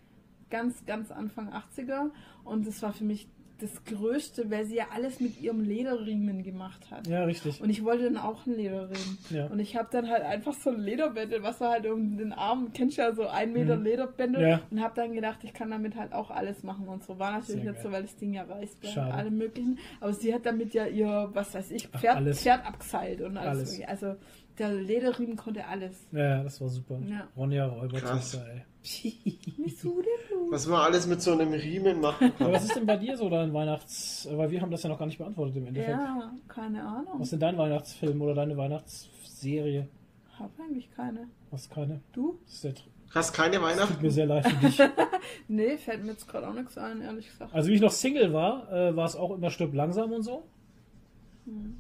ganz, ganz Anfang 80er. Und es war für mich das Größte, weil sie ja alles mit ihrem Lederriemen gemacht hat. Ja, richtig. Und ich wollte dann auch einen Lederriemen. Ja. Und ich habe dann halt einfach so ein Lederbändel, was war halt um den Arm, kennst du ja so ein Meter mhm. Lederbändel. Ja. Und habe dann gedacht, ich kann damit halt auch alles machen und so. War natürlich Sehr nicht geil. so, weil das Ding ja reißt bei alle möglichen. Aber sie hat damit ja ihr, was weiß ich, Pferd, Ach, Pferd abgeseilt und alles. alles. Also der Lederriemen konnte alles. Ja, das war super. Ja. Ronja Räubertochter, ey. Was man alles mit so einem Riemen machen kann. Aber was ist denn bei dir so dein Weihnachts... Weil wir haben das ja noch gar nicht beantwortet im Endeffekt. Ja, keine Ahnung. Was ist denn dein Weihnachtsfilm oder deine Weihnachtsserie? Hab eigentlich keine. Hast keine? Du? Hast keine Weihnachten? Tut mir sehr leid für dich. nee, fällt mir jetzt gerade auch nichts ein, ehrlich gesagt. Also wie ich noch Single war, äh, war es auch immer Stück langsam und so. Hm.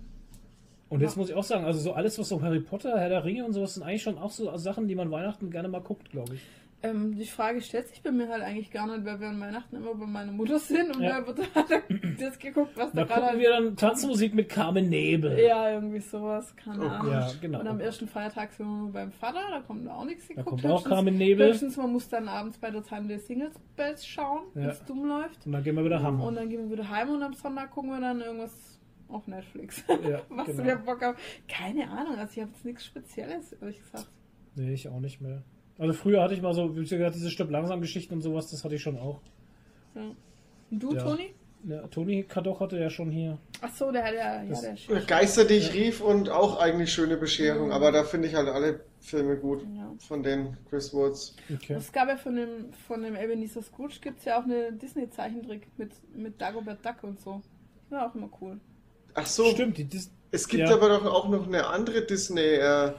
Und jetzt muss ich auch sagen, also so alles, was so Harry Potter, Herr der Ringe und sowas sind eigentlich schon auch so Sachen, die man Weihnachten gerne mal guckt, glaube ich. Ähm, die Frage stellt sich bei mir halt eigentlich gar nicht, weil wir an Weihnachten immer bei meiner Mutter sind und ja. da wird halt das geguckt, was da, da gerade. wir dann Tanzmusik mit Carmen Nebel. Ja, irgendwie sowas, keine oh, Ahnung. Ja, genau. Und am ersten Feiertag sind wir beim Vater, da kommt auch nichts geguckt. Da kommt auch Carmen Nebel. Höchstens, man muss dann abends bei der Tante Singles Bells schauen, ja. wenn es dumm läuft. Und dann gehen wir wieder heim. Und dann gehen wir wieder heim und am Sonntag gucken wir dann irgendwas auf Netflix. Ja, was genau. wir Bock haben. Keine Ahnung, also ich habe jetzt nichts Spezielles, ehrlich gesagt. Nee, ich auch nicht mehr. Also früher hatte ich mal so, wie gesagt, diese Stopp langsam Geschichten und sowas, das hatte ich schon auch. Ja. Und du, ja. Toni? Ja, Toni Kadoch hatte ja schon hier. Ach so, der hat ja, ja der Geister, die ich rief und auch eigentlich schöne Bescherung, mhm. aber da finde ich halt alle Filme gut ja. von den Chris Woods. Okay. Es gab ja von dem, von dem Ebenezer Scrooge gibt es ja auch eine Disney-Zeichentrick mit, mit Dagobert Duck und so. War auch immer cool. Ach so. Stimmt, die Dis es gibt ja. aber doch auch noch eine andere Disney äh,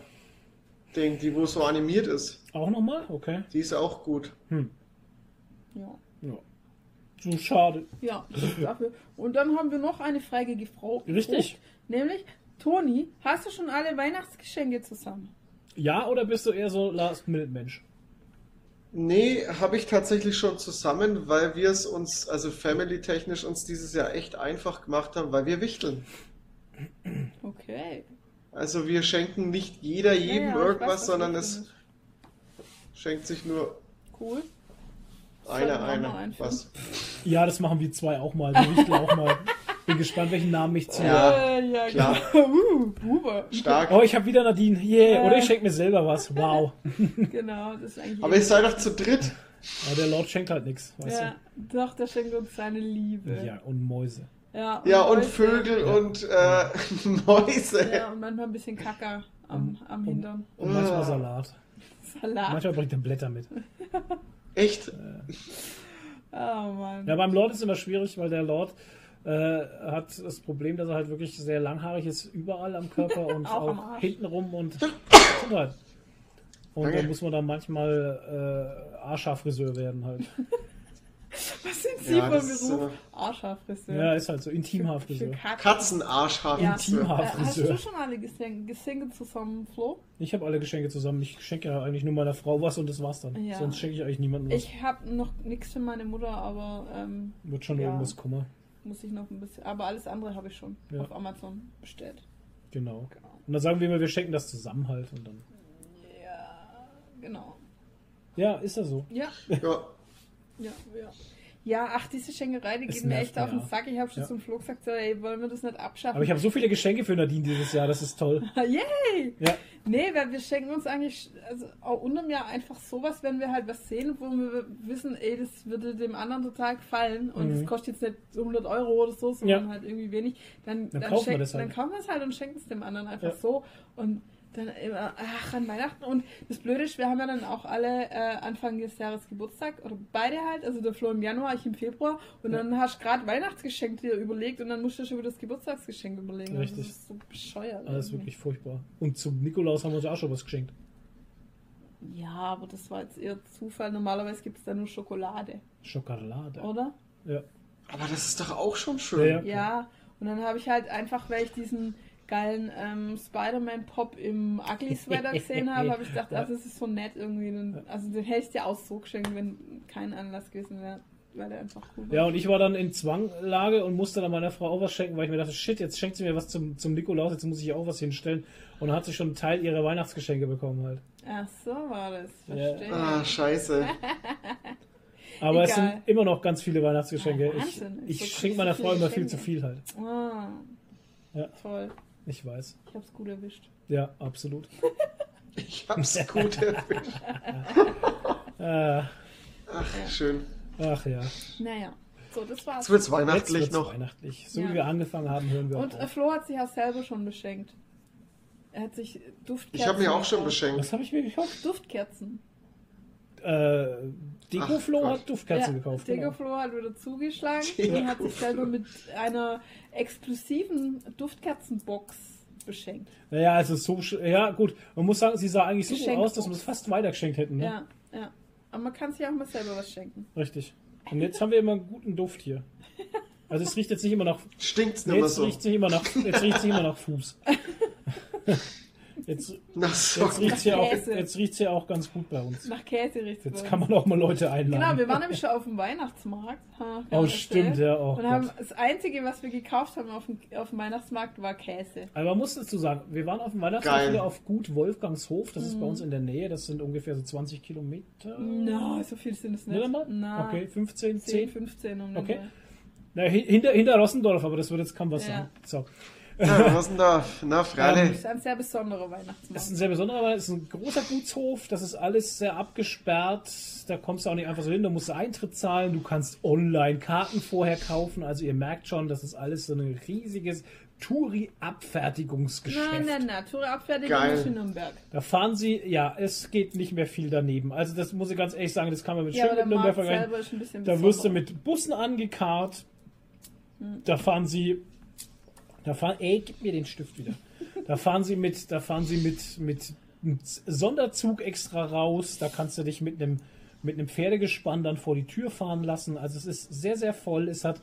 Ding, die wo so animiert ist. Auch nochmal? Okay. Die ist auch gut. Hm. Ja. ja. So schade. Ja, dafür. Und dann haben wir noch eine Frage gefragt. Richtig. Nämlich, Toni, hast du schon alle Weihnachtsgeschenke zusammen? Ja, oder bist du eher so Last-Minute-Mensch? Nee, habe ich tatsächlich schon zusammen, weil wir es uns, also family-technisch, uns dieses Jahr echt einfach gemacht haben, weil wir wichteln. Okay. Also wir schenken nicht jeder jedem ja, ja, irgendwas, weiß, sondern es schenkt sich nur cool. einer einer was. Ja, das machen wir zwei auch mal. Wir auch mal. Bin gespannt, welchen Namen ich ziehe. Ja, ja, klar. uh, Stark. Oh, ich habe wieder Nadine. Yeah. Oder ich schenke mir selber was. Wow. genau, das ist eigentlich. Aber ihr seid doch zu dritt. Ja, der Lord schenkt halt nichts. Ja, du? doch, der schenkt uns seine Liebe. Ja, und Mäuse. Ja, und, ja, und Vögel und äh, Mäuse. Ja, und manchmal ein bisschen Kacker am, am Hintern. Und, und manchmal Salat. Salat. Manchmal bringt er Blätter mit. Echt? Oh Mann. Ja, beim Lord ist es immer schwierig, weil der Lord äh, hat das Problem, dass er halt wirklich sehr langhaarig ist, überall am Körper und auch, auch hintenrum und halt. Und okay. da muss man dann manchmal äh, Arschhaarfriseur werden halt. Was sind Sie ja, von Beruf? Äh, Arschhaarfriseur. Ja, ist halt so Intimhaarfriseur. Katzenarschhaarfriseur. Ja. Intimhaarfriseur. Hast du schon alle Geschenke, Geschenke zusammen, Flo? Ich habe alle Geschenke zusammen. Ich schenke ja eigentlich nur meiner Frau was und das war's dann. Ja. Sonst schenke ich eigentlich niemandem was. Ich habe noch nichts für meine Mutter, aber ähm, wird schon ja. irgendwas Kummer muss ich noch ein bisschen. Aber alles andere habe ich schon ja. auf Amazon bestellt. Genau. genau. Und dann sagen wir immer, wir schenken das zusammen halt und dann. Ja, genau. Ja, ist das so? Ja. Ja. Ja, ja. Ja, ach, diese Schenkerei, die geht mir echt auf den Sack. Ich habe schon ja. zum Flo gesagt, so, ey, wollen wir das nicht abschaffen? Aber ich habe so viele Geschenke für Nadine dieses Jahr, das ist toll. Yay! Ja. Nee, weil wir schenken uns eigentlich, also auch unterm Jahr einfach sowas, wenn wir halt was sehen, wo wir wissen, ey, das würde dem anderen total gefallen und es mhm. kostet jetzt nicht 100 Euro oder so, sondern ja. halt irgendwie wenig, dann, dann, dann kaufen wir das halt. Dann kaufen wir es halt und schenken es dem anderen einfach ja. so und dann immer, ach, an Weihnachten. Und das Blöde ist, wir haben ja dann auch alle äh, Anfang des Jahres Geburtstag, oder beide halt, also der Flo im Januar, ich im Februar. Und ja. dann hast du gerade Weihnachtsgeschenk dir überlegt und dann musst du schon wieder das Geburtstagsgeschenk überlegen. Richtig. Also das ist so bescheuert. Alles irgendwie. wirklich furchtbar. Und zum Nikolaus haben wir uns auch schon was geschenkt. Ja, aber das war jetzt eher Zufall. Normalerweise gibt es da nur Schokolade. Schokolade. Oder? Ja. Aber das ist doch auch schon schön. Ja, ja, ja. und dann habe ich halt einfach, weil ich diesen geilen ähm, Spider-Man-Pop im Ugly Sweater gesehen habe, habe ich gedacht, also das ist so nett irgendwie. Also den hätte ich dir auch so geschenkt, wenn kein Anlass gewesen wäre. Weil der einfach cool war. Ja, und ich war dann in Zwanglage und musste dann meiner Frau auch was schenken, weil ich mir dachte, shit, jetzt schenkt sie mir was zum, zum Nikolaus, jetzt muss ich auch was hinstellen. Und dann hat sie schon einen Teil ihrer Weihnachtsgeschenke bekommen halt. Ach so war das. Verstehe. Ja. Ah, scheiße. Aber Egal. es sind immer noch ganz viele Weihnachtsgeschenke. Ja, ich ich so schenke meiner Frau immer viel zu viel halt. Oh. Ja. Toll. Ich weiß. Ich hab's gut erwischt. Ja, absolut. ich hab's gut erwischt. äh, Ach, ja. schön. Ach ja. Naja. So, das war's. Jetzt wird's weihnachtlich Jetzt wird's noch. Weihnachtlich. So ja. wie wir angefangen haben, hören wir Und auch. Flo hat sich auch selber schon beschenkt. Er hat sich Duftkerzen. Ich habe mir auch schon beschenkt. Was habe ich mir gekauft? Duftkerzen. Äh, Dekoflo hat Duftkerzen ja, gekauft. Dekoflo genau. hat wieder zugeschlagen Deko und hat sich selber mit einer exklusiven Duftkerzenbox beschenkt. Naja, also so, ja gut, man muss sagen, sie sah eigentlich so gut aus, dass wir es fast weitergeschenkt hätten. Ne? Ja, ja. Aber man kann sich auch mal selber was schenken. Richtig. Und jetzt haben wir immer einen guten Duft hier. Also es riecht jetzt nicht immer nach. Stinkt's nicht nee, so. Riecht nicht immer nach, jetzt riecht es nicht immer nach Fuß. Jetzt, jetzt riecht es ja, auch, ja auch ganz gut bei uns. Nach Käse riecht Jetzt kann man auch mal Leute einladen. Genau, wir waren nämlich schon auf dem Weihnachtsmarkt. Ha, oh, stimmt, ja auch. Und haben, das Einzige, was wir gekauft haben auf dem, auf dem Weihnachtsmarkt, war Käse. Aber man muss dazu sagen, wir waren auf dem Weihnachtsmarkt wieder auf Gut Wolfgangshof. Das mhm. ist bei uns in der Nähe. Das sind ungefähr so 20 Kilometer. No, so viel sind es nicht. Nicht einmal? No. Okay, 15, 10? 10 15 um Okay. Na, hinter, hinter Rossendorf, aber das wird jetzt kaum was ja. sagen. So. Ja, Rossendorf, na, freilich. Das ist ein sehr besonderer Weihnachtsmarkt. Das ist ein sehr besonderer Weihnachtsmarkt, das ist ein großer Gutshof, das ist alles sehr abgesperrt, da kommst du auch nicht einfach so hin, da musst du Eintritt zahlen, du kannst online Karten vorher kaufen, also ihr merkt schon, das ist alles so ein riesiges Touri-Abfertigungsgeschäft. Nein, nein, nein, Touri-Abfertigung ist in Nürnberg. Da fahren sie, ja, es geht nicht mehr viel daneben. Also das muss ich ganz ehrlich sagen, das kann man mit ja, mit Nürnberg vergleichen. Da wirst du mit Bussen angekarrt, hm. da fahren sie da fahren, ey, gib mir den Stift wieder. Da fahren sie mit, da fahren sie mit, mit einem Sonderzug extra raus. Da kannst du dich mit einem mit einem Pferdegespann dann vor die Tür fahren lassen. Also es ist sehr, sehr voll. Es hat,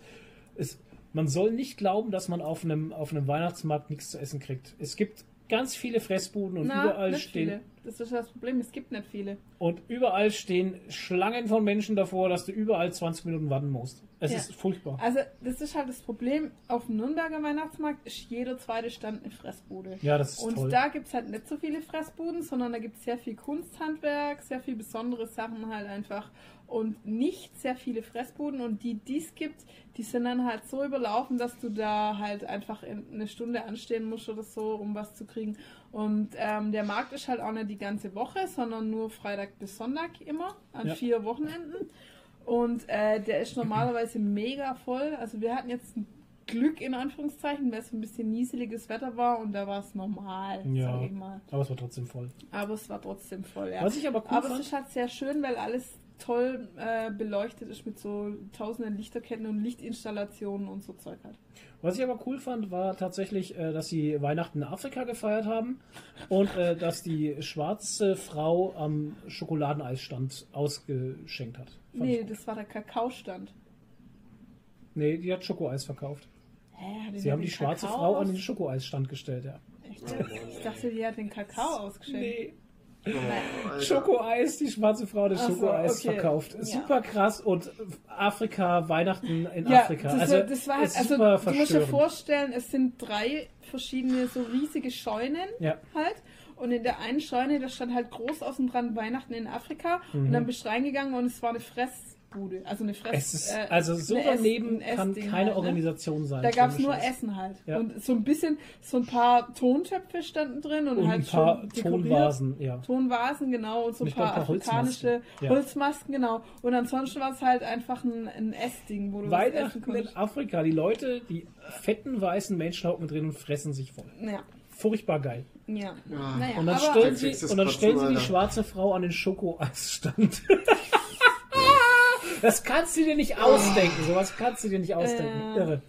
es, man soll nicht glauben, dass man auf einem, auf einem Weihnachtsmarkt nichts zu essen kriegt. Es gibt ganz viele Fressbuden und Na, überall stehen. Viele. Das ist das Problem, es gibt nicht viele. Und überall stehen Schlangen von Menschen davor, dass du überall 20 Minuten warten musst. Es ja. ist furchtbar. Also, das ist halt das Problem. Auf dem Nürnberger Weihnachtsmarkt ist jeder zweite Stand eine Fressbude. Ja, das ist Und toll. da gibt es halt nicht so viele Fressbuden, sondern da gibt es sehr viel Kunsthandwerk, sehr viel besondere Sachen halt einfach und nicht sehr viele Fressbuden und die, die es gibt, die sind dann halt so überlaufen, dass du da halt einfach eine Stunde anstehen musst oder so, um was zu kriegen. Und ähm, der Markt ist halt auch nicht die ganze Woche, sondern nur Freitag bis Sonntag immer, an ja. vier Wochenenden. Und äh, der ist normalerweise mega voll. Also wir hatten jetzt Glück in Anführungszeichen, weil es ein bisschen nieseliges Wetter war und da war es normal, ja, sag ich mal. Aber es war trotzdem voll. Aber es war trotzdem voll, ja. Was ich aber cool Aber fand, es ist halt sehr schön, weil alles toll äh, beleuchtet ist mit so tausenden Lichterketten und Lichtinstallationen und so Zeug halt. Was ich aber cool fand, war tatsächlich, äh, dass sie Weihnachten in Afrika gefeiert haben und äh, dass die schwarze Frau am Schokoladeneisstand ausgeschenkt hat. Fand nee, das war der Kakaostand. Nee, die hat Schokoeis verkauft. Hä, sie haben die schwarze Kakao Frau an den Schokoeisstand gestellt, ja. Ich dachte, die hat den Kakao ausgeschenkt. Nee. Oh, Schokoeis, die schwarze Frau des Schokoeis okay. verkauft. Ja. Super krass und Afrika, Weihnachten in ja, Afrika. Das, also, das war halt, also du musst dir vorstellen, es sind drei verschiedene so riesige Scheunen ja. halt. Und in der einen Scheune, da stand halt groß außen dran Weihnachten in Afrika. Mhm. Und dann bist du reingegangen und es war eine Fress Essbude, also eine Fress. Ist, äh, also so daneben Ess, kann keine halt, ne? Organisation sein. Da gab es nur Essen halt. Ja. Und so ein bisschen, so ein paar Tontöpfe standen drin und, und halt ein paar Tonvasen, ja. Tonvasen, genau, und so ein paar, paar afrikanische Holzmasken. Ja. Holzmasken. genau. Und ansonsten war es halt einfach ein, ein Essding, wo du Weihnachten in Afrika, die Leute, die fetten weißen Menschen hocken drin und fressen sich voll. Ja. Furchtbar geil. Ja. ja. Naja, und dann stellen sie, und dann stellen sie die schwarze Frau an den Schokoeisstand. Das kannst du dir nicht ausdenken. Sowas kannst du dir nicht ausdenken. Äh, Irre.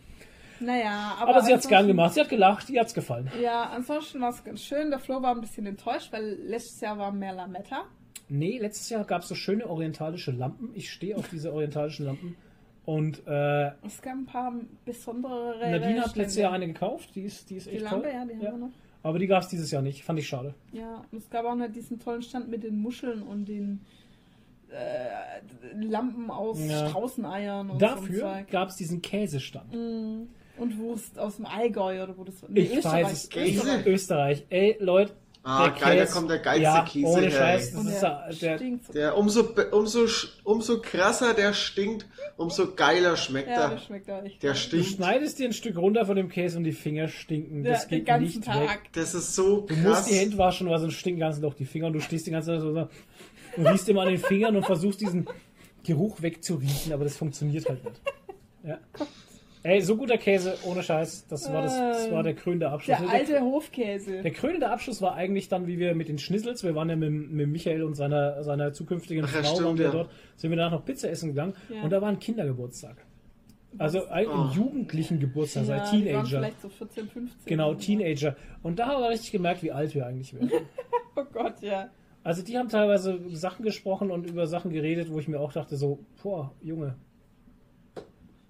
Naja, aber. Aber sie hat es gern gemacht. Sie hat gelacht. Ihr hat es gefallen. Ja, ansonsten war es ganz schön. Der Flo war ein bisschen enttäuscht, weil letztes Jahr war mehr Lametta. Nee, letztes Jahr gab es so schöne orientalische Lampen. Ich stehe auf diese orientalischen Lampen. Und äh, es gab ein paar besondere. Nadine hat letztes Jahr eine gekauft. Die ist, die ist echt die Lampe, toll. ja, die haben ja. wir noch. Aber die gab es dieses Jahr nicht. Fand ich schade. Ja, und es gab auch noch diesen tollen Stand mit den Muscheln und den äh, Lampen aus ja. Straußeneiern und Dafür so gab es diesen Käsestand. Mm. Und Wurst aus dem Allgäu oder wo das war. Nee, ich Österreich. weiß es. Käse? Österreich. Ey, Leute. Ah, der geil, Käse, da kommt der geilste ja, Käse ohne her. Scheiß, das ist der, der, der, umso, umso, umso krasser der stinkt, umso geiler schmeckt ja, er. Der, schmeckt er echt der stinkt. Du schneidest dir ein Stück runter von dem Käse und die Finger stinken. Das ja, geht nicht Tag. weg. Das ist so krass. Du musst die Hände waschen, weil sonst stinken ganz doch die Finger und du stehst die ganze Zeit so und riechst immer an den Fingern und versuchst diesen Geruch wegzuriechen, aber das funktioniert halt nicht. Ja. Ey, so guter Käse, ohne Scheiß. Das war, das, das war der krönende Abschluss. Der alte der, Hofkäse. Der krönende Abschluss war eigentlich dann, wie wir mit den Schnizzels, wir waren ja mit, mit Michael und seiner, seiner zukünftigen Ach, Frau, stimmt, waren wir ja. dort, sind wir danach noch Pizza essen gegangen ja. und da war ein Kindergeburtstag. Also ein oh. jugendlichen Geburtstag, ja, also Teenager. vielleicht so 14, 15. Genau, Teenager. Und da haben wir richtig gemerkt, wie alt wir eigentlich werden. oh Gott, ja. Also die haben teilweise Sachen gesprochen und über Sachen geredet, wo ich mir auch dachte so, boah, Junge.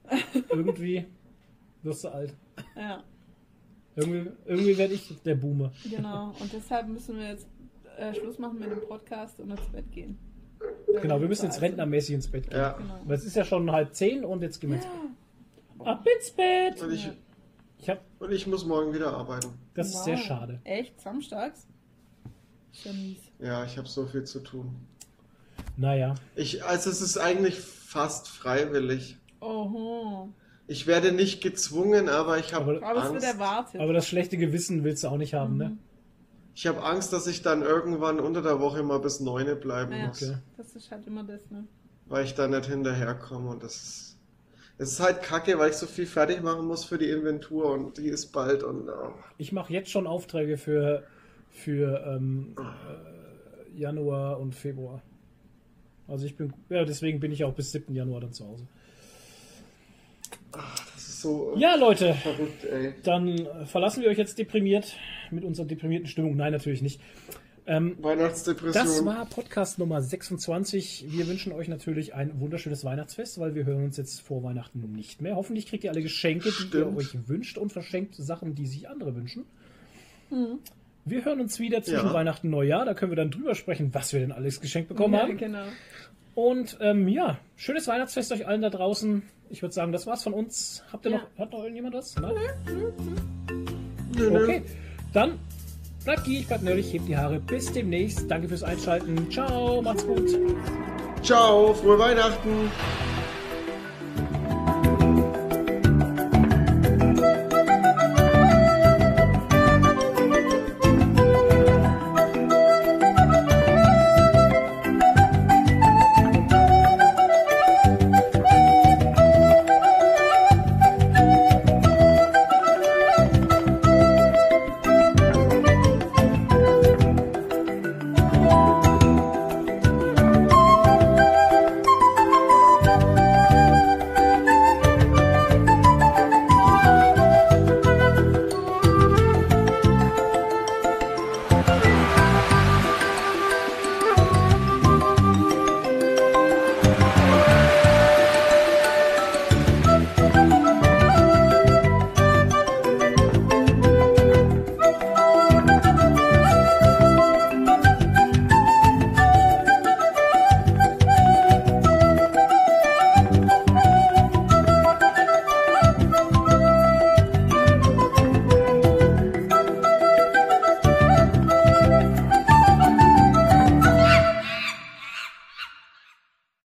irgendwie wirst du alt. Ja. Irgendwie, irgendwie werde ich der Boomer. Genau, und deshalb müssen wir jetzt äh, Schluss machen mit dem Podcast und ins Bett gehen. Genau, wir müssen jetzt rentnermäßig ins Bett gehen. Ja. Genau. Weil es ist ja schon halb zehn und jetzt gehen wir ins Bett. Ab ins Bett! Und ich, ich, hab, und ich muss morgen wieder arbeiten. Das wow. ist sehr schade. Echt? Samstags? Ist mies. Ja, ich habe so viel zu tun. Naja. Ich, also es ist eigentlich fast freiwillig. Oho. Ich werde nicht gezwungen, aber ich habe aber, aber Angst. erwartet. Aber das schlechte Gewissen willst du auch nicht haben, ne? mhm. ne? Ich habe Angst, dass ich dann irgendwann unter der Woche mal bis neune bleiben ja, muss. Okay. Das ist halt immer das, ne? Weil ich da nicht hinterherkomme und das ist. Es ist halt kacke, weil ich so viel fertig machen muss für die Inventur und die ist bald und. Oh. Ich mache jetzt schon Aufträge für für ähm, äh, Januar und Februar. Also ich bin, ja, deswegen bin ich auch bis 7. Januar dann zu Hause. Ach, das ist so. Ja, Leute. Verrückt, ey. Dann verlassen wir euch jetzt deprimiert mit unserer deprimierten Stimmung. Nein, natürlich nicht. Ähm, Weihnachtsdepression. Das war Podcast Nummer 26. Wir wünschen euch natürlich ein wunderschönes Weihnachtsfest, weil wir hören uns jetzt vor Weihnachten nicht mehr. Hoffentlich kriegt ihr alle Geschenke, die Stimmt. ihr euch wünscht und verschenkt Sachen, die sich andere wünschen. Mhm. Wir hören uns wieder zwischen ja. Weihnachten und Neujahr. Da können wir dann drüber sprechen, was wir denn alles geschenkt bekommen ja, haben. Genau. Und ähm, ja, schönes Weihnachtsfest euch allen da draußen. Ich würde sagen, das war's von uns. Habt ihr ja. noch, hat noch irgendjemand was? Nein? Okay, dann bleibt gierig, bleibt nerdig, hebt die Haare. Bis demnächst. Danke fürs Einschalten. Ciao, macht's gut. Ciao, frohe Weihnachten.